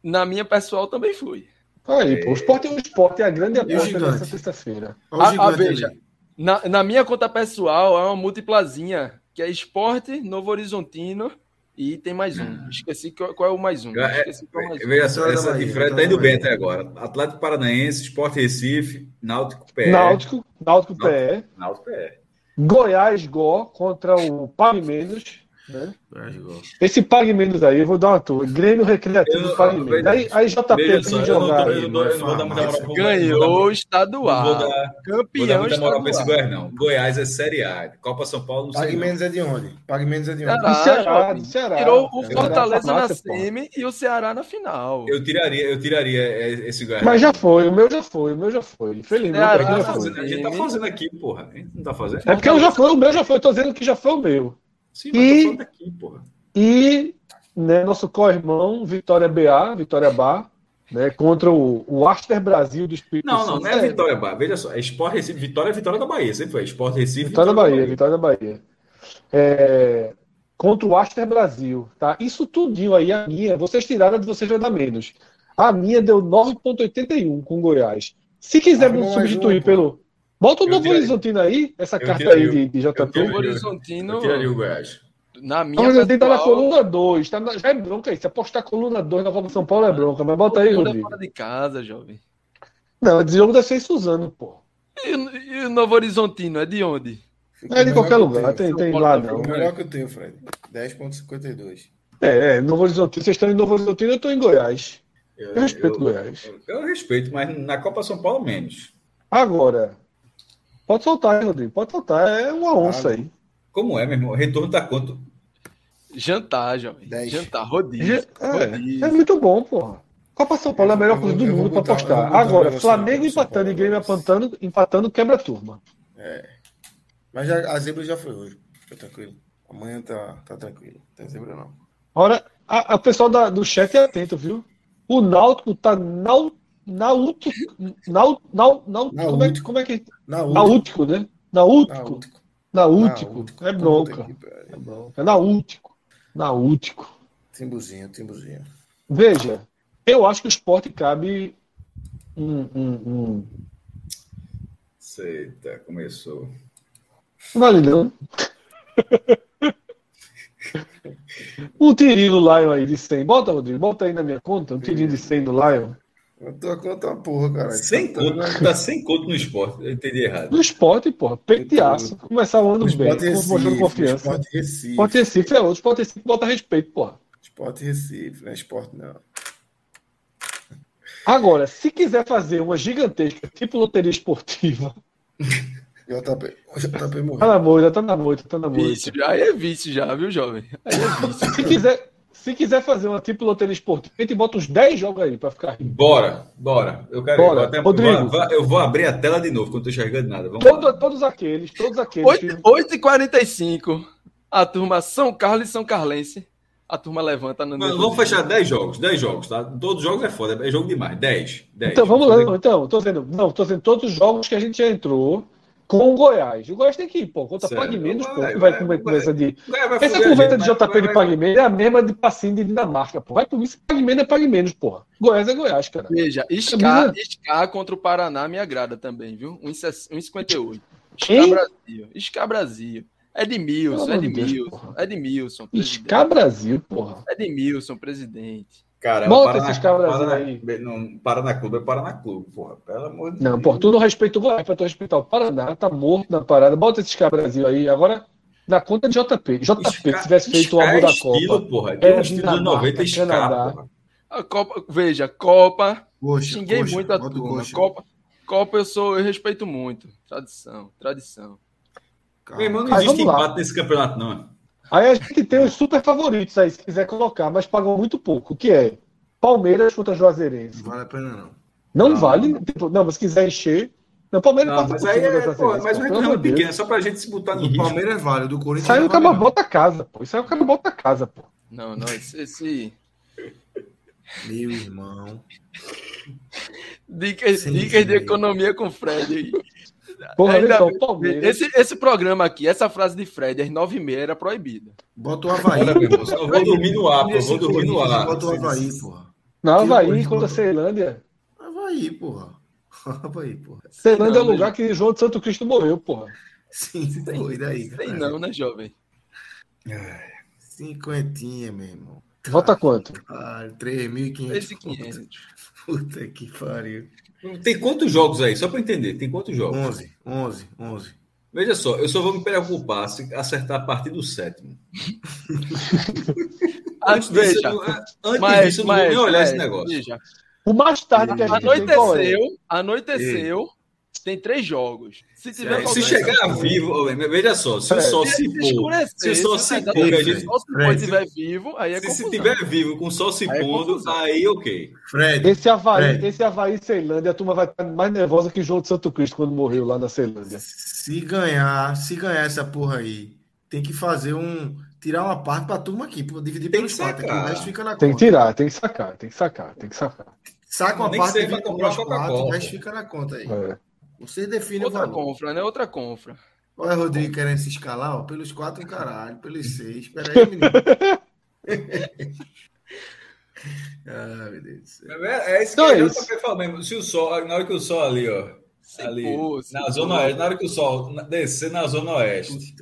na minha pessoal também fui. Aí, pô, o esporte é um esporte, é a grande aposta dessa sexta-feira. A, a, veja, na, na minha conta pessoal é uma múltiplazinha, que é esporte, Novo Horizontino e tem mais um. Esqueci qual, qual é o mais um. É, Esqueci qual é mais um. Veja só, essa diferença tá indo bem até agora. Atlético Paranaense, Esporte Recife, Náutico PE. Náutico, Náutico PE. Náutico PE. Goiás Go contra o Menos. Né? Esse pague menos aí, eu vou dar uma tour. Grêmio Recreativo eu, pague menos. Aí, aí JP tem jogar. Ganhou o estadual. Campeão vou dar moral pra esse Goiás, não. Goiás é Série A. Copa São Paulo não Pague menos é de onde? Pague menos é de onde? Ceará, do Ceará. Tirou o Fortaleza na semi e o Ceará na final. Eu tiraria, eu tiraria esse Goiás. Mas já foi, o meu já foi, o meu já foi. Infelizmente. a gente tá fazendo aqui, porra. A gente não tá fazendo. É porque eu já foi, o meu já foi. Eu tô dizendo que já foi o meu. Sim, e, daqui, porra. E né, nosso co-irmão, Vitória BA, Vitória Bar, né, contra o, o Aster Brasil do Espírito Não, não, não é Vitória Bar. Veja só, é Sport Recife. Vitória é Vitória da Bahia, sempre foi. Sport Recife. Vitória, Vitória da Bahia, Bahia, Vitória da Bahia. É, contra o Aster Brasil, tá? Isso tudinho aí, a minha, vocês tiraram de vocês vai dar menos. A minha deu 9,81 com Goiás. Se quiser substituir pelo. Bota o Novo Horizontino aí, essa carta aí de, de JP. Novo Horizontino. Eu tiraria o Goiás. Na minha. Novo Horizontino tá na coluna 2. Tá já é bronca aí. Se apostar coluna 2 na Copa São Paulo é bronca. Mas bota aí, Rodrigo. fora de casa, jovem. Não, esse jogo deve ser em Suzano, pô. E, e o Novo Horizontino é de onde? É de qualquer lugar, tem, tem lá não. O melhor que eu tenho, Fred. 10,52. É, é, Novo Horizontino. Vocês estão em Novo Horizontino, eu estou em Goiás. Eu, eu respeito eu, Goiás. Eu, eu, respeito, mas na Copa São Paulo menos. Agora, pode soltar, hein, Rodrigo? Pode soltar. É uma onça ah, aí. Como é, meu irmão? Retorno tá quanto? Jantar, jovem. Jantar, rodízio. É, rodízio. é muito bom, porra. Copa São Paulo é a melhor coisa do mundo para apostar. Agora, Flamengo empatando e Grêmio empatando, empatando quebra turma. É. Mas já, a zebra já foi hoje. Fica tranquilo. Amanhã tá, tá tranquilo. Não tem zebra não. Ora, a pessoal da, do chat é atento, viu? O Náutico tá na, náutico, náutico, náutico, como, é, como é que... Náutico, né? Náutico. Náutico. É bronca. É bronca. É náutico. Náutico. Timbuzinho, timbuzinho. Veja, eu acho que o esporte cabe um... um, um... Eita, começou. Vale não. um tirinho do Lion aí de 100. Bota, Rodrigo, bota aí na minha conta. Um tirinho de 100 do Lion. A tua conta é uma porra, cara. Sem tá, conto, tá sem conto no esporte. Eu entendi errado. No esporte, porra. Peito de aço. Começar o ano o bem. Recife, mostrando confiança. Esporte Recife. Esporte Recife é outro. Esporte Recife bota respeito, porra. Esporte Recife, não é esporte não. Agora, se quiser fazer uma gigantesca, tipo loteria esportiva. JP, JP morreu. Tá na moita, tá na moita, tá na moita. Vício, aí é vício já, viu, jovem? Aí é vício. se, quiser, se quiser fazer uma tipo loteria esportiva, a gente bota uns 10 jogos aí pra ficar. Bora, bora. Eu quero bora. Até, Rodrigo. Vou, eu vou abrir a tela de novo, quando não tô enxergando nada. Vamos Todo, todos aqueles, todos aqueles. 8h45, a turma São Carlos e São Carlense. A turma levanta no. Mano, vamos fechar 10 jogos, 10 jogos, tá? Todos os jogos é foda, é jogo demais. 10. 10. Então vamos lá, então, tô dizendo, não, tô dizendo todos os jogos que a gente já entrou com o Goiás. O Goiás tem que ir, pô, contra Pague Menos, pô, vai, vai, vai, conversa de. Vai, essa conversa de JP de Pague Menos é a mesma de passinho de Dinamarca, pô. Vai por isso, Pague Menos é Pague Menos, pô. Goiás é Goiás, cara. Veja, é contra o Paraná me agrada também, viu? 1,58. Iscar Brasil. Iscar Brasil. Edmilson, Edmilson, Edmilson. Iscar Brasil, porra. Edmilson, presidente. Cara, Bota esses cabras aí. Não, Paraná Clube é Paraná Clube, porra. Pelo amor de Não, Deus. porra, tu não respeita o Goiás pra tu respeitar o Paraná, tá morto na parada. Bota esses cabras aí. Agora, na conta de JP. JP, se tivesse feito o amor da Copa. Porra, é, estilo de 90 Canadá. A Copa, veja, Copa. Poxa, xinguei poxa, muito a turma. Copa, Copa eu sou, eu respeito muito. Tradição, tradição. Meu irmão, não existe empate nesse campeonato, não. Aí a gente tem os super favoritos aí, se quiser colocar, mas pagam muito pouco. O que é? Palmeiras contra Juazeirense. Não vale a pena, não. Não, não vale. Tipo, não, mas se quiser encher. Não, Palmeiras não, mas aí é, pô, mas o retorno é pequeno, só pra gente se botar no risco. Palmeiras vale, do Corinthians. Isso aí o cara bota casa, pô. Isso aí o cara bota casa, pô. Não, não, esse. esse... Meu irmão. Dicas, dicas de economia com o Fred aí. Porra, Ainda, então, esse, esse programa aqui, essa frase de Fred, às 9h30 era proibida. Bota o Havaí. eu vou dormir no ar, pô. Vou dormir no ar. Bota o Havaí, porra. Não, Havaí contra a Ceilândia. Havaí, porra. Havaí, porra. Ceilândia é o lugar que João de Santo Cristo morreu, porra. Sim, foi daí. Sei não, né, jovem? Cinquentinha, meu irmão. Volta quanto? Ah, 3.500. Puta que pariu. Tem quantos jogos aí? Só para entender, tem quantos jogos? 11, 11, 11. Veja só, eu só vou me preocupar se acertar a partir do sétimo. antes disso, veja, antes mas, disso, eu não vou nem olhar esse negócio. Veja. O mais tarde que a gente anoiteceu, anoiteceu, tem três jogos. Se, tiver se chegar vivo, veja só, se o sol se pôr, se o sol se pôr, a gente se estiver vivo, aí é Se estiver vivo com o sol se é pondo, aí ok. Fred, esse Havaí, Fred. esse Havaí Ceilândia, a turma vai estar mais nervosa que João de Santo Cristo quando morreu lá na Ceilândia. Se ganhar, se ganhar essa porra aí, tem que fazer um tirar uma parte para a turma aqui, dividir pelos quatro, que o resto fica na conta. Tem que tirar, tem que sacar, tem que sacar, tem que sacar. Saca uma parte e comprar quatro, o resto fica na conta aí. É. Você define Outra o valor. confra, né? Outra confra. Olha, Rodrigo querendo se escalar, ó, pelos quatro, caralho, pelos seis. Espera aí, menino. ah, meu Deus. É, é isso que então é isso. falou mesmo. Se o sol, na hora que o sol ali, ó. ali, na Zona Oeste, na hora que o sol descer na Zona Oeste,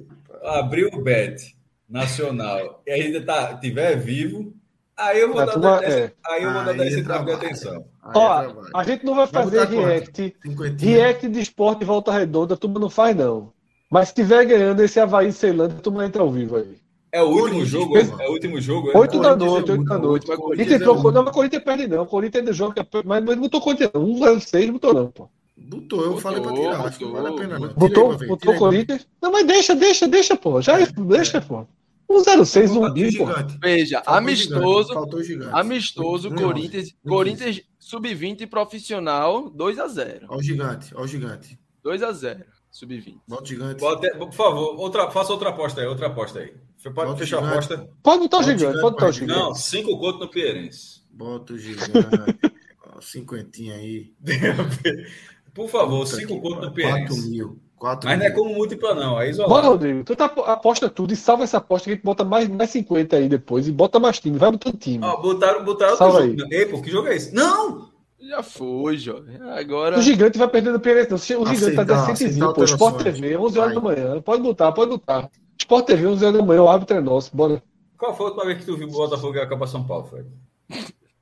abrir o bet nacional e ainda tá, tiver vivo, aí eu vou dar, uma, é. aí eu vou dar esse de atenção. Ó, a gente não vai fazer react, react de esporte e volta redonda, a turma não faz não. Mas se tiver ganhando esse Havaí Ceilândia, a turma entra ao vivo aí. É o último jogo? É o último jogo? É? Oito da noite, oito da noite. Mas Corinthians entrou, não, mas Corinthians perde não. Corinthians ainda joga, mas não botou Corinthians não. 106 botou não, pô. Botou, eu botou, falei pra tirar, botou, acho que vale a pena não. Botou, botou Corinthians. Não, mas deixa, deixa, deixa, pô. Já é, deixa, pô. 106 um bi, pô. Veja, faltou amistoso, gigante, amistoso, Corinthians, Corinthians sub-20 profissional 2 a 0. Olha o gigante, olha o gigante. 2 a 0. Sub-20. Bota gigante. Bota, por favor, outra, faça outra aposta aí, outra aposta aí. Pode Bota fechar a aposta? Pode botar o gigante, gigante, pode botar o gigante. Não, cinco conto no Pierense. Bota o gigante. cinquentinha aí. por favor, cinco conto no Pierense. 4 mil. 4 Mas mil. não é como múltipla, não. É isolado. Bora, Rodrigo. Tu tá, aposta tudo e salva essa aposta que a gente bota mais, mais 50 aí depois e bota mais time. Vai botando time. Ó, botaram, botaram salva aí. jogo. Ei, pô, que jogo é esse? Não! Já foi, jovem. Agora. O gigante vai perdendo o Pierense. O gigante tá decentezinho, pô. Sport TV, 11 horas da manhã. Pode botar, pode botar. Sport TV, 11 horas da manhã. O árbitro é nosso. Bora. Qual foi a última vez que tu viu o Botafogo ganhar a Copa São Paulo, Fred?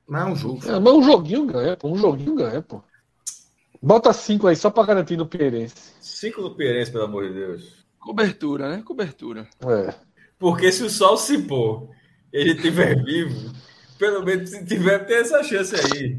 Não é um jogo. É, mas um joguinho ganha, pô. Um joguinho ganha, pô. Bota 5 aí, só pra garantir no Pierense. 5 no Pierense, pelo amor de Deus. Cobertura, né? Cobertura. É. Porque se o sol se pôr ele estiver vivo, pelo menos se tiver, tem essa chance aí.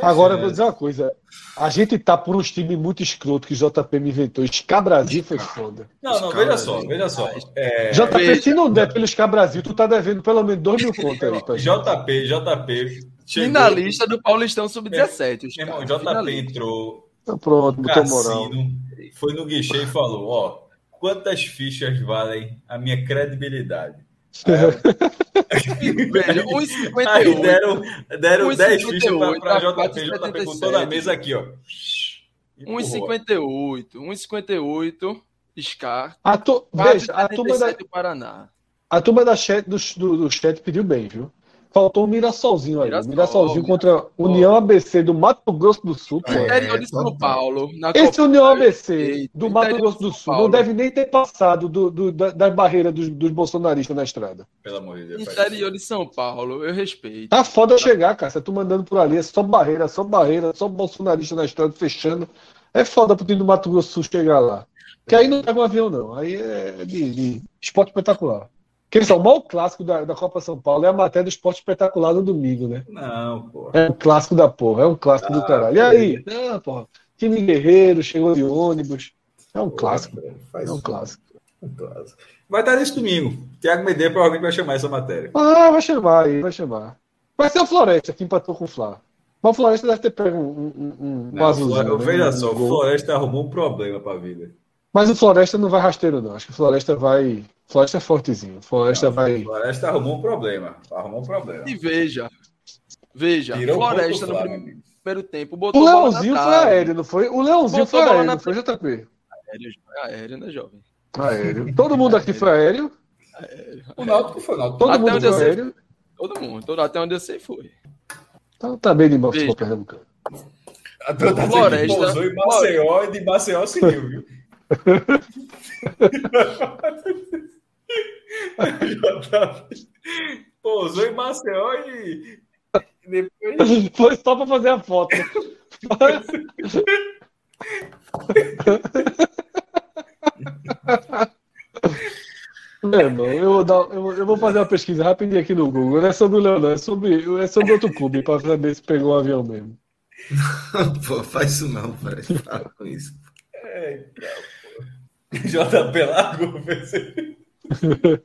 Agora, eu vou dizer uma coisa. A gente tá por uns times muito escroto que o JP me inventou. Scar Brasil foi foda. Não, não, veja só, veja só. É... JP, veja. se não der pelo Scar Brasil, tu tá devendo pelo menos 2 mil contas aí. JP, JP. Chegou... Finalista do Paulistão Sub-17. Meu irmão, JP Finalista. entrou. Tá pronto, moral. Foi no guichê e falou: ó, quantas fichas valem a minha credibilidade? Veja, 1,58. Aí deram, deram 1, 10 fichas para JP. JP com toda a mesa aqui, ó. 1,58. 1,58. Scar. A tu... Veja, a turma da... Paraná. A turma da chat, do, do, do chat pediu bem, viu? Faltou um Mirassolzinho aí. Mirassol, Mirassolzinho contra União ABC do Mato Grosso do Sul. Pô. Interior de São Paulo. Esse União ABC do Mato Grosso do Sul não deve nem ter passado do, do, da, das barreiras dos, dos, bolsonaristas na estrada. Pelo amor de Deus. Interior de São Paulo, eu respeito. Tá foda chegar, cara. Você tá mandando por ali, é só barreira, só barreira, só bolsonarista na estrada fechando. É foda pro time do Mato Grosso do Sul chegar lá. Que aí não pega um avião, não. Aí é de, de esporte espetacular. Que são o maior clássico da, da Copa São Paulo é a matéria do esporte espetacular no domingo, né? Não, pô. É um clássico da porra, é um clássico ah, do caralho. E aí? Não, porra. Time guerreiro, chegou de ônibus. É um clássico. é um clássico. Vai estar nesse domingo. Tiago Medeiros provavelmente vai chamar essa matéria. Ah, vai chamar aí, vai chamar. Vai ser o Floresta que empatou com o Flá. Mas o Floresta deve ter pego um, um, um azulzinho. Né? Veja só, o Floresta arrumou um problema para a vida. Mas o Floresta não vai rasteiro, não. Acho que o Floresta vai Floresta é fortezinho. Floresta não, vai. Floresta arrumou um problema. Arrumou um problema. E veja. Veja. Tirou Floresta no primeiro tempo. Botou o Leãozinho foi aéreo, não foi? O Leãozinho foi aéreo, não foi JP? Aéreo, aéreo, né, jovem? Aéreo. Todo mundo aqui foi aéreo? aéreo. O Náutico foi Náutico. Todo até mundo foi aéreo? Todo mundo. Todo, até onde eu sei foi. Então tá bem de for Pernambucano. A Floresta. Pousou em Maceió e de Maceió seguiu, viu? Pousou em Maceió e depois. Foi só para fazer a foto. Não, irmão, eu vou, dar, eu, eu, vou fazer uma pesquisa rapidinho aqui no Google. Não é sobre o Leonardo, é sobre, é sobre outro clube, para saber se pegou o um avião mesmo. Pô, faz isso não, parece. Para com isso. É, JP largou,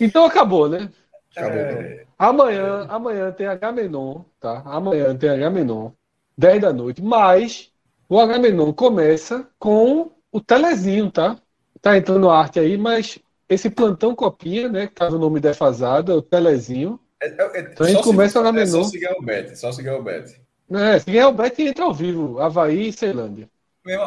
Então acabou, né? Acabou. É... Amanhã, amanhã tem H-Menon, tá? Amanhã tem H-Menon, 10 da noite, mas o H-Menon começa com o Telezinho, tá? Tá entrando arte aí, mas esse plantão copinha, né? Que tava o nome defasado, é o Telezinho. É, é, é então a gente começa o H-Menon. É só seguir o Bet, só seguir o Bet. É, se ganhar o Bet entra ao vivo, Havaí e Ceilândia.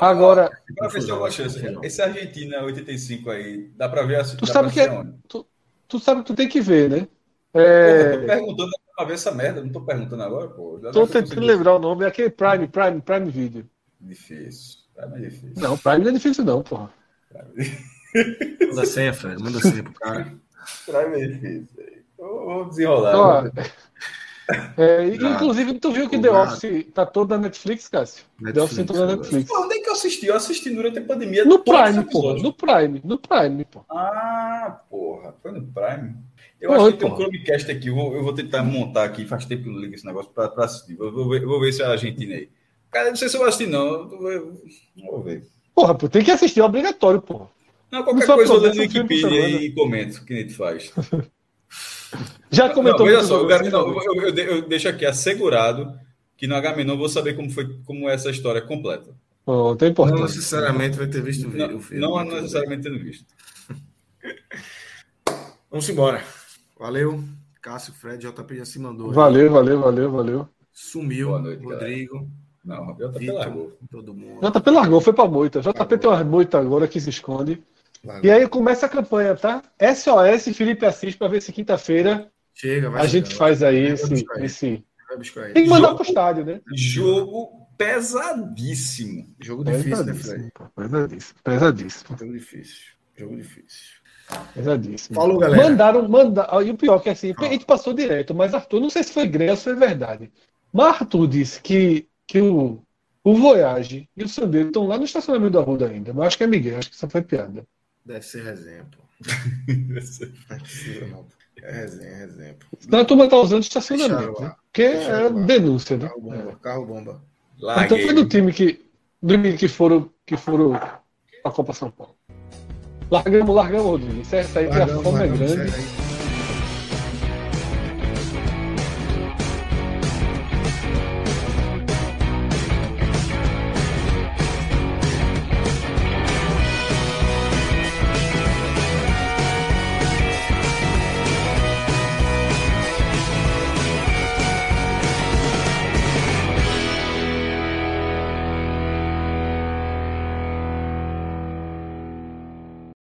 Agora. Pra ver se eu chance. Esse Argentina 85 aí, dá pra ver Tu sabe que é, tu, tu, sabe que tu tem que ver, né? É... Eu tô perguntando pra ver essa merda, não tô perguntando agora, pô. Já tô tentando lembrar o nome, é aquele Prime, Prime, Prime Video. Difícil. Prime é difícil. Não, Prime não é difícil, não, porra. Manda senha, Fred, manda senha pro cara. Prime é difícil. Vamos desenrolar. Ó, né? É, inclusive, tu viu que The Office tá toda na Netflix, Cássio? Netflix, The Office toda na Netflix. Pô, onde é que eu assisti? Eu assisti durante a pandemia. No Prime, pô. No Prime, no Prime, pô. Ah, porra. Foi no Prime? Eu Oi, acho que tem um Chromecast aqui. Eu vou, eu vou tentar montar aqui. Faz tempo que eu não ligo esse negócio pra, pra assistir. Vou, vou, ver, vou ver se é a Argentina aí. Cara, não sei se eu vou assistir, não. Vou, vou ver. Porra, pô, tem que assistir, é obrigatório, porra. Não, qualquer não coisa eu leio no Wikipedia e comento o que a gente faz. Já comentou não, só, eu, não, eu, eu, eu, deixo aqui assegurado que no não vou saber como foi como é essa história completa. Oh, importante. Não necessariamente vai ter visto o vídeo. Não, não necessariamente tendo visto. Vamos embora. Valeu. Cássio, Fred, JP já se mandou. Valeu, aí. valeu, valeu, valeu. Sumiu. Noite, Rodrigo. Galera. Não, JP Vitor, largou. Todo mundo. JP largou, foi pra moita. JP largou. tem uma moita agora que se esconde. E aí começa a campanha, tá? SOS Felipe Assis para ver se quinta-feira Chega, a gente faz aí esse, esse... Tem que mandar jogo, pro estádio, né? Jogo pesadíssimo. Jogo difícil, né, Fred? Pesadíssimo. Pesadíssimo. Jogo difícil. Jogo difícil. Pesadíssimo. Falou, galera. Mandaram, mandaram. E o pior é que assim, ah. a gente passou direto, mas Arthur, não sei se foi greve ou se foi verdade. Mas Arthur disse que, que o, o Voyage e o Sandeiro estão lá no estacionamento da Ruda ainda. Mas acho que é Miguel, acho que isso foi piada. Deve ser exemplo. Deve ser. É resenha, exemplo. Então a turma tá usando estacionamento, né? Porque é denúncia, né? Carro bomba. Carro bomba. Larguei. Então foi do time que, do time que foram, que foram a Copa São Paulo. Largamos, largamos, Rodrigo. Isso aí, a fome é grande.